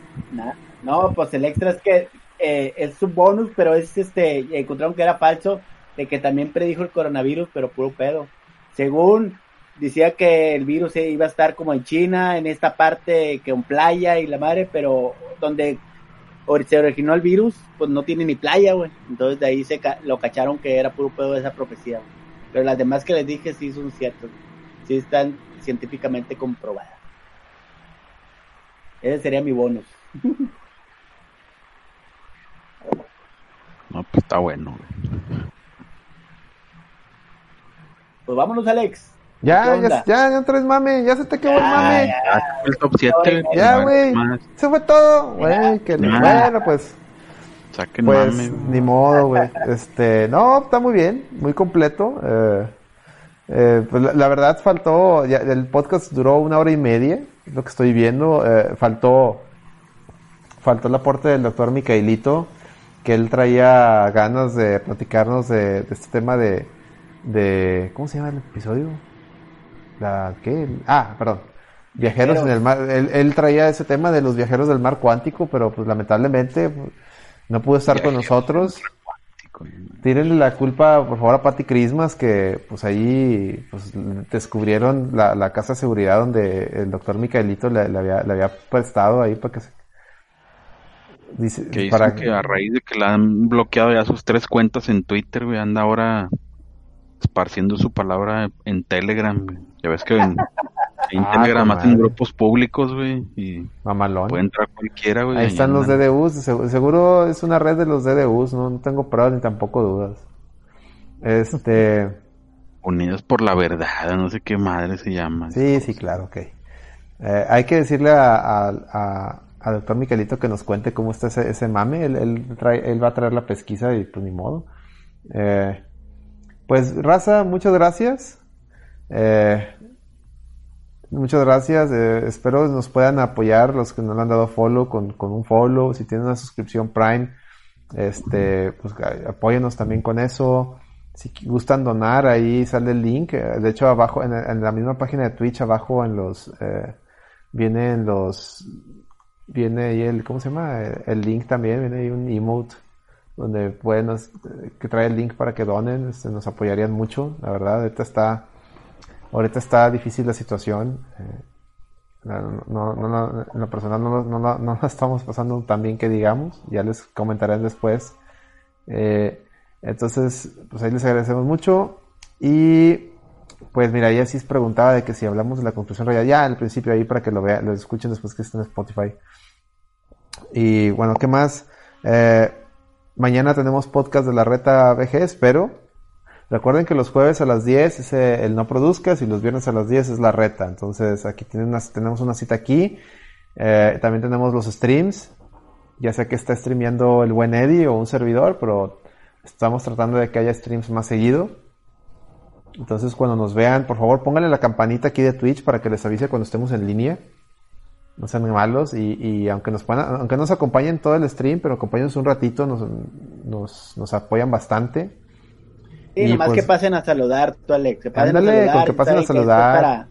Speaker 1: No, pues el extra es que eh, es su bonus, pero es este, encontraron que era falso, de que también predijo el coronavirus, pero puro pedo. Según decía que el virus eh, iba a estar como en China, en esta parte que en playa y la madre, pero donde se originó el virus, pues no tiene ni playa, güey. Entonces de ahí se ca- lo cacharon que era puro pedo de esa profecía. güey. Pero las demás que les dije sí son ciertas, sí están científicamente comprobadas. Ese sería mi bonus.
Speaker 4: No, pues está bueno, güey.
Speaker 1: Pues vámonos, Alex. ¿Qué
Speaker 2: Ya, ya, ya, ya traes mame, ya se te quedó el
Speaker 1: Ya,
Speaker 2: mame.
Speaker 1: ya.
Speaker 4: Ah, el top 7.
Speaker 2: Ya, güey. Se fue todo. Güey, que
Speaker 4: Ya.
Speaker 2: bueno, pues,
Speaker 4: Saquen
Speaker 2: pues,
Speaker 4: mame,
Speaker 2: ni modo, güey. Este, no, está muy bien, muy completo. Eh, eh, pues la, la verdad faltó, ya, el podcast duró una hora y media. lo que estoy viendo. Eh, faltó, faltó el aporte del doctor Micaelito, que él traía ganas de platicarnos de, este tema de, de, ¿cómo se llama el episodio? La, ¿qué? Ah, perdón. Viajeros en el mar. Él, traía ese tema de los viajeros del mar cuántico, pero pues lamentablemente no pudo estar con nosotros. Tírenle la culpa, por favor, a Patty Christmas, que pues ahí pues, descubrieron la, casa de seguridad donde el doctor Micaelito le, había, le había prestado ahí para que se...
Speaker 4: Dice, que para que a raíz de que le han bloqueado ya sus tres cuentas en Twitter, güey, anda ahora esparciendo su palabra en Telegram. Ya ves que en, ah, Telegram hacen grupos públicos, güey, y
Speaker 2: Mamalón.
Speaker 4: puede entrar cualquiera, güey.
Speaker 2: Ahí están los DDUs, seguro es una red de los DDUs, no, tengo pruebas ni tampoco dudas. Este...
Speaker 4: Unidos por la verdad, no sé qué madre se llama.
Speaker 2: Sí, sí, claro, ok. Eh, hay que decirle a, a, doctor Miquelito que nos cuente cómo está ese, ese mame. Él, él, trae, él va a traer la pesquisa y pues ni modo. Eh, pues raza, muchas gracias. Eh, muchas gracias. Eh, espero nos puedan apoyar los que no le han dado follow con, un follow. Si tienen una suscripción Prime, este, pues apóyenos también con eso. Si gustan donar, ahí sale el link. Eh, de hecho, abajo, en, la misma página de Twitch, abajo en los, eh, vienen los, viene ahí el, ¿cómo se llama? El, link también, viene ahí un emote donde pueden, que trae el link para que donen, este, nos apoyarían mucho, la verdad, ahorita está, ahorita está difícil la situación, eh, no, no, en lo personal no, no, no, estamos pasando tan bien que digamos, ya les comentaré después, eh, entonces, pues ahí les agradecemos mucho, y pues mira, ya sí preguntaba de que si hablamos de la construcción royal, ya al principio ahí para que lo vean, lo escuchen después que estén en Spotify. Y bueno, ¿qué más? Eh, Mañana tenemos podcast de la reta VG, espero. Recuerden que los jueves a las 10 es el no produzcas y los viernes a las 10 es la reta. Entonces aquí tenemos una cita aquí. Eh, también tenemos los streams. Ya sea que está streameando el buen Eddie o un servidor, pero estamos tratando de que haya streams más seguido. Entonces cuando nos vean, por favor pónganle la campanita aquí de Twitch para que les avise cuando estemos en línea no sean malos y, aunque nos aunque nos acompañen todo el stream, pero acompáñenos un ratito, nos apoyan bastante.
Speaker 1: Sí, y nomás que pues, pasen a saludar, tú Alex. Que
Speaker 2: pasen ándale, a saludar, con que pasen a saludar.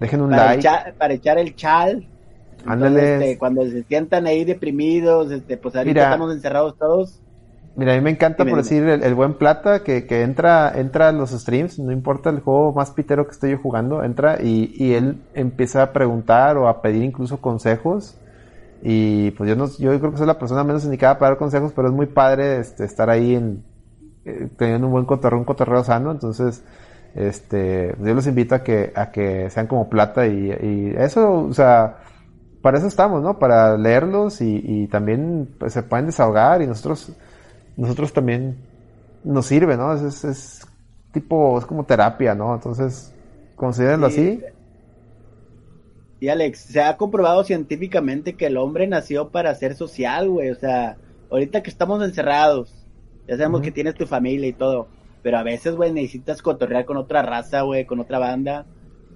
Speaker 2: dejen un like.
Speaker 1: para echar el chal.
Speaker 2: Ándale.
Speaker 1: Este, cuando se sientan ahí deprimidos, este, pues ahorita estamos encerrados todos
Speaker 2: Mira, a mí me encanta por decir el, buen plata que, que, entra, entra a los streams, no importa el juego más pitero que estoy yo jugando, entra y, y él empieza a preguntar o a pedir incluso consejos. Y pues yo no, yo creo que soy la persona menos indicada para dar consejos, pero es muy padre este, estar ahí en, eh, teniendo un buen cotorreo, un cotorreo sano, entonces este yo los invito a que, a que sean como plata y, y eso, o sea, para eso estamos, ¿no? Para leerlos y, y también pues, se pueden desahogar y nosotros nosotros también nos sirve, ¿no? Es, es, tipo, es como terapia, ¿no? Entonces, considérenlo así.
Speaker 1: Y Alex, se ha comprobado científicamente que el hombre nació para ser social, güey. O sea, ahorita que estamos encerrados, ya sabemos que tienes tu familia y todo. Pero a veces, güey, necesitas cotorrear con otra raza, güey, con otra banda.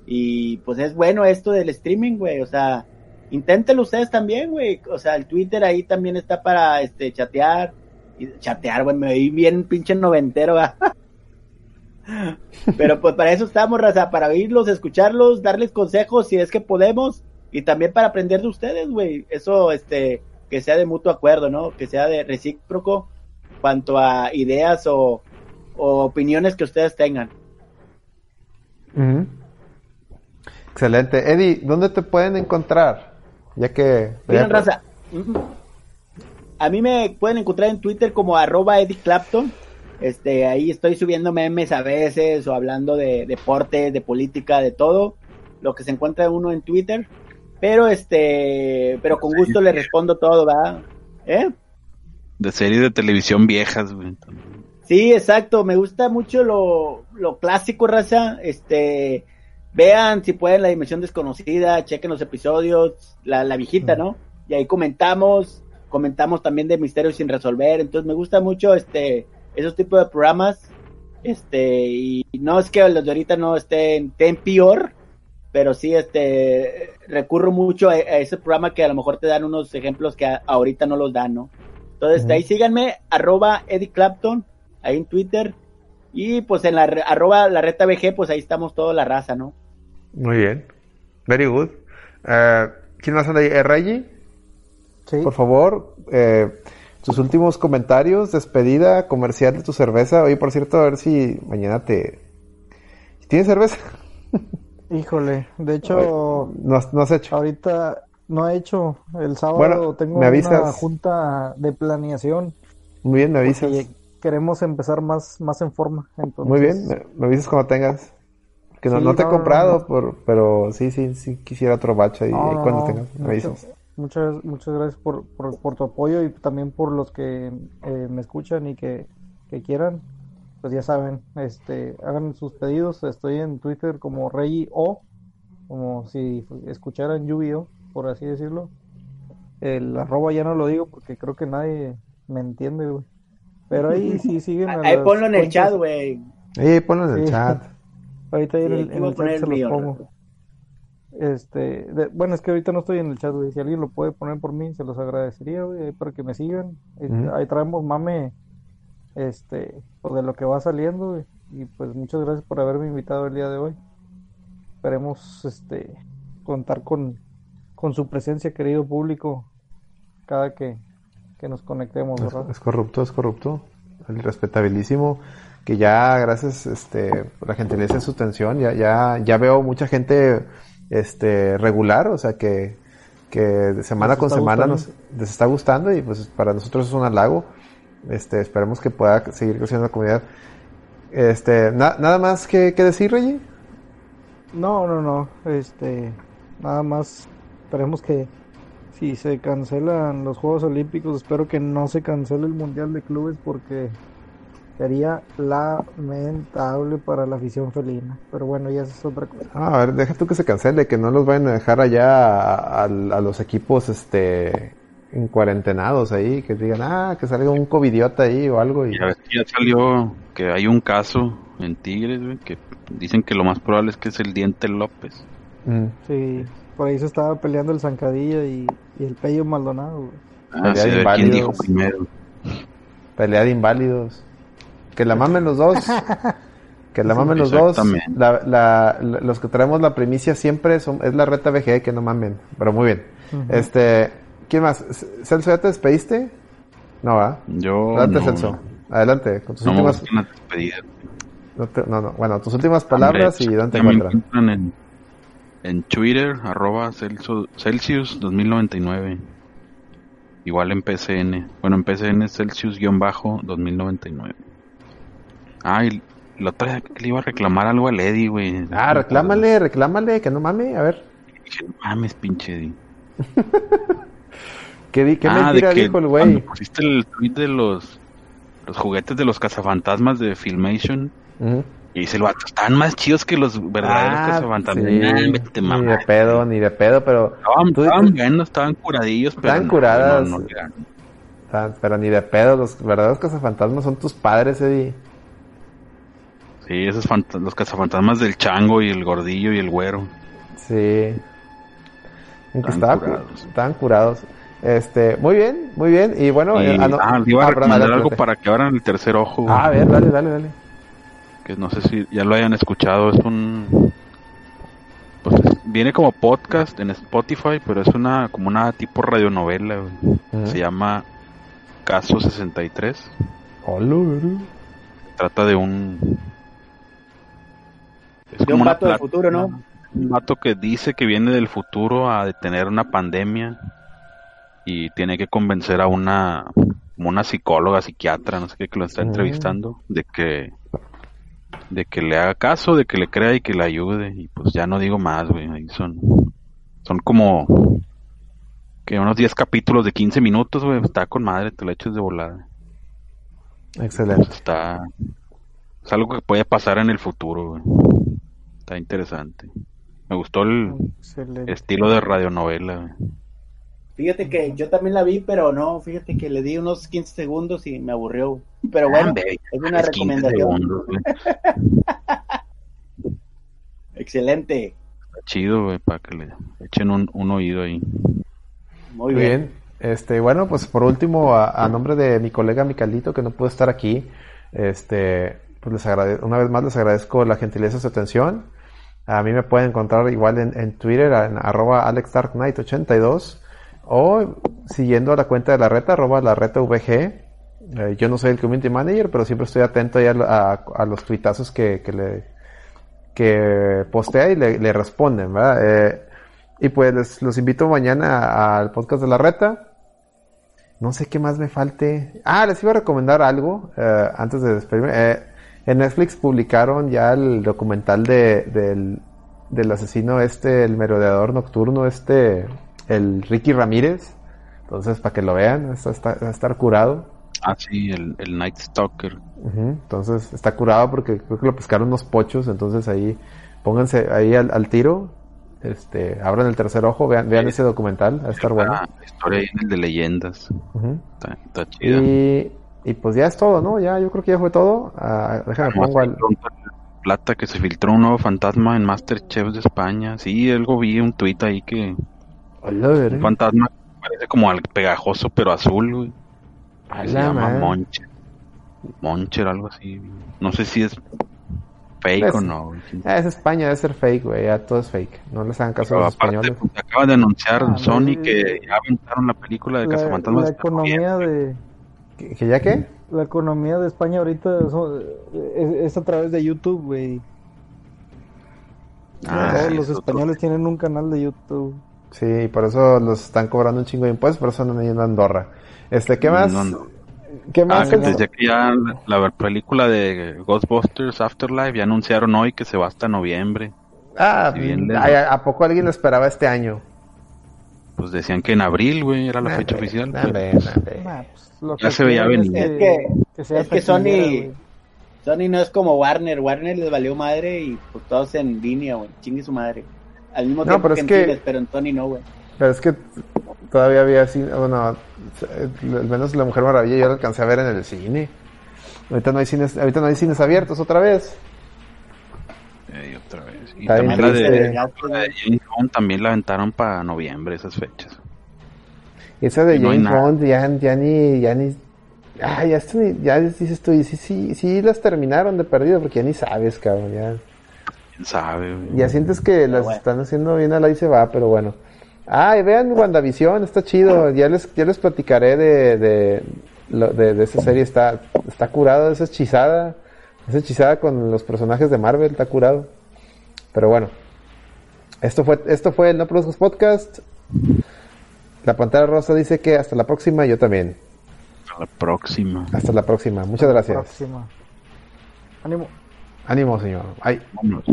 Speaker 1: Y pues es bueno esto del streaming, güey. O sea, inténtenlo ustedes también, güey. O sea, el Twitter ahí también está para este chatear y chatear, güey, me veí bien pinche noventero, Pero pues para eso estamos, raza, para oírlos, escucharlos, darles consejos si es que podemos y también para aprender de ustedes, güey. Eso, este, que sea de mutuo acuerdo, ¿no? Que sea de recíproco cuanto a ideas o, opiniones que ustedes tengan.
Speaker 2: Excelente. Eddie, ¿dónde te pueden encontrar? Ya que...
Speaker 1: Miren, raza. A mí me pueden encontrar en Twitter como arroba Eddie Clapton. Este, ahí estoy subiendo memes a veces o hablando de deporte, de política, de todo. Lo que se encuentra uno en Twitter. Pero este, pero con gusto le respondo todo, ¿verdad? ¿Eh?
Speaker 4: De series de televisión viejas, güey.
Speaker 1: Sí, exacto. Me gusta mucho lo, lo clásico, raza. Este, vean si pueden la dimensión desconocida, chequen los episodios, la, la viejita, ¿no? Y ahí comentamos comentamos también de misterios sin resolver, entonces me gusta mucho este esos tipos de programas, este y no es que los de ahorita no estén, estén peor, pero sí, este, recurro mucho a, ese programa que a lo mejor te dan unos ejemplos que ahorita no los dan, ¿no? Entonces, ahí síganme, arroba Eddie Clapton, ahí en Twitter, y pues en la arroba la reta BG, pues ahí estamos toda la raza, ¿no?
Speaker 2: Muy bien, very good. Uh, ¿Quién más anda ahí? ¿Reggie? Sí. Por favor, eh, tus últimos comentarios, despedida, comercial de tu cerveza. Oye, por cierto, a ver si mañana te... ¿Tienes cerveza?
Speaker 3: Híjole, de hecho...
Speaker 2: No, has hecho.
Speaker 3: Ahorita no he hecho. El sábado tengo una junta de planeación.
Speaker 2: Muy bien, me avisas.
Speaker 3: Queremos empezar más, más en forma.
Speaker 2: Muy bien, me, avisas cuando tengas. Que no, te he comprado, por, pero sí, sí, sí quisiera otro bacha y, cuando tengas, me avisas.
Speaker 3: Muchas, muchas gracias por, por, tu apoyo y también por los que eh, me escuchan y que, quieran. Pues ya saben, este, hagan sus pedidos. Estoy en Twitter como Rey O, como si escucharan Yu-Gi-Oh, por así decirlo. El arroba ya no lo digo porque creo que nadie me entiende, güey. Pero ahí sí siguen.
Speaker 1: ahí ponlo en el chat, güey.
Speaker 2: Ahí ponlo en el chat.
Speaker 3: Ahorita en el, en el chat se los pongo. Este, bueno, es que ahorita no estoy en el chat, güey. Si alguien lo puede poner por mí, se los agradecería, güey, para que me sigan. Este, ahí traemos mame, este, pues, de lo que va saliendo, güey. Y pues muchas gracias por haberme invitado el día de hoy. Esperemos, este, contar con, con su presencia, querido público, cada que, que nos conectemos, ¿verdad?
Speaker 2: Es, corrupto, es corrupto. El respetabilísimo que ya gracias este por la gentileza de su atención ya ya ya veo mucha gente este regular, o sea que, que semana con semana nos les está gustando y pues para nosotros es un halago. Este, esperemos que pueda seguir creciendo la comunidad. Este, nada más que, que decir, Reggie.
Speaker 3: No, no, no. Este, nada más esperemos que si se cancelan los Juegos Olímpicos, espero que no se cancele el Mundial de Clubes porque Sería lamentable para la afición felina. Pero bueno, ya es otra cosa.
Speaker 2: Ah, a ver, deja tú que se cancele, que no los vayan a dejar allá a, los equipos este en cuarentenados ahí, que digan, ah, que salga un covidiota ahí o algo. Y...
Speaker 4: Ya, ya salió que hay un caso en Tigres, que dicen que lo más probable es que es el Diente López.
Speaker 3: Mm. Sí, por ahí se estaba peleando el Zancadilla y, el Pello Maldonado.
Speaker 4: Ah, sí, quién dijo primero.
Speaker 2: Pelea de inválidos. Que la mamen los dos. Que la mamen los dos. La, los que traemos la primicia siempre son, es la reta VG, que no mamen. Pero muy bien. Este, ¿quién más? Celso, ¿ya te despediste? No, ¿ah?
Speaker 4: Yo.
Speaker 2: Adelante, Celso. Adelante, con tus últimas. No, no, no, Bueno, tus últimas palabras y dónde te encuentran.
Speaker 4: En, en Twitter, arroba Celsius 2099. Igual en PCN. Bueno, en PCN Celsius-2099. Ay, la otra le iba a reclamar algo a Eddie, güey.
Speaker 2: Ah, reclámale, reclámale, que no mames, a ver.
Speaker 4: Dije, no mames, pinche Eddie.
Speaker 2: ¿Qué, di, qué ah, mentira dijo el güey?
Speaker 4: Pusiste el tweet de los, los juguetes de los cazafantasmas de Filmation. Y dice el vato, están más chidos que los verdaderos ah.
Speaker 2: Sí. ni de pedo, ni de pedo, pero...
Speaker 4: Estaban, estaban buenos, estaban curadillos, pero...
Speaker 2: Estaban curadas. No, pero ni de pedo, los verdaderos cazafantasmas son tus padres, Eddie.
Speaker 4: Sí, esos los cazafantasmas del chango y el gordillo y el güero.
Speaker 2: Sí. Estaban curados. Estaban curados. Este, muy bien, muy bien. Y bueno,
Speaker 4: eh, ah, ah, iba a recomendar algo para que abran el tercer ojo.
Speaker 2: Ah, a ver, dale, dale, dale.
Speaker 4: Que no sé si ya lo hayan escuchado, es un pues viene como podcast en Spotify, pero es una como una tipo radionovela. Se llama Caso 63.
Speaker 2: Hola,
Speaker 4: Trata de un
Speaker 1: es un vato del futuro, ¿no?
Speaker 4: Un vato que dice que viene del futuro a detener una pandemia y tiene que convencer a una una psicóloga, psiquiatra, no sé qué, que lo está entrevistando, de que de que le haga caso, de que le crea y que le ayude. Y pues ya no digo más, güey. Ahí son, son como que unos 10 capítulos de 15 minutos, güey. Está con madre, te lo eches de volada.
Speaker 2: Excelente.
Speaker 4: está, es algo que puede pasar en el futuro, güey. Está interesante. Me gustó el estilo de radionovela.
Speaker 1: Fíjate que yo también la vi, pero no, fíjate que le di unos 15 segundos y me aburrió. Pero bueno, es una recomendación. Excelente.
Speaker 4: chido, güey, para que le echen un, un oído ahí.
Speaker 1: Muy bien.
Speaker 2: bien. Este, bueno, pues por último, a, a nombre de mi colega Micalito, que no pudo estar aquí, este, pues les agrade- una vez más les agradezco la gentileza de su atención. A mí me pueden encontrar igual en, en Twitter, en arroba AlexDarkKnight82, o siguiendo la cuenta de la reta, arroba la reta VG. Eh, yo no soy el community manager, pero siempre estoy atento a, a- los tuitazos que, que le, que postea y le, responden, ¿verdad? Eh, y pues los invito mañana al podcast de la reta. No sé qué más me falte. Ah, les iba a recomendar algo eh, antes de despedirme. En Netflix publicaron ya el documental de, del, del asesino este, el merodeador nocturno este, el Ricky Ramírez. Entonces, para que lo vean, está, está- va a estar curado.
Speaker 4: Ah, sí, el, el Night Stalker.
Speaker 2: Entonces está curado porque creo que lo pescaron unos pochos, entonces ahí pónganse ahí al, al tiro, este, abran el tercer ojo, vean, vean
Speaker 4: Sí.
Speaker 2: ese documental, va a estar bueno.
Speaker 4: Historia ahí en el de leyendas. Está, está chida.
Speaker 2: Y, y pues ya es todo, ¿no? Ya, yo creo que ya fue todo. Ah, déjame pongo al...
Speaker 4: Plata que se filtró un nuevo fantasma en Masterchef de España. Sí, algo vi un tuit ahí que
Speaker 2: Hola, verga.
Speaker 4: un fantasma parece como al pegajoso pero azul, güey.
Speaker 2: A
Speaker 4: se
Speaker 2: la
Speaker 4: llama
Speaker 2: madre.
Speaker 4: Moncher. Moncher, algo así. No sé si es fake
Speaker 2: Es-
Speaker 4: o no. güey.
Speaker 2: Ah, es España, debe ser fake, güey, ya todo es fake. No les hagan caso a
Speaker 4: Pero
Speaker 2: los
Speaker 4: aparte,
Speaker 2: españoles.
Speaker 4: pues, acaba de anunciar
Speaker 3: Ah,
Speaker 4: Sony
Speaker 3: güey.
Speaker 4: que ya aventaron la película de
Speaker 3: La,
Speaker 4: Cazafantasmas.
Speaker 3: la
Speaker 4: noviembre.
Speaker 3: economía de
Speaker 2: ¿Que, que ya qué?
Speaker 3: la economía de España ahorita son- es, es a través de YouTube, güey.
Speaker 4: Ah, sí,
Speaker 3: los españoles tienen un canal de YouTube.
Speaker 2: Sí, y por eso los están cobrando un chingo de impuestos, por eso andan yendo a Andorra. Este, ¿qué más?
Speaker 4: No, no.
Speaker 2: ¿Qué
Speaker 4: Ah,
Speaker 2: más?
Speaker 4: que desde que ya la, la película de Ghostbusters Afterlife ya anunciaron hoy que se va hasta noviembre.
Speaker 2: Ah,
Speaker 4: Si bien
Speaker 2: ay, ¿a, a poco alguien lo esperaba este año?
Speaker 4: Pues decían que en abril, güey, era la
Speaker 2: Nah,
Speaker 4: fecha oficial.
Speaker 2: nah,
Speaker 4: pues,
Speaker 3: pues,
Speaker 4: Ya se veía venir.
Speaker 1: Es que-
Speaker 3: sea
Speaker 1: es que
Speaker 3: taquillera,
Speaker 1: Sony-. Sony no es como Warner. Warner les valió madre y pues todos en línea, güey. Chingue su madre. Al mismo
Speaker 2: No,
Speaker 1: tiempo
Speaker 2: pero
Speaker 1: que
Speaker 2: es
Speaker 1: en
Speaker 2: que-
Speaker 1: cines, pero en Sony no, güey.
Speaker 2: Pero es que todavía había así, bueno, al menos la Mujer Maravilla yo la alcancé a ver en el cine. Ahorita no hay cines, ahorita no hay cines abiertos otra vez.
Speaker 4: eh, otra vez. Y
Speaker 2: Está
Speaker 4: también la de, la de James Bond también la aventaron para noviembre, esas fechas.
Speaker 2: Y esa de
Speaker 4: Y
Speaker 2: James. Bond ya, ya ni, ya ni, ah, ya, estoy- ya dices tú, y sí, sí, sí las terminaron de perdido porque ya ni sabes, cabrón, ya.
Speaker 4: ¿Quién sabe, güey?
Speaker 2: Ya sientes que las
Speaker 1: bueno.
Speaker 2: están haciendo bien a la y se va, pero bueno. Ay, vean WandaVision, está chido. Ya les, ya les platicaré de, de, de, de esa serie. Está, está curado, esa hechizada. Esa hechizada con los personajes de Marvel, está curado. Pero bueno. Esto fue, esto fue el No Produzcos Podcast. La pantalla rosa dice que hasta la próxima, yo también.
Speaker 4: Hasta la próxima.
Speaker 2: Hasta la próxima. Muchas gracias.
Speaker 3: Próxima. Ánimo.
Speaker 2: Ánimo, señor. Ay.
Speaker 4: Vámonos.